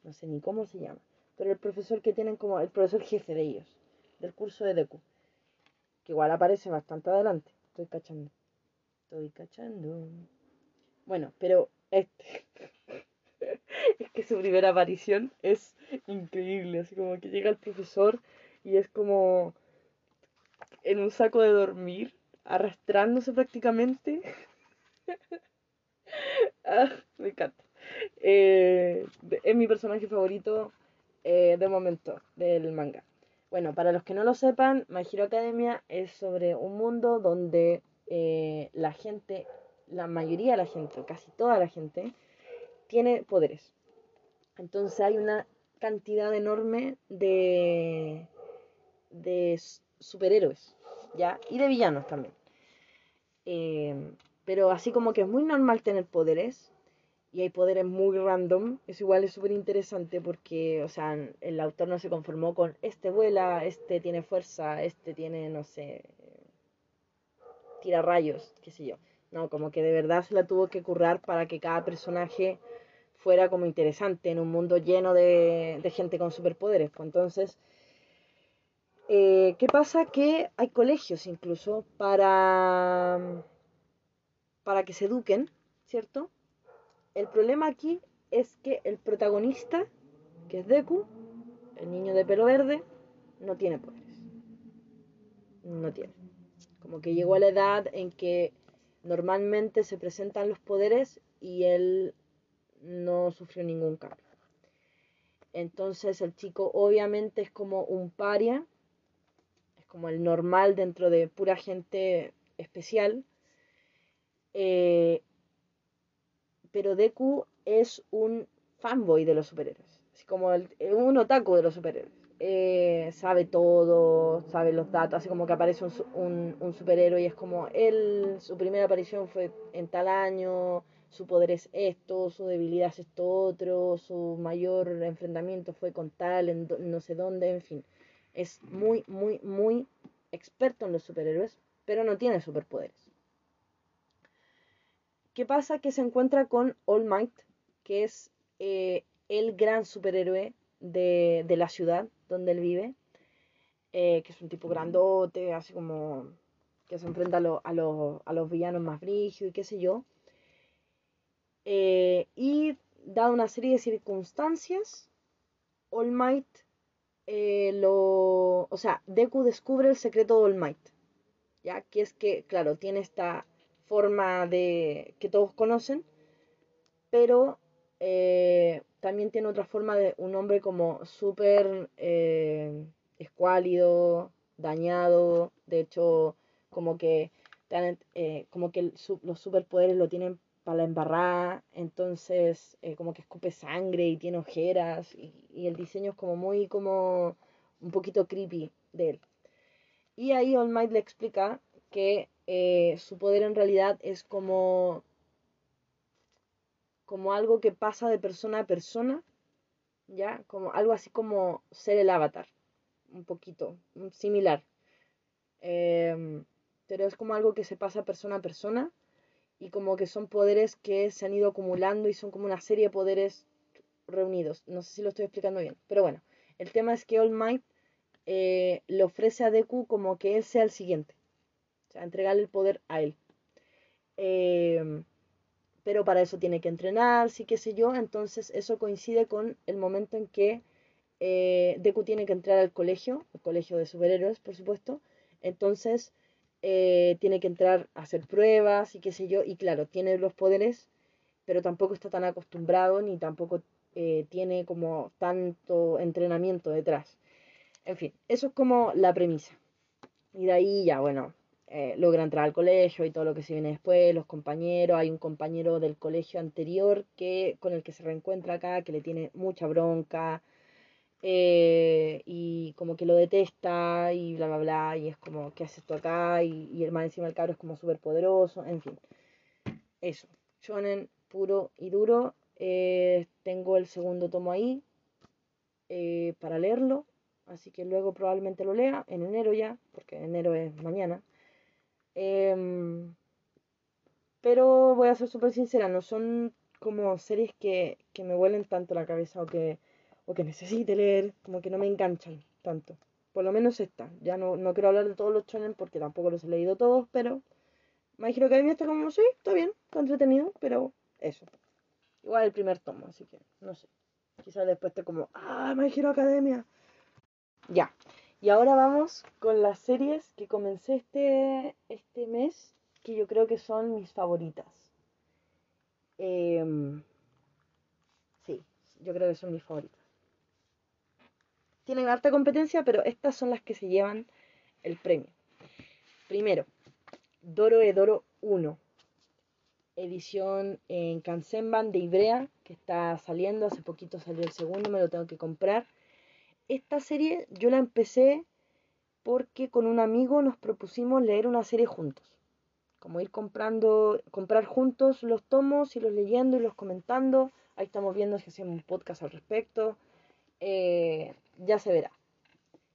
No sé ni cómo se llama. Pero el profesor que tienen como el profesor jefe de ellos del curso de Deku. Que igual aparece bastante adelante. Estoy cachando. Estoy cachando. Bueno, pero este. es que su primera aparición es increíble. Así como que llega el profesor y es como en un saco de dormir, arrastrándose prácticamente. Ah, me encanta. Eh, es mi personaje favorito eh, de momento del manga. Bueno, para los que no lo sepan, My Hero Academia es sobre un mundo donde eh, la gente, la mayoría de la gente, o casi toda la gente, tiene poderes. Entonces hay una cantidad enorme de, de superhéroes, ¿ya? Y de villanos también. Eh, pero así como que es muy normal tener poderes, y hay poderes muy random, eso igual es súper interesante porque, o sea, el autor no se conformó con este vuela, este tiene fuerza, este tiene, no sé, tira rayos, qué sé yo. No, como que de verdad se la tuvo que currar para que cada personaje fuera como interesante en un mundo lleno de, gente con superpoderes. Pues entonces, eh, ¿qué pasa? Que hay colegios incluso para, para que se eduquen, ¿cierto? El problema aquí es que el protagonista, que es Deku, el niño de pelo verde, no tiene poderes. No tiene. Como que llegó a la edad en que normalmente se presentan los poderes y él no sufrió ningún cambio. Entonces el chico obviamente es como un paria, es como el normal dentro de pura gente especial. Eh, pero Deku es un fanboy de los superhéroes, así como el, un otaku de los superhéroes. Eh, sabe todo, sabe los datos, así como que aparece un, un, superhéroe y es como él, su primera aparición fue en tal año, su poder es esto, su debilidad es esto otro, su mayor enfrentamiento fue con tal, en no sé dónde, en fin. Es muy, muy, muy experto en los superhéroes, pero no tiene superpoderes. ¿Qué pasa? Que se encuentra con All Might, que es eh, el gran superhéroe de, la ciudad donde él vive, eh, que es un tipo grandote, así como que se enfrenta a, los villanos más brígidos y qué sé yo. Eh, y dada una serie de circunstancias, All Might lo. O sea, Deku descubre el secreto de All Might. ¿Ya? Que es que, claro, tiene esta forma de que todos conocen, pero eh, también tiene otra forma de un hombre como súper eh, escuálido, dañado, de hecho, como que, eh, como que los superpoderes lo tienen para la embarrada, entonces eh, como que escupe sangre y tiene ojeras, y, y, el diseño es como muy, como un poquito creepy de él. Y ahí All Might le explica que eh, su poder en realidad es como, como algo que pasa de persona a persona, ¿ya? Como algo así como ser el avatar, un poquito, similar. Em, pero es como algo que se pasa persona a persona y como que son poderes que se han ido acumulando y son como una serie de poderes reunidos. No sé si lo estoy explicando bien, pero bueno, el tema es que All Might eh, le ofrece a Deku como que él sea el siguiente. O sea, entregarle el poder a él. Em, pero para eso tiene que entrenar, sí qué sé yo. Entonces eso coincide con el momento en que eh, Deku tiene que entrar al colegio, el colegio de superhéroes, por supuesto. Entonces eh, tiene que entrar a hacer pruebas y qué sé yo. Y claro, tiene los poderes, pero tampoco está tan acostumbrado ni tampoco tiene como tanto entrenamiento detrás. En fin, eso es como la premisa. Y de ahí ya, bueno, eh, logra entrar al colegio y todo lo que se viene después, los compañeros, hay un compañero del colegio anterior que con el que se reencuentra acá, que le tiene mucha bronca eh, y como que lo detesta y bla, bla, bla, y es como, ¿qué haces tú acá? Y, y el más encima del cabro es como súper poderoso, en fin. Eso, shonen puro y duro. Eh, tengo el segundo tomo ahí para leerlo así que luego probablemente lo lea en enero ya, porque enero es mañana. Em, pero voy a ser súper sincera, no son como series que, me huelen tanto la cabeza o que, o que necesite leer, como que no me enganchan tanto. Por lo menos esta. Ya no, no quiero hablar de todos los shonen porque tampoco los he leído todos, pero My Hero Academia está como, sí, está bien, está entretenido, pero eso. Igual el primer tomo, así que no sé. Quizás después esté como, ah, My Academia. Ya. Y ahora vamos con las series que comencé este, este mes, que yo creo que son mis favoritas. Em, sí, yo creo que son mis favoritas. Tienen harta competencia, pero estas son las que se llevan el premio. Primero, Doro Edoro 1, edición en Kansenban de Ibrea, que está saliendo, hace poquito salió el segundo, me lo tengo que comprar esta serie yo la empecé porque con un amigo nos propusimos leer una serie juntos. Como ir comprando, comprar juntos los tomos, y los leyendo y los comentando. Ahí estamos viendo si hacemos un podcast al respecto. Eh, ya se verá.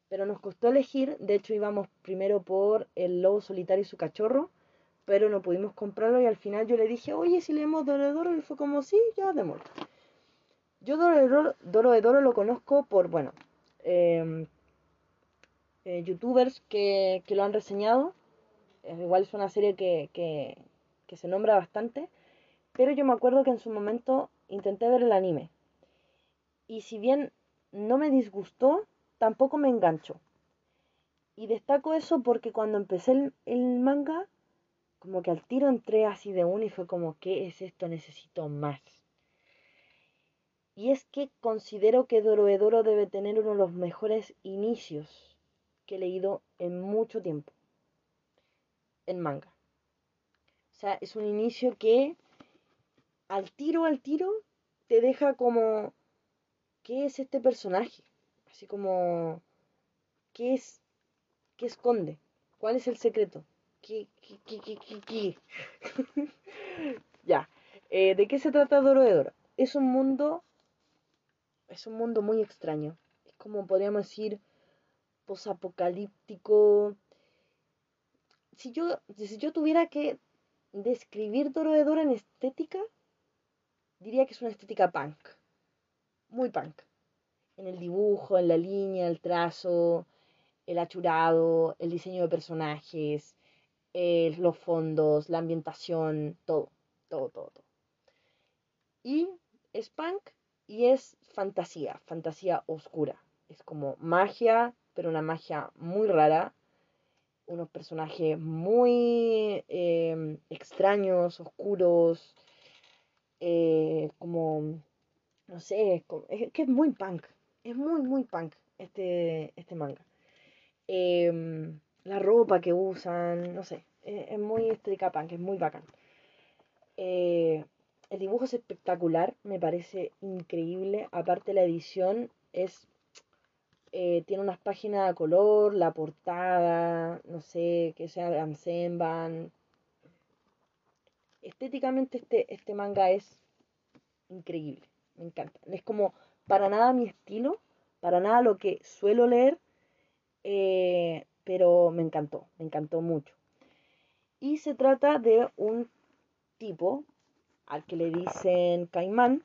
Pero nos costó elegir, de hecho íbamos primero por El Lobo Solitario y su cachorro, pero no pudimos comprarlo y al final yo le dije, oye, si leemos Doro de Doro, y fue como, sí, ya démoslo. Yo Doro de Doro, Doro de Doro lo conozco por, bueno, Em, eh, youtubers que, lo han reseñado. igual es una serie que, que, se nombra bastante. Pero yo me acuerdo que en su momento intenté ver el anime. Y si bien no me disgustó, tampoco me enganchó. Y destaco eso porque cuando empecé el, el, manga, como que al tiro entré así de uno y fue como, ¿qué es esto? Necesito más. Y es que considero que Dorohedoro debe tener uno de los mejores inicios que he leído en mucho tiempo en manga. O sea, es un inicio que al tiro, al tiro, te deja como, ¿qué es este personaje? Así como, ¿qué es? ¿Qué esconde? ¿Cuál es el secreto? ¿Qué, qué, qué, qué, qué, ya. Eh, ¿De qué se trata Dorohedoro? Es un mundo es un mundo muy extraño. Es como podríamos decir posapocalíptico. Si yo, si yo tuviera que describir Doro en estética, diría que es una estética punk. Muy punk. En el dibujo, en la línea, el trazo, el achurado, el diseño de personajes, los fondos, la ambientación, todo, todo, todo, todo. Y es punk y es fantasía, fantasía oscura. Es como magia, pero una magia muy rara. Unos personajes muy em, extraños, oscuros. Eh, como, no sé, es, que es muy punk. Es muy, muy punk este, este manga. em, la ropa que usan, no sé, es, muy estricapán, que es muy bacán. Eh, el dibujo es espectacular, me parece increíble. Aparte la edición es eh, tiene unas páginas a color, la portada, no sé, que sea Ansenban. Estéticamente este, este manga es increíble, me encanta. Es como para nada mi estilo, para nada lo que suelo leer, eh, pero me encantó, me encantó mucho. Y se trata de un tipo al que le dicen caimán,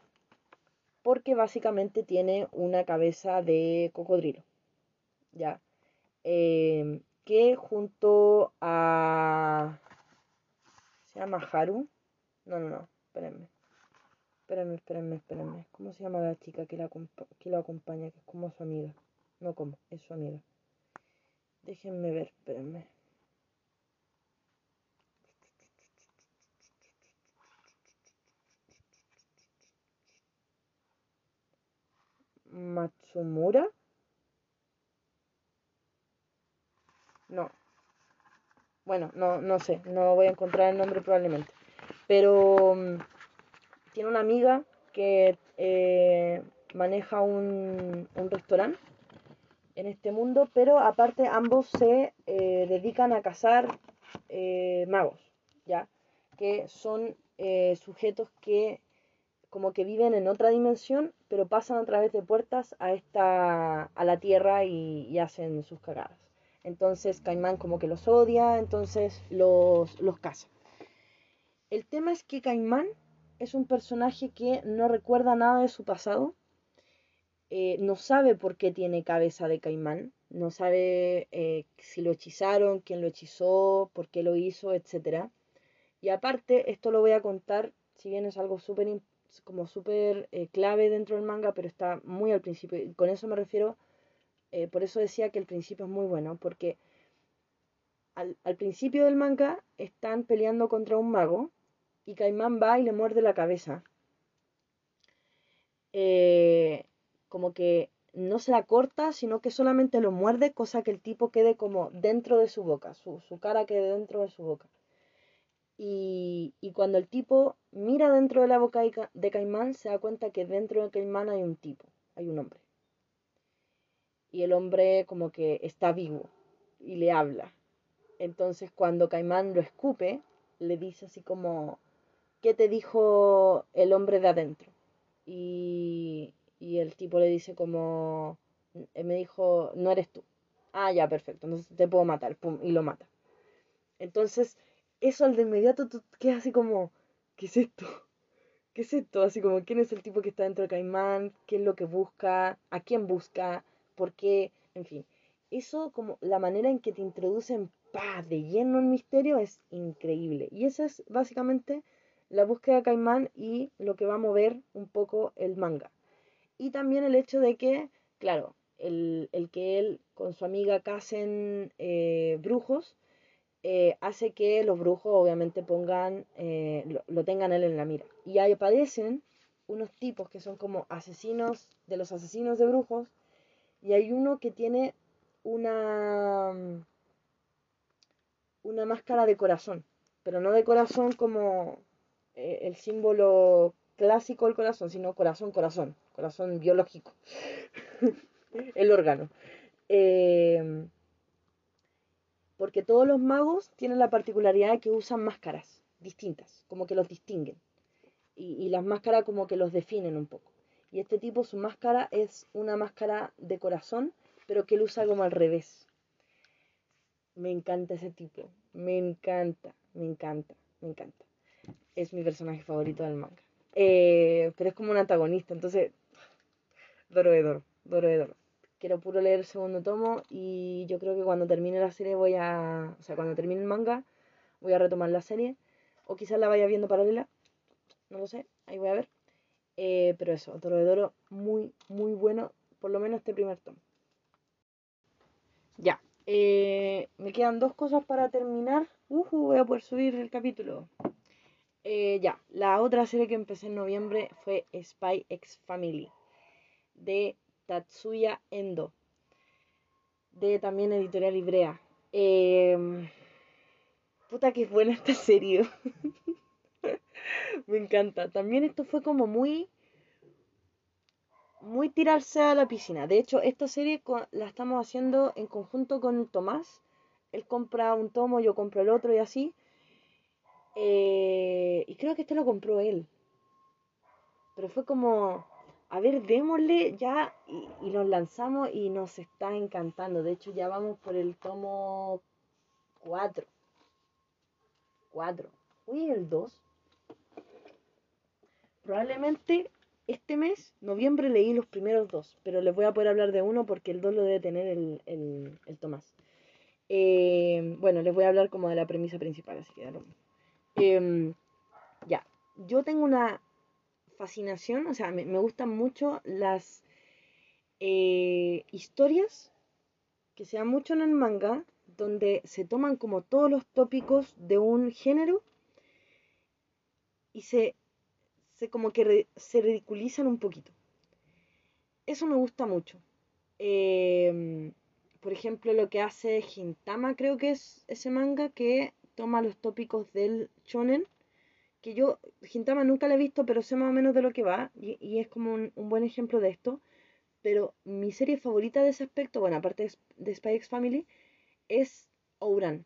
porque básicamente tiene una cabeza de cocodrilo, ¿ya? Em, que junto a... ¿Se llama Haru? No, no, no, espérenme. Espérenme, espérenme, espérenme. ¿Cómo se llama la chica que, la, que lo acompaña? Que es como su amiga. No como, es su amiga. Déjenme ver, espérenme. Matsumura. No. Bueno, no, no sé, no voy a encontrar el nombre probablemente. Pero mm, tiene una amiga que eh, maneja un, un restaurante en este mundo, pero aparte ambos se eh, dedican a cazar eh, magos, ¿ya? Que son sujetos que como que viven en otra dimensión, pero pasan a través de puertas a esta a la Tierra y, hacen sus cagadas. Entonces Caimán como que los odia, entonces los, los caza. El tema es que Caimán es un personaje que no recuerda nada de su pasado, eh, no sabe por qué tiene cabeza de caimán, no sabe eh, si lo hechizaron, quién lo hechizó, por qué lo hizo, etc. Y aparte, esto lo voy a contar, si bien es algo súper como súper eh, clave dentro del manga, pero está muy al principio. Y con eso me refiero, eh, por eso decía que el principio es muy bueno, porque al, principio del manga están peleando contra un mago y Caimán va y le muerde la cabeza. Eh, como que no se la corta, sino que solamente lo muerde, cosa que el tipo quede como dentro de su boca, su, su cara quede dentro de su boca. Y, cuando el tipo mira dentro de la boca de Caimán, se da cuenta que dentro de Caimán hay un tipo, hay un hombre. Y el hombre como que está vivo y le habla. Entonces cuando Caimán lo escupe, le dice así como, ¿qué te dijo el hombre de adentro? Y, y el tipo le dice como, me dijo, no eres tú. Ah, ya, perfecto, entonces te puedo matar, pum, y lo mata. Entonces eso al de inmediato tú quedas así como, ¿qué es esto? ¿Qué es esto? Así como, ¿quién es el tipo que está dentro del caimán? ¿Qué es lo que busca? ¿A quién busca? ¿Por qué? En fin. Eso como la manera en que te introducen paz de lleno en misterio es increíble. Y esa es básicamente la búsqueda de Caimán y lo que va a mover un poco el manga. Y también el hecho de que, claro, el, que él con su amiga casen eh, brujos eh, hace que los brujos obviamente pongan, eh, lo, tengan él en la mira. Y ahí aparecen unos tipos que son como asesinos de los asesinos de brujos. Y hay uno que tiene una, una máscara de corazón. Pero no de corazón como eh, el símbolo clásico del corazón, sino corazón, corazón. Corazón biológico. el órgano porque todos los magos tienen la particularidad de que usan máscaras distintas, como que los distinguen. Y, las máscaras como que los definen un poco. Y este tipo, su máscara es una máscara de corazón, pero que él usa como al revés. Me encanta ese tipo. Me encanta, me encanta, me encanta. Es mi personaje favorito del manga. Eh, pero es como un antagonista, entonces... Doro de Doro, quiero puro leer el segundo tomo y yo creo que cuando termine la serie voy a, o sea, cuando termine el manga voy a retomar la serie o quizás la vaya viendo paralela, no lo sé, ahí voy a ver. Eh, pero eso, Toro de Doro, muy, muy bueno, por lo menos este primer tomo. Ya, eh, me quedan dos cosas para terminar. Uh, voy a poder subir el capítulo. Eh, ya, la otra serie que empecé en noviembre fue Spy X Family de Tatsuya Endo. de también Editorial Ibrea. Em, puta que buena esta serie. Me encanta. También esto fue como muy muy tirarse a la piscina. De hecho, esta serie la estamos haciendo en conjunto con Tomás. Él compra un tomo, yo compro el otro y así. Eh, y creo que este lo compró él. Pero fue como, a ver, démosle ya y, nos lanzamos y nos está encantando. De hecho, ya vamos por el tomo 4. 4. Uy, el 2. Probablemente este mes, noviembre, leí los primeros dos, pero les voy a poder hablar de uno porque el dos lo debe tener el, el, Tomás. Eh, bueno, les voy a hablar como de la premisa principal, así que eh, ya, yo tengo una fascinación, o sea, me, gustan mucho las eh, historias que se dan mucho en el manga, donde se toman como todos los tópicos de un género y se se como que se ridiculizan un poquito. Eso me gusta mucho. Em, por ejemplo, lo que hace Hintama, creo que es ese manga que toma los tópicos del shonen, que yo, Hintama nunca la he visto, pero sé más o menos de lo que va, y, es como un, buen ejemplo de esto. Pero mi serie favorita de ese aspecto, bueno, aparte de, Family, es Ouran.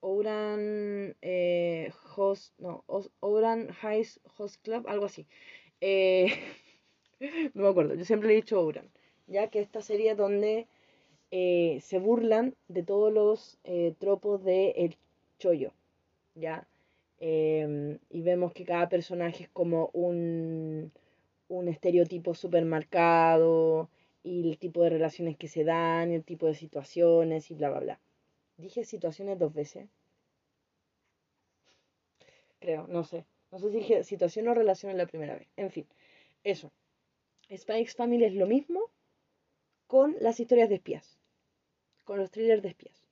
Ouran eh, Host, no, Ouran High Host Club, algo así. Eh, no me acuerdo, yo siempre le he dicho Ouran, ya que esta serie donde eh, se burlan de todos los tropos de el chollo, ¿ya? Em, y vemos que cada personaje es como un, un estereotipo súper marcado, y el tipo de relaciones que se dan, el tipo de situaciones, y bla, bla, bla. Dije situaciones dos veces. Creo, no sé. No sé si dije situación o relación la primera vez. En fin, eso. X Family es lo mismo con las historias de espías. Con los thrillers de espías.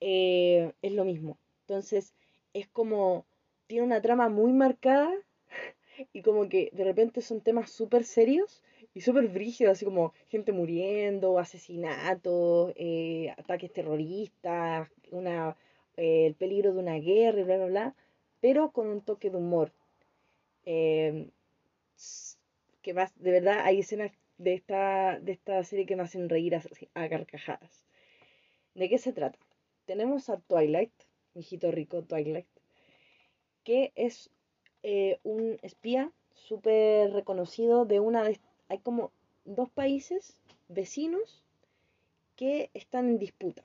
Eh, es lo mismo. Entonces, es como. Tiene una trama muy marcada y como que de repente son temas súper serios y súper brígidos, así como gente muriendo, asesinatos, eh, ataques terroristas, una, eh, el peligro de una guerra y bla, bla, bla, pero con un toque de humor. Eh, que más, de verdad, hay escenas de esta, de esta serie que me hacen reír a, a carcajadas. ¿De qué se trata? Tenemos a Twilight, hijito rico Twilight, que es un espía súper reconocido de una de hay como dos países vecinos que están en disputa,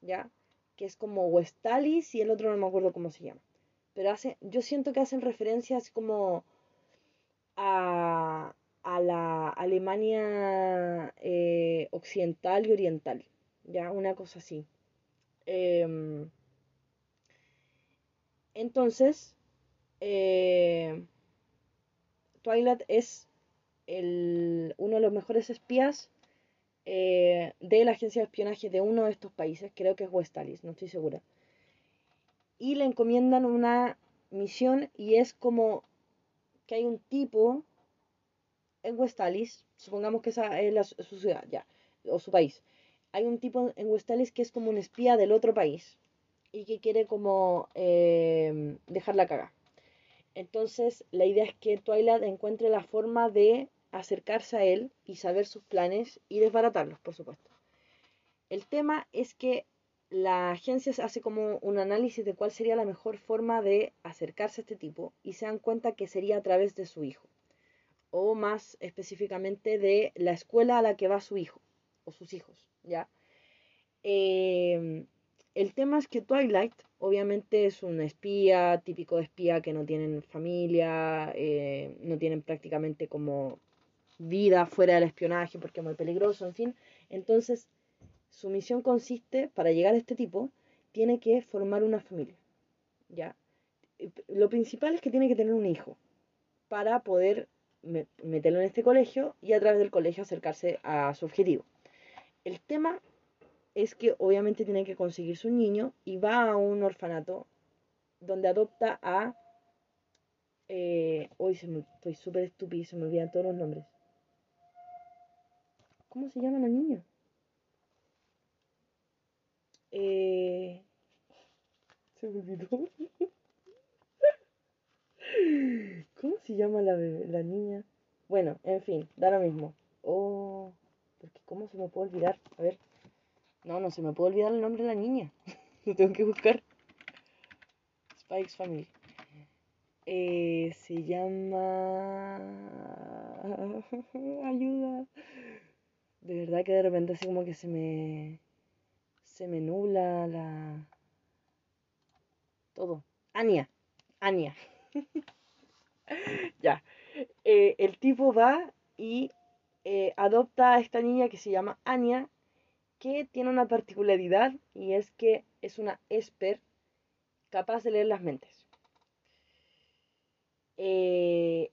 ¿ya? Que es como Westalis y el otro no me acuerdo cómo se llama. Pero hace, yo siento que hacen referencias como a, a la Alemania eh, occidental y oriental, ¿ya? Una cosa así. Em, entonces, eh, Twilight es uno de los mejores espías eh, de la agencia de espionaje de uno de estos países, creo que es Westalis, no estoy segura. Y le encomiendan una misión y es como que hay un tipo en Westalis, supongamos que esa es su ciudad, ya, o su país. Hay un tipo en Westalis que es como un espía del otro país y que quiere como eh, dejar la caga. Entonces, la idea es que Twilight encuentre la forma de acercarse a él y saber sus planes y desbaratarlos, por supuesto. El tema es que la agencia hace como un análisis de cuál sería la mejor forma de acercarse a este tipo y se dan cuenta que sería a través de su hijo o más específicamente de la escuela a la que va su hijo o sus hijos, ¿ya? Em, el tema es que Twilight obviamente es un espía, típico de espía que no tienen familia, eh, no tienen prácticamente como vida fuera del espionaje porque es muy peligroso, en fin. Entonces, su misión consiste, para llegar a este tipo, tiene que formar una familia. ¿Ya? Lo principal es que tiene que tener un hijo para poder meterlo en este colegio y a través del colegio acercarse a su objetivo. El tema es que obviamente tiene que conseguirse un niño y va a un orfanato donde adopta a... Eh, hoy se me, estoy súper estúpido, se me olvidan todos los nombres. ¿Cómo se llama la niña? Eh, se me olvidó. ¿Cómo se llama la, la niña? Bueno, en fin, da lo mismo. Oh, porque ¿cómo se me puede olvidar? A ver. No, no se me puede olvidar el nombre de la niña. Lo tengo que buscar. Spikes Family. Eh, se llama... Ayuda. De verdad que de repente así como que se me... Se me nubla la... Todo. Ania. Ania. ya. Eh, el tipo va y eh, adopta a esta niña que se llama Anya, que tiene una particularidad y es que es una esper capaz de leer las mentes. Eh,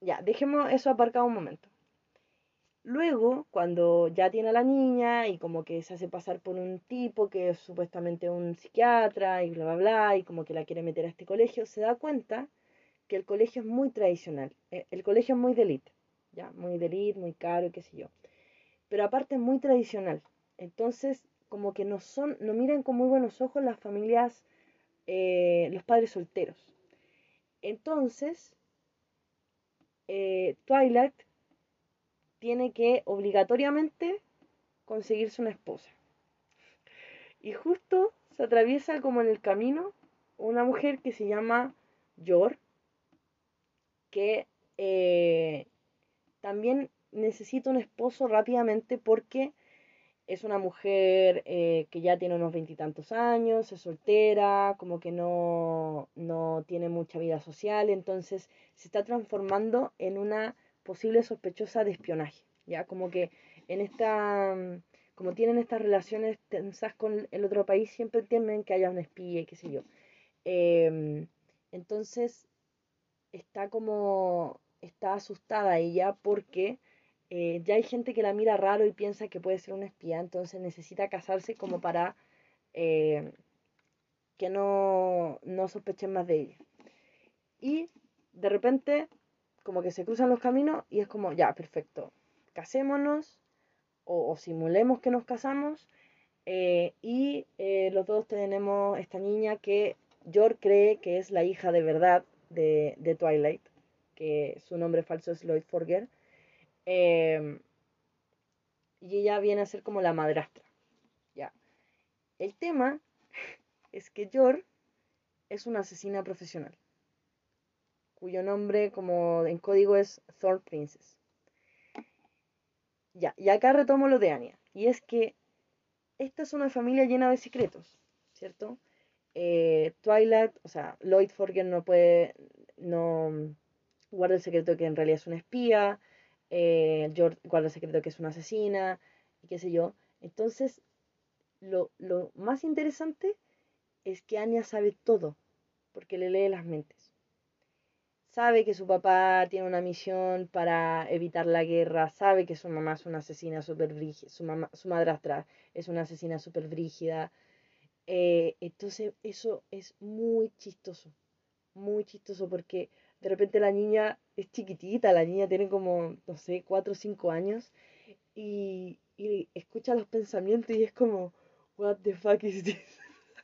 ya, dejemos eso aparcado un momento. Luego, cuando ya tiene a la niña y como que se hace pasar por un tipo que es supuestamente un psiquiatra y bla, bla, bla, y como que la quiere meter a este colegio, se da cuenta que el colegio es muy tradicional. Eh, el colegio es muy de ya, muy de muy caro y qué sé yo. Pero aparte muy tradicional. Entonces, como que no son, no miran con muy buenos ojos las familias, eh, los padres solteros. Entonces, eh, Twilight tiene que obligatoriamente conseguirse una esposa. Y justo se atraviesa como en el camino una mujer que se llama Yor, que eh, también necesita un esposo rápidamente porque es una mujer eh, que ya tiene unos veintitantos años, es soltera, como que no, no tiene mucha vida social, entonces se está transformando en una posible sospechosa de espionaje, ya como que en esta, como tienen estas relaciones tensas con el otro país, siempre temen que haya un espía qué sé yo. Em, entonces está como, está asustada ella porque eh, ya hay gente que la mira raro y piensa que puede ser una espía, entonces necesita casarse como para eh, que no, no sospechen más de ella. Y de repente, como que se cruzan los caminos y es como, ya, perfecto, casémonos o, simulemos que nos casamos eh, y los dos tenemos esta niña que George cree que es la hija de verdad de, de Twilight, que su nombre falso es Lloyd Forger Em, y ella viene a ser como la madrastra. Ya. El tema es que Yor es una asesina profesional, cuyo nombre como en código es Thor Princess. Ya, y acá retomo lo de Anya. Y es que esta es una familia llena de secretos, ¿cierto? Eh, Twilight, o sea, Lloyd Forger no puede, no guarda el secreto que en realidad es una espía eh, George guarda el secreto que es una asesina, y qué sé yo. Entonces, lo, lo más interesante es que Anya sabe todo, porque le lee las mentes. Sabe que su papá tiene una misión para evitar la guerra, sabe que su mamá es una asesina súper brígida, su, mamá, su madrastra es una asesina súper brígida. Eh, entonces, eso es muy chistoso, muy chistoso porque de repente la niña es chiquitita, la niña tiene como, no sé, 4 o 5 años y, y escucha los pensamientos y es como, what the fuck is this?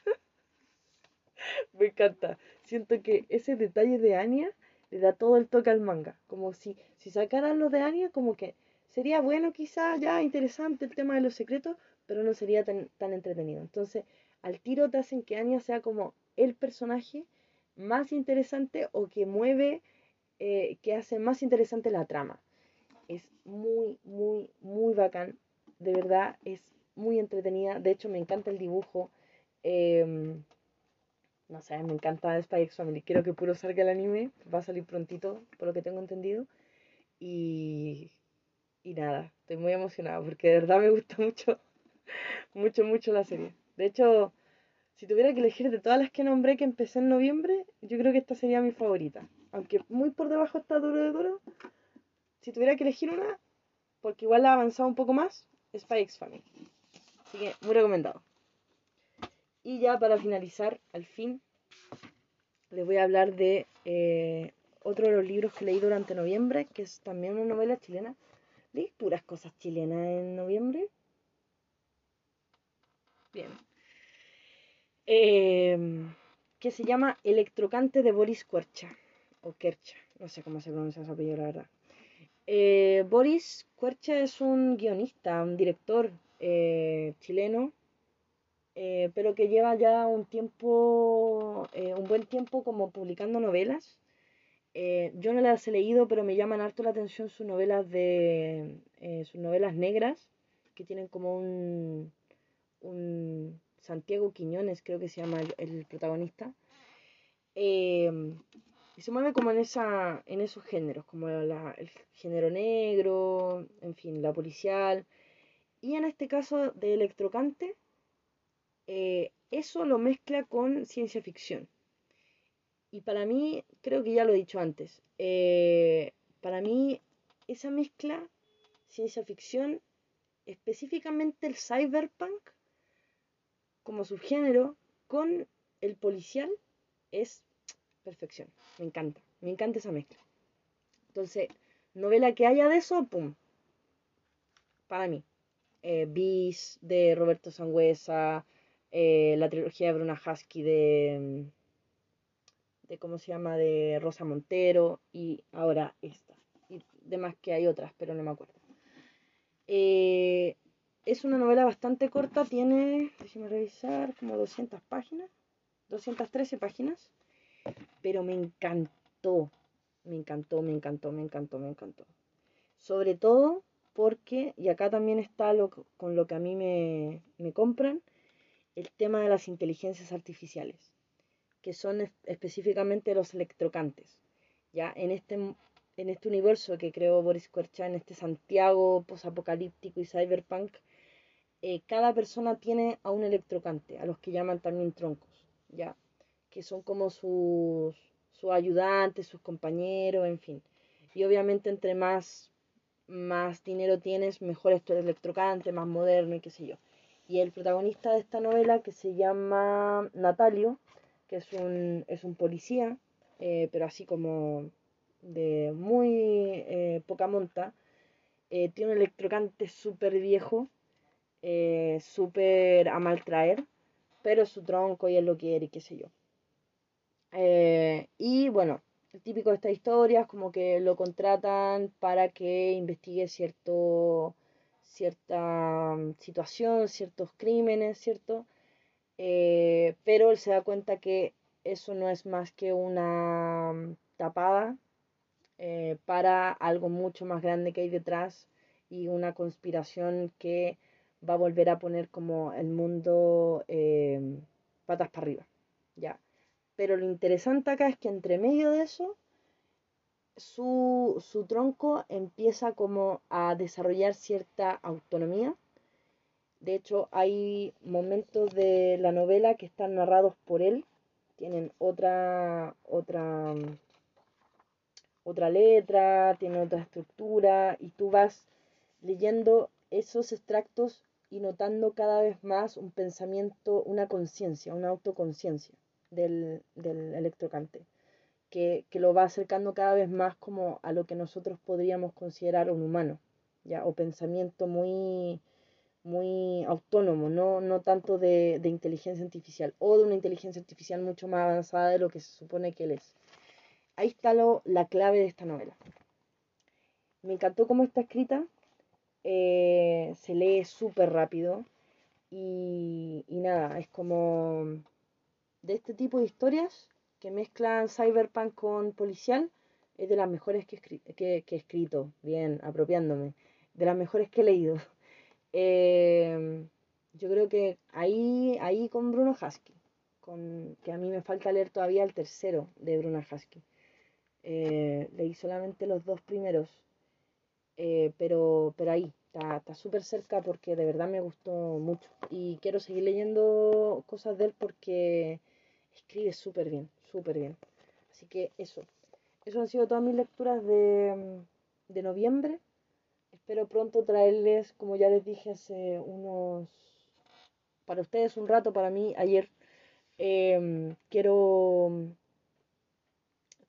Me encanta. Siento que ese detalle de Anya le da todo el toque al manga. Como si, si sacaran lo de Anya, como que sería bueno quizás, ya interesante el tema de los secretos, pero no sería tan, tan entretenido. Entonces, al tiro te hacen que Anya sea como el personaje más interesante o que mueve, eh, que hace más interesante la trama. Es muy, muy, muy bacán. De verdad, es muy entretenida. De hecho, me encanta el dibujo. Em, no sé, me encanta Spy X Family. Quiero que puro salga el anime. Va a salir prontito, por lo que tengo entendido. Y, y nada, estoy muy emocionada porque de verdad me gusta mucho, mucho, mucho la serie. De hecho, si tuviera que elegir de todas las que nombré que empecé en noviembre, yo creo que esta sería mi favorita. Aunque muy por debajo está duro de duro. Si tuviera que elegir una, porque igual ha avanzado un poco más, Spy X Family. Así que muy recomendado. Y ya para finalizar, al fin, les voy a hablar de eh, otro de los libros que leí durante noviembre, que es también una novela chilena. Leí puras cosas chilenas en noviembre. Bien. Em, que se llama Electrocante de Boris Kuercha. O Kercha, no sé cómo se pronuncia esa apellido, la verdad. Eh, Boris Kuercha es un guionista, un director eh, chileno, eh, pero que lleva ya un tiempo, un buen tiempo como publicando novelas. yo no las he leído, pero me llaman harto la atención sus novelas de sus novelas negras, que tienen como un, un Santiago Quiñones, creo que se llama el, protagonista. Y se mueve como en, esa, en esos géneros, como la, el género negro, en fin, la policial. Y en este caso de Electrocante, eh, eso lo mezcla con ciencia ficción. Y para mí, creo que ya lo he dicho antes, eh, para mí esa mezcla, ciencia ficción, específicamente el cyberpunk, como subgénero, con el policial, es perfección. Me encanta, me encanta esa mezcla. Entonces, novela que haya de eso, pum. Para mí. Eh, Bis de Roberto Sangüesa, eh, la trilogía de Bruna Husky de, de, ¿cómo se llama? De Rosa Montero y ahora esta. Y demás que hay otras, pero no me acuerdo. Eh, es una novela bastante corta, tiene, déjeme revisar, como 200 páginas, 213 páginas pero me encantó, me encantó, me encantó, me encantó, me encantó. Sobre todo porque, y acá también está lo, con lo que a mí me, me compran, el tema de las inteligencias artificiales, que son específicamente los electrocantes. Ya en este, en este universo que creó Boris Kuercha, en este Santiago posapocalíptico y cyberpunk, eh, cada persona tiene a un electrocante, a los que llaman también troncos, ¿ya? que son como sus, sus ayudantes, sus compañeros, en fin. Y obviamente entre más, más dinero tienes, mejor es tu electrocante, más moderno y qué sé yo. Y el protagonista de esta novela, que se llama Natalio, que es un, es un policía, eh, pero así como de muy eh, poca monta, tiene un electrocante súper viejo, súper a maltraer, pero su tronco y él lo quiere y qué sé yo. Eh, y bueno, el típico de estas historias, como que lo contratan para que investigue cierto, cierta mm, situación, ciertos crímenes, ¿cierto? Eh, pero él se da cuenta que eso no es más que una mm, tapada eh, para algo mucho más grande que hay detrás y una conspiración que va a volver a poner como el mundo patas para arriba, ¿ya? Pero lo interesante acá es que entre medio de eso, su, su tronco empieza como a desarrollar cierta autonomía. De hecho, hay momentos de la novela que están narrados por él, tienen otra, otra, otra letra, tienen otra estructura, y tú vas leyendo esos extractos y notando cada vez más un pensamiento, una conciencia, una autoconciencia del, del electrocante, que, que, lo va acercando cada vez más como a lo que nosotros podríamos considerar un humano, ¿ya? o pensamiento muy, muy autónomo, no, no tanto de, de, inteligencia artificial, o de una inteligencia artificial mucho más avanzada de lo que se supone que él es. Ahí está lo, la clave de esta novela. Me encantó cómo está escrita, eh, se lee súper rápido y, y nada, es como de este tipo de historias que mezclan cyberpunk con policial es de las mejores que, que, he escrito, bien, apropiándome, de las mejores que he leído. Em, yo creo que ahí, ahí con Bruno Husky, con, que a mí me falta leer todavía el tercero de Bruno Husky. Eh, leí solamente los dos primeros, eh, pero, pero ahí, está súper cerca porque de verdad me gustó mucho. Y quiero seguir leyendo cosas de él porque escribe súper bien, súper bien. Así que eso. Eso han sido todas mis lecturas de, de noviembre. Espero pronto traerles, como ya les dije hace unos... Para ustedes un rato, para mí ayer. Em, quiero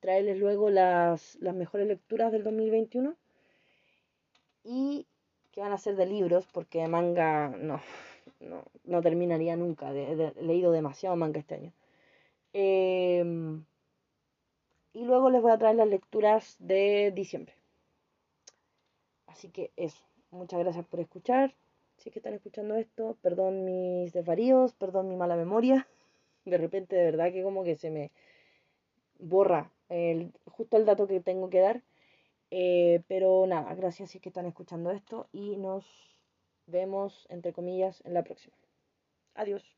traerles luego las, las mejores lecturas del 2021 y que van a ser de libros porque manga no no, no terminaría nunca. he leído demasiado manga este año. Em, y luego les voy a traer las lecturas de diciembre. Así que eso. Muchas gracias por escuchar. Si es que están escuchando esto, perdón mis desvaríos, perdón mi mala memoria. De repente, de verdad que como que se me borra el, justo el dato que tengo que dar. Eh, pero nada, gracias si que están escuchando esto y nos vemos, entre comillas, en la próxima. Adiós.